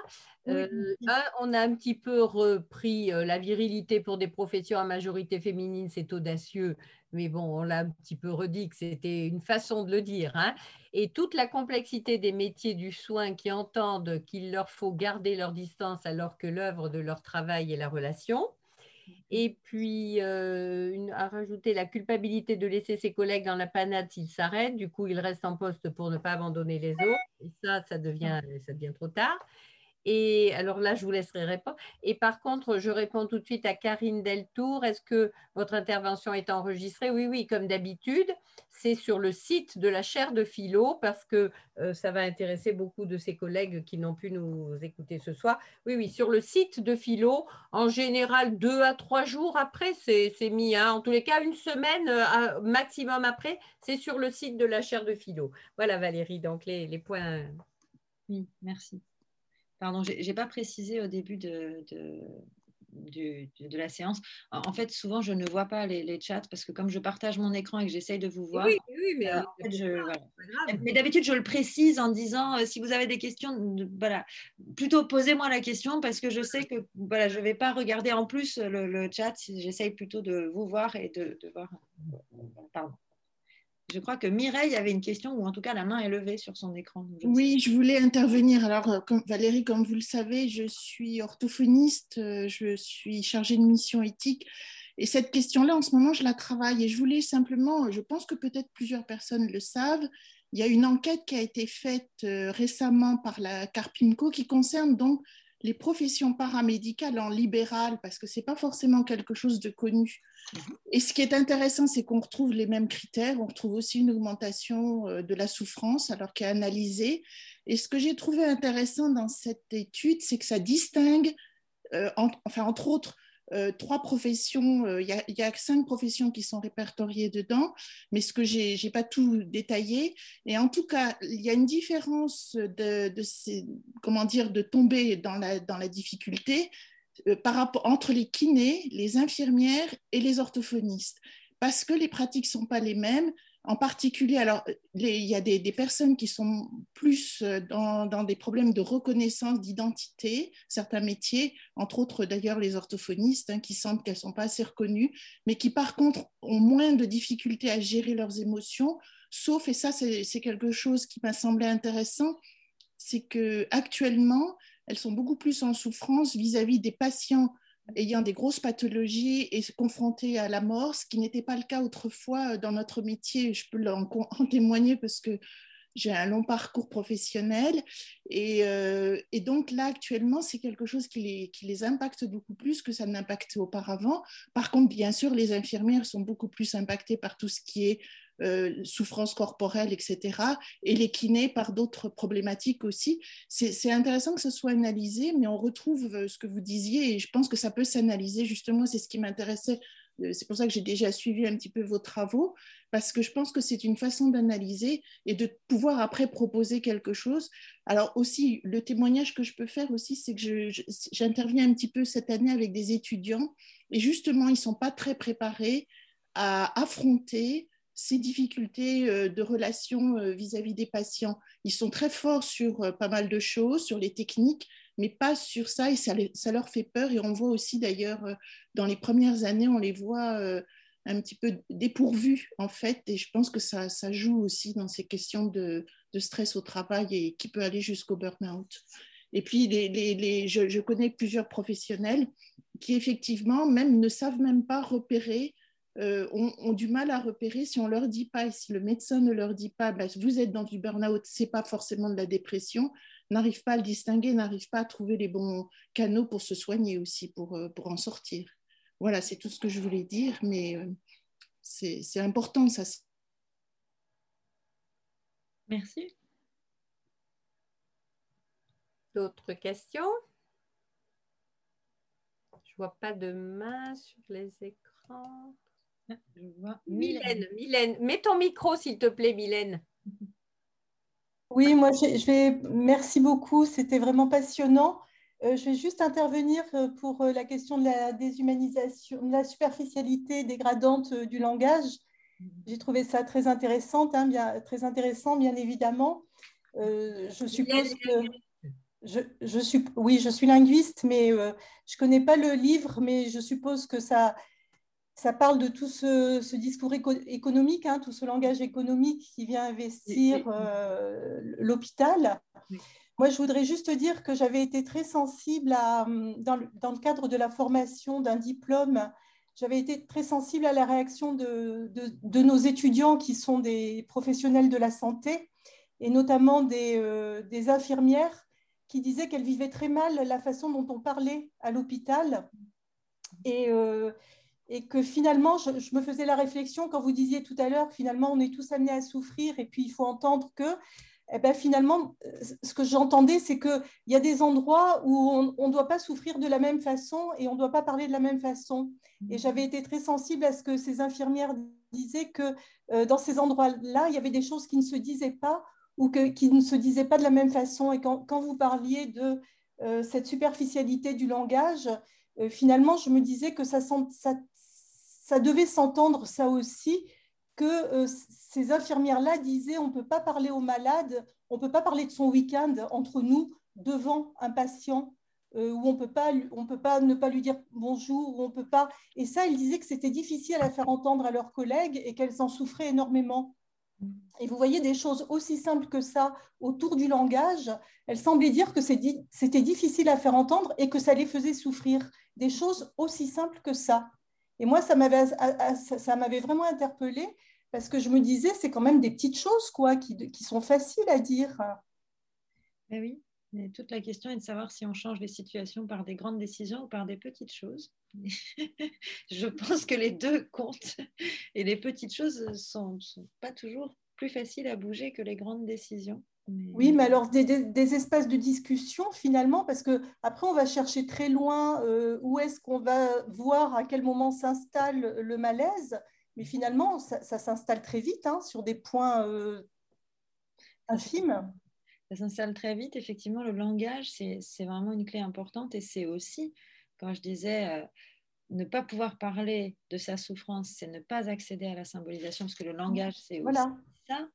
on a un petit peu repris la virilité pour des professions à majorité féminine, c'est audacieux, mais bon, on l'a un petit peu redit que c'était une façon de le dire. Hein. Et toute la complexité des métiers du soin qui entendent qu'il leur faut garder leur distance alors que l'œuvre de leur travail est la relation. Et puis, euh, à rajouter la culpabilité de laisser ses collègues dans la panade s'ils s'arrêtent. Du coup, ils restent en poste pour ne pas abandonner les autres. Et ça, ça devient, ça devient trop tard. Et alors là, je vous laisserai répondre. Et par contre, je réponds tout de suite à Karine Deltour. Est-ce que votre intervention est enregistrée? Oui, oui, comme d'habitude. C'est sur le site de la chaire de philo parce que euh, ça va intéresser beaucoup de ses collègues qui n'ont pu nous écouter ce soir. Oui, oui, sur le site de philo, en général deux à trois jours après, c'est mis. Hein. En tous les cas, une semaine euh, maximum après, c'est sur le site de la chaire de philo. Voilà, Valérie, donc les, les points. Oui, merci. Pardon, je n'ai pas précisé au début de, de la séance. En fait, souvent, je ne vois pas les, chats parce que comme je partage mon écran et que j'essaye de vous voir, oui, oui, mais, euh, mais d'habitude, je le précise en disant euh, si vous avez des questions, voilà, plutôt posez-moi la question parce que je sais que voilà, je ne vais pas regarder en plus le, chat. J'essaye plutôt de vous voir et de, de voir. Pardon. Je crois que Mireille avait une question, ou en tout cas la main est levée sur son écran. oui, je voulais intervenir. Alors, euh, comme, Valérie, comme vous le savez, je suis orthophoniste, euh, je suis chargée de mission éthique. Et cette question-là, en ce moment, je la travaille. Et je voulais simplement, je pense que peut-être plusieurs personnes le savent, il y a une enquête qui a été faite euh, récemment par la Carpimco qui concerne donc les professions paramédicales en libéral, parce que ce n'est pas forcément quelque chose de connu. Mhm. Et ce qui est intéressant, c'est qu'on retrouve les mêmes critères, on retrouve aussi une augmentation euh, de la souffrance, alors qu'elle est analysée. Et ce que j'ai trouvé intéressant dans cette étude, c'est que ça distingue, euh, enfin, entre autres, euh, trois professions, euh, il y, a cinq professions qui sont répertoriées dedans, mais ce que j'ai n'ai pas tout détaillé. Et en tout cas, il y a une différence de, comment dire, de tomber dans la, difficulté euh, entre les kinés, les infirmières et les orthophonistes, parce que les pratiques ne sont pas les mêmes. En particulier, alors, il y a des, personnes qui sont plus euh, dans, des problèmes de reconnaissance d'identité, certains métiers, entre autres d'ailleurs les orthophonistes, hein, qui sentent qu'elles ne sont pas assez reconnues, mais qui par contre ont moins de difficultés à gérer leurs émotions, sauf, et ça c'est quelque chose qui m'a semblé intéressant, c'est qu'actuellement, elles sont beaucoup plus en souffrance vis à -vis des patients ayant des grosses pathologies et confrontés à la mort, ce qui n'était pas le cas autrefois dans notre métier. Je peux en, témoigner parce que j'ai un long parcours professionnel. Et, euh, donc là, actuellement, c'est quelque chose qui les, qui les, impacte beaucoup plus que ça n'impactait auparavant. Par contre, bien sûr, les infirmières sont beaucoup plus impactées par tout ce qui est euh, souffrance corporelle, etc. Et les kinés par d'autres problématiques aussi. C'est intéressant que ce soit analysé, mais on retrouve euh, ce que vous disiez et je pense que ça peut s'analyser. Justement, c'est ce qui m'intéressait. Euh, c'est pour ça que j'ai déjà suivi un petit peu vos travaux, parce que je pense que c'est une façon d'analyser et de pouvoir après proposer quelque chose. Alors aussi, le témoignage que je peux faire aussi, c'est que j'interviens un petit peu cette année avec des étudiants et justement, ils ne sont pas très préparés à affronter ces difficultés euh, de relation euh, vis-à-vis des patients. Ils sont très forts sur euh, pas mal de choses, sur les techniques, mais pas sur ça, et ça, leur fait peur. Et on voit aussi d'ailleurs, dans les premières années, on les voit un petit peu dépourvus, en fait, et je pense que ça, joue aussi dans ces questions de, stress au travail et qui peut aller jusqu'au burn-out. Et puis, les, je, je, connais plusieurs professionnels qui, effectivement, même ne savent même pas repérer euh, ont, du mal à repérer si on leur dit pas et si le médecin ne leur dit pas, bah, vous êtes dans du burn-out, c'est pas forcément de la dépression, n'arrive pas à le distinguer, n'arrive pas à trouver les bons canaux pour se soigner aussi, pour, euh, pour en sortir. Voilà, c'est tout ce que je voulais dire, mais euh, c'est important ça. Merci. D'autres questions? Je vois pas de main sur les écrans. Mylène, Mylène, mets ton micro s'il te plaît, Mylène. Oui, moi je vais. Merci beaucoup, c'était vraiment passionnant. Euh, je vais juste intervenir euh, pour euh, la question de la déshumanisation, de la superficialité dégradante du langage. J'ai trouvé ça très intéressant, hein, bien, très intéressant, bien évidemment. je suppose que je, je, suis, oui, je suis linguiste, mais je ne connais pas le livre, mais je suppose que ça, ça parle de tout ce, discours économique, hein, tout ce langage économique qui vient investir euh, l'hôpital. Moi, je voudrais juste dire que j'avais été très sensible à, dans, le, cadre de la formation d'un diplôme, j'avais été très sensible à la réaction de, nos étudiants qui sont des professionnels de la santé et notamment des, euh, infirmières qui disaient qu'elles vivaient très mal la façon dont on parlait à l'hôpital. Et, euh, et que finalement, je, me faisais la réflexion quand vous disiez tout à l'heure, finalement, on est tous amenés à souffrir et puis il faut entendre que, eh ben, finalement, euh, ce que j'entendais, c'est qu'il y a des endroits où on ne doit pas souffrir de la même façon et on ne doit pas parler de la même façon. Et j'avais été très sensible à ce que ces infirmières disaient que euh, dans ces endroits-là, il y avait des choses qui ne se disaient pas ou que, qui ne se disaient pas de la même façon. Et quand, quand vous parliez de euh, cette superficialité du langage, finalement, je me disais que ça, ça, ça devait s'entendre ça aussi, que ces infirmières-là disaient on ne peut pas parler aux malades, on ne peut pas parler de son week-end entre nous devant un patient euh, où on peut pas, on peut pas ne pas lui dire bonjour, où on peut pas. Et ça, ils disaient que c'était difficile à faire entendre à leurs collègues et qu'elles en souffraient énormément. Et vous voyez des choses aussi simples que ça autour du langage. Elles semblaient dire que c'était difficile à faire entendre et que ça les faisait souffrir. Des choses aussi simples que ça. Et moi, ça m'avait, ça m'avait vraiment interpellée parce que je me disais, c'est quand même des petites choses quoi, qui, sont faciles à dire. Ben oui, mais toute la question est de savoir si on change les situations par des grandes décisions ou par des petites choses. je pense que les deux comptent. Et les petites choses ne sont, pas toujours plus faciles à bouger que les grandes décisions. Oui, mais alors des, des, espaces de discussion finalement, parce que après on va chercher très loin euh, où est-ce qu'on va voir à quel moment s'installe le malaise, mais finalement ça, s'installe très vite hein, sur des points euh, infimes ça s'installe très vite. Effectivement, le langage, c'est vraiment une clé importante et c'est aussi, quand je disais euh, ne pas pouvoir parler de sa souffrance, c'est ne pas accéder à la symbolisation, parce que le langage, c'est aussi ça.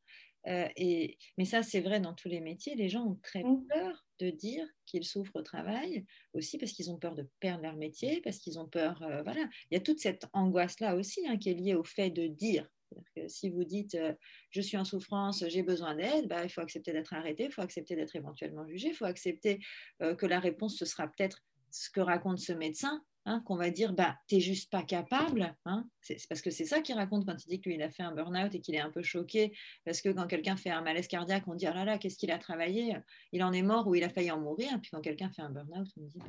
Euh, et, mais ça, c'est vrai dans tous les métiers. Les gens ont très mmh. peur de dire qu'ils souffrent au travail, aussi parce qu'ils ont peur de perdre leur métier, parce qu'ils ont peur. Euh, voilà, il y a toute cette angoisse-là aussi hein, qui est liée au fait de dire que si vous dites euh, je suis en souffrance, j'ai besoin d'aide, bah, il faut accepter d'être arrêté, il faut accepter d'être éventuellement jugé, il faut accepter que la réponse ce sera peut-être ce que raconte ce médecin, hein, qu'on va dire bah t'es juste pas capable, hein. c'est parce que c'est ça qu'il raconte quand il dit que lui il a fait un burn-out et qu'il est un peu choqué parce que quand quelqu'un fait un malaise cardiaque, on dit oh là là qu'est-ce qu'il a travaillé, il en est mort ou il a failli en mourir, puis quand quelqu'un fait un burn-out, on dit bah,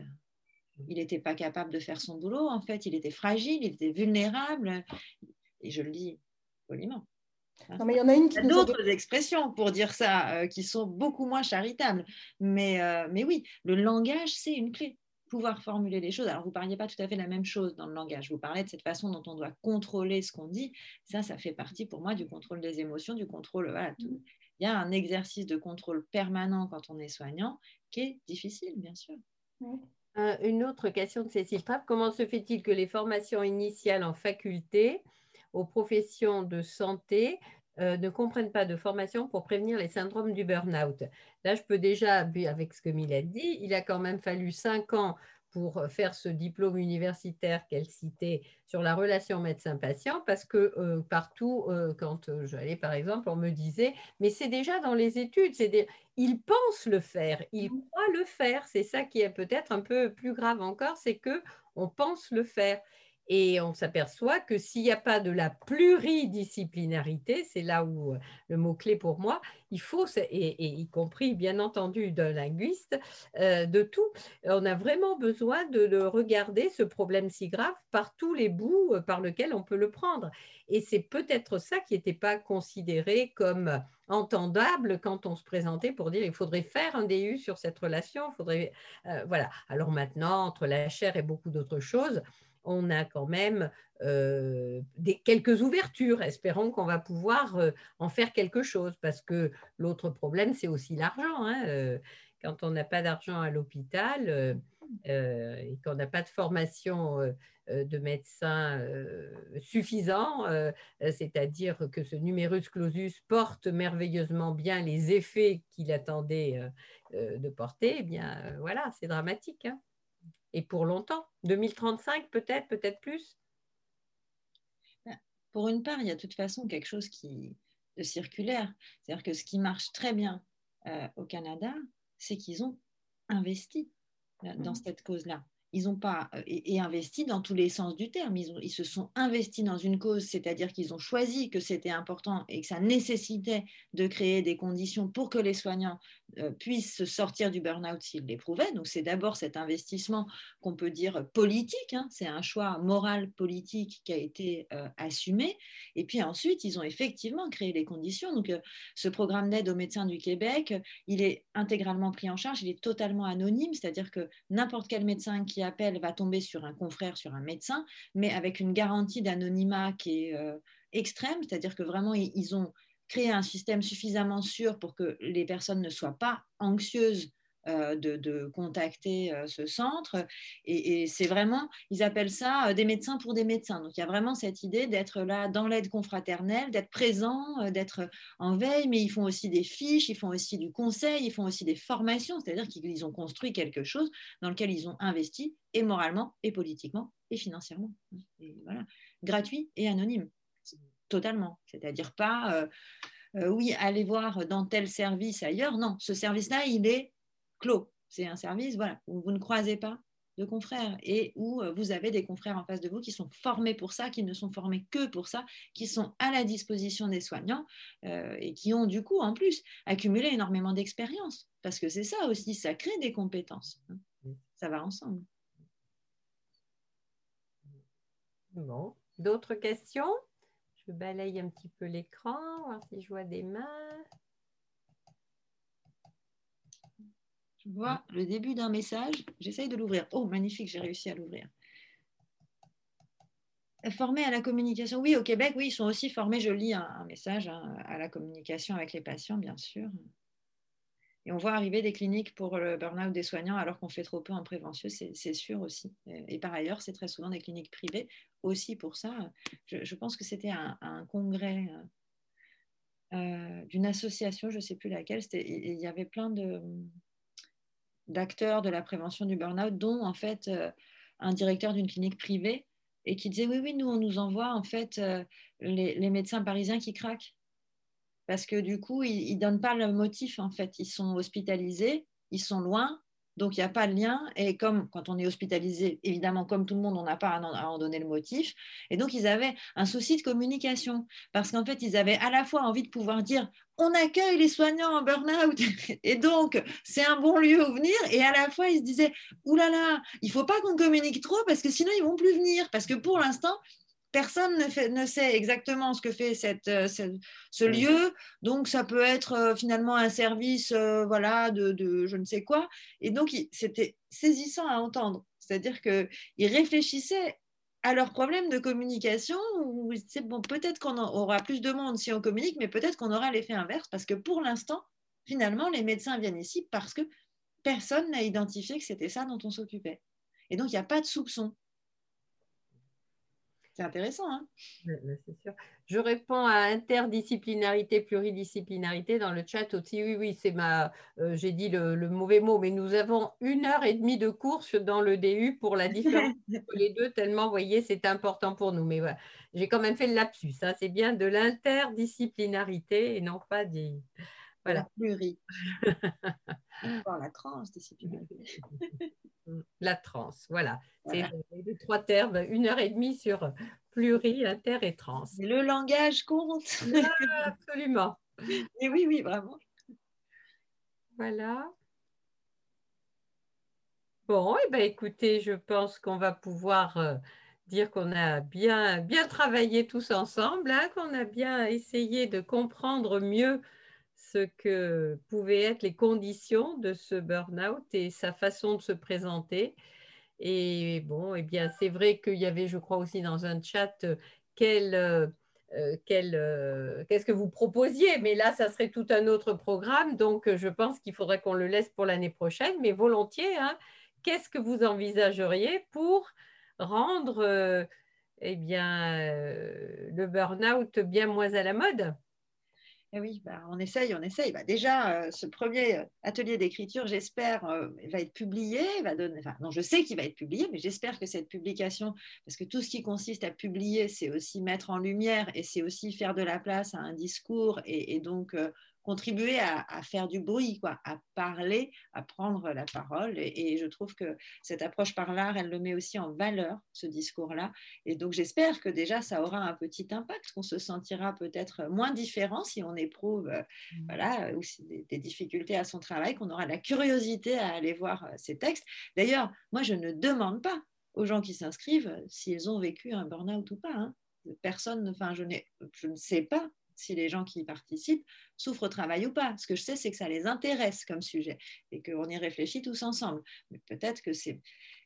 il n'était pas capable de faire son boulot, en fait, il était fragile, il était vulnérable. Et je le dis poliment. Non, mais il y en a une qui d'autres expressions pour dire ça euh, qui sont beaucoup moins charitables. Mais, euh, mais oui, le langage, c'est une clé. Pouvoir formuler les choses. Alors, vous ne parliez pas tout à fait la même chose dans le langage. Vous parlez de cette façon dont on doit contrôler ce qu'on dit. Ça, ça fait partie pour moi du contrôle des émotions, du contrôle. Voilà, mm. Il y a un exercice de contrôle permanent quand on est soignant qui est difficile, bien sûr. Euh, une autre question de Cécile Trapp. Comment se fait-il que les formations initiales en faculté aux professions de santé euh, ne comprennent pas de formation pour prévenir les syndromes du burn-out. Là, je peux déjà, avec ce que Mylène dit, il a quand même fallu cinq ans pour faire ce diplôme universitaire qu'elle citait sur la relation médecin-patient, parce que euh, partout, euh, quand j'allais par exemple, on me disait, mais c'est déjà dans les études, c'est ils pensent le faire, ils mmh. croient le faire. C'est ça qui est peut-être un peu plus grave encore, c'est que on pense le faire. Et on s'aperçoit que s'il n'y a pas de la pluridisciplinarité, c'est là où euh, le mot-clé pour moi, il faut, et, y compris bien entendu d'un linguiste, euh, de tout, on a vraiment besoin de, regarder ce problème si grave par tous les bouts euh, par lesquels on peut le prendre. Et c'est peut-être ça qui n'était pas considéré comme entendable quand on se présentait pour dire il faudrait faire un DU sur cette relation, faudrait voilà. Alors maintenant entre la chair et beaucoup d'autres choses, on a quand même euh, des, quelques ouvertures. Espérons qu'on va pouvoir euh, en faire quelque chose, parce que l'autre problème, c'est aussi l'argent. Hein, euh, quand on n'a pas d'argent à l'hôpital et qu'on n'a pas de formation de médecin suffisant, c'est-à-dire que ce numerus clausus porte merveilleusement bien les effets qu'il attendait de porter, eh bien voilà, c'est dramatique. Hein et pour longtemps 2035 peut-être, peut-être plus? Ben, Pour une part, il y a de toute façon quelque chose qui, de circulaire. C'est-à-dire que ce qui marche très bien euh, au Canada, c'est qu'ils ont investi euh, dans mmh. cette cause-là ils ont pas euh, et, investi dans tous les sens du terme. Ils, se sont investis dans une cause, c'est-à-dire qu'ils ont choisi que c'était important et que ça nécessitait de créer des conditions pour que les soignants euh, puissent sortir du burn-out s'ils l'éprouvaient. Donc c'est d'abord cet investissement qu'on peut dire politique, hein. c'est un choix moral politique qui a été euh, assumé. Et puis ensuite, ils ont effectivement créé les conditions. Donc ce programme d'aide aux médecins du Québec, il est intégralement pris en charge, il est totalement anonyme, c'est-à-dire que n'importe quel médecin qui appel va tomber sur un confrère, sur un médecin, mais avec une garantie d'anonymat qui est euh, extrême, c'est-à-dire que vraiment, ils, ont créé un système suffisamment sûr pour que les personnes ne soient pas anxieuses euh, de, contacter euh, ce centre. Et, c'est vraiment, ils appellent ça des médecins pour des médecins. Donc il y a vraiment cette idée d'être là dans l'aide confraternelle, d'être présent, d'être en veille, mais ils font aussi des fiches, ils font aussi du conseil, ils font aussi des formations, c'est-à-dire qu'ils ont construit quelque chose dans lequel ils ont investi et moralement, et politiquement, et financièrement. voilà. Gratuit et anonyme, totalement. C'est-à-dire pas... oui, allez voir dans tel service ailleurs. Non, ce service-là, il est clos. C'est un service voilà, où vous ne croisez pas de confrères et où euh, vous avez des confrères en face de vous qui sont formés pour ça, qui ne sont formés que pour ça, qui sont à la disposition des soignants euh, et qui ont du coup en plus accumulé énormément d'expérience. Parce que c'est ça aussi, ça crée des compétences. Ça va ensemble. Bon, d'autres questions? Je balaye un petit peu l'écran, voir si je vois des mains. Je vois le début d'un message. J'essaye de l'ouvrir. Oh, magnifique, j'ai réussi à l'ouvrir. Formés à la communication. Oui, au Québec, oui, ils sont aussi formés, je lis un, message hein, à la communication avec les patients, bien sûr. Et on voit arriver des cliniques pour le burn-out des soignants alors qu'on fait trop peu en prévention, c'est sûr aussi. Et, par ailleurs, c'est très souvent des cliniques privées aussi pour ça. Je, pense que c'était un, congrès euh, d'une association, je ne sais plus laquelle, il y avait plein de, d'acteurs de la prévention du burn-out, dont en fait euh, un directeur d'une clinique privée, et qui disait oui, oui, nous, on nous envoie en fait euh, les, médecins parisiens qui craquent. Parce que du coup, ils ne donnent pas le motif, en fait. Ils sont hospitalisés, ils sont loin, donc, il n'y a pas de lien. Et comme quand on est hospitalisé, évidemment, comme tout le monde, on n'a pas à en donner le motif. Et donc, ils avaient un souci de communication. Parce qu'en fait, ils avaient à la fois envie de pouvoir dire on accueille les soignants en burn-out. Et donc, c'est un bon lieu où venir. Et à la fois, ils se disaient oulala, là là, il ne faut pas qu'on communique trop parce que sinon, ils ne vont plus venir. Parce que pour l'instant, personne ne, sait exactement ce que fait euh, ce lieu. Donc, ça peut être euh, finalement un service euh, voilà, de, je ne sais quoi. Et donc, c'était saisissant à entendre. C'est-à-dire qu'ils réfléchissaient à leurs problèmes de communication. Bon, peut-être qu'on aura plus de monde si on communique, mais peut-être qu'on aura l'effet inverse parce que pour l'instant, finalement, les médecins viennent ici parce que personne n'a identifié que c'était ça dont on s'occupait. Et donc, il n'y a pas de soupçon. C'est intéressant. Hein c'est sûr. Je réponds à interdisciplinarité, pluridisciplinarité dans le chat aussi. Oui, oui, c'est ma. Euh, j'ai dit le, mauvais mot, mais nous avons une heure et demie de course dans le DU pour la différence entre les deux, tellement, vous voyez, c'est important pour nous. Mais voilà, j'ai quand même fait le lapsus. Hein. C'est bien de l'interdisciplinarité et non pas des. Voilà. La pluri. la transdisciplinarité. La trans, voilà. C'est les trois termes, une heure et demie sur pluri, inter et trans. le langage compte. absolument. Et oui, oui, vraiment. Voilà. Bon, eh ben, écoutez, je pense qu'on va pouvoir euh, dire qu'on a bien, bien travaillé tous ensemble, hein, qu'on a bien essayé de comprendre mieux ce que pouvaient être les conditions de ce burn-out et sa façon de se présenter. Et bon, eh bien, c'est vrai qu'il y avait, je crois aussi dans un chat, euh, euh, euh, qu'est-ce que vous proposiez, mais là, ça serait tout un autre programme, donc je pense qu'il faudrait qu'on le laisse pour l'année prochaine, mais volontiers, hein, qu'est-ce que vous envisageriez pour rendre eh bien, le burn-out bien moins à la mode? Eh oui, bah, on essaye, on essaye. Bah, déjà, euh, ce premier euh, atelier d'écriture, j'espère, euh, va être publié. Va donner, non, je sais qu'il va être publié, mais j'espère que cette publication, parce que tout ce qui consiste à publier, c'est aussi mettre en lumière et c'est aussi faire de la place à un discours et, donc contribuer à, faire du bruit, quoi, à parler, à prendre la parole. Et, je trouve que cette approche par l'art, elle le met aussi en valeur, ce discours-là. Et donc j'espère que déjà, ça aura un petit impact, qu'on se sentira peut-être moins différent si on éprouve mmh. voilà, des, des, difficultés à son travail, qu'on aura la curiosité à aller voir euh, ces textes. D'ailleurs, moi, je ne demande pas aux gens qui s'inscrivent s'ils ont vécu un burn-out ou pas. Hein. Personne, enfin, je, je ne sais pas si les gens qui y participent souffrent au travail ou pas. Ce que je sais, c'est que ça les intéresse comme sujet et qu'on y réfléchit tous ensemble. Mais peut-être que c'est...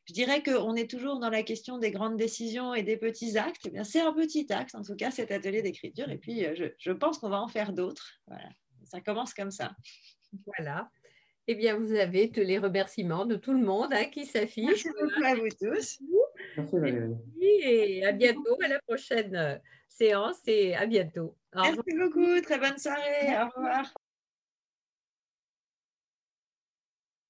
Je dirais qu'on est toujours dans la question des grandes décisions et des petits actes. Eh c'est un petit acte, en tout cas, cet atelier d'écriture. Et puis, euh, je, pense qu'on va en faire d'autres. Voilà. Ça commence comme ça. Voilà. Eh bien, vous avez tous les remerciements de tout le monde hein, qui s'affiche. Merci beaucoup à vous tous. Merci, et à bientôt, à la prochaine séance et à bientôt. Merci beaucoup, très bonne soirée. Au revoir.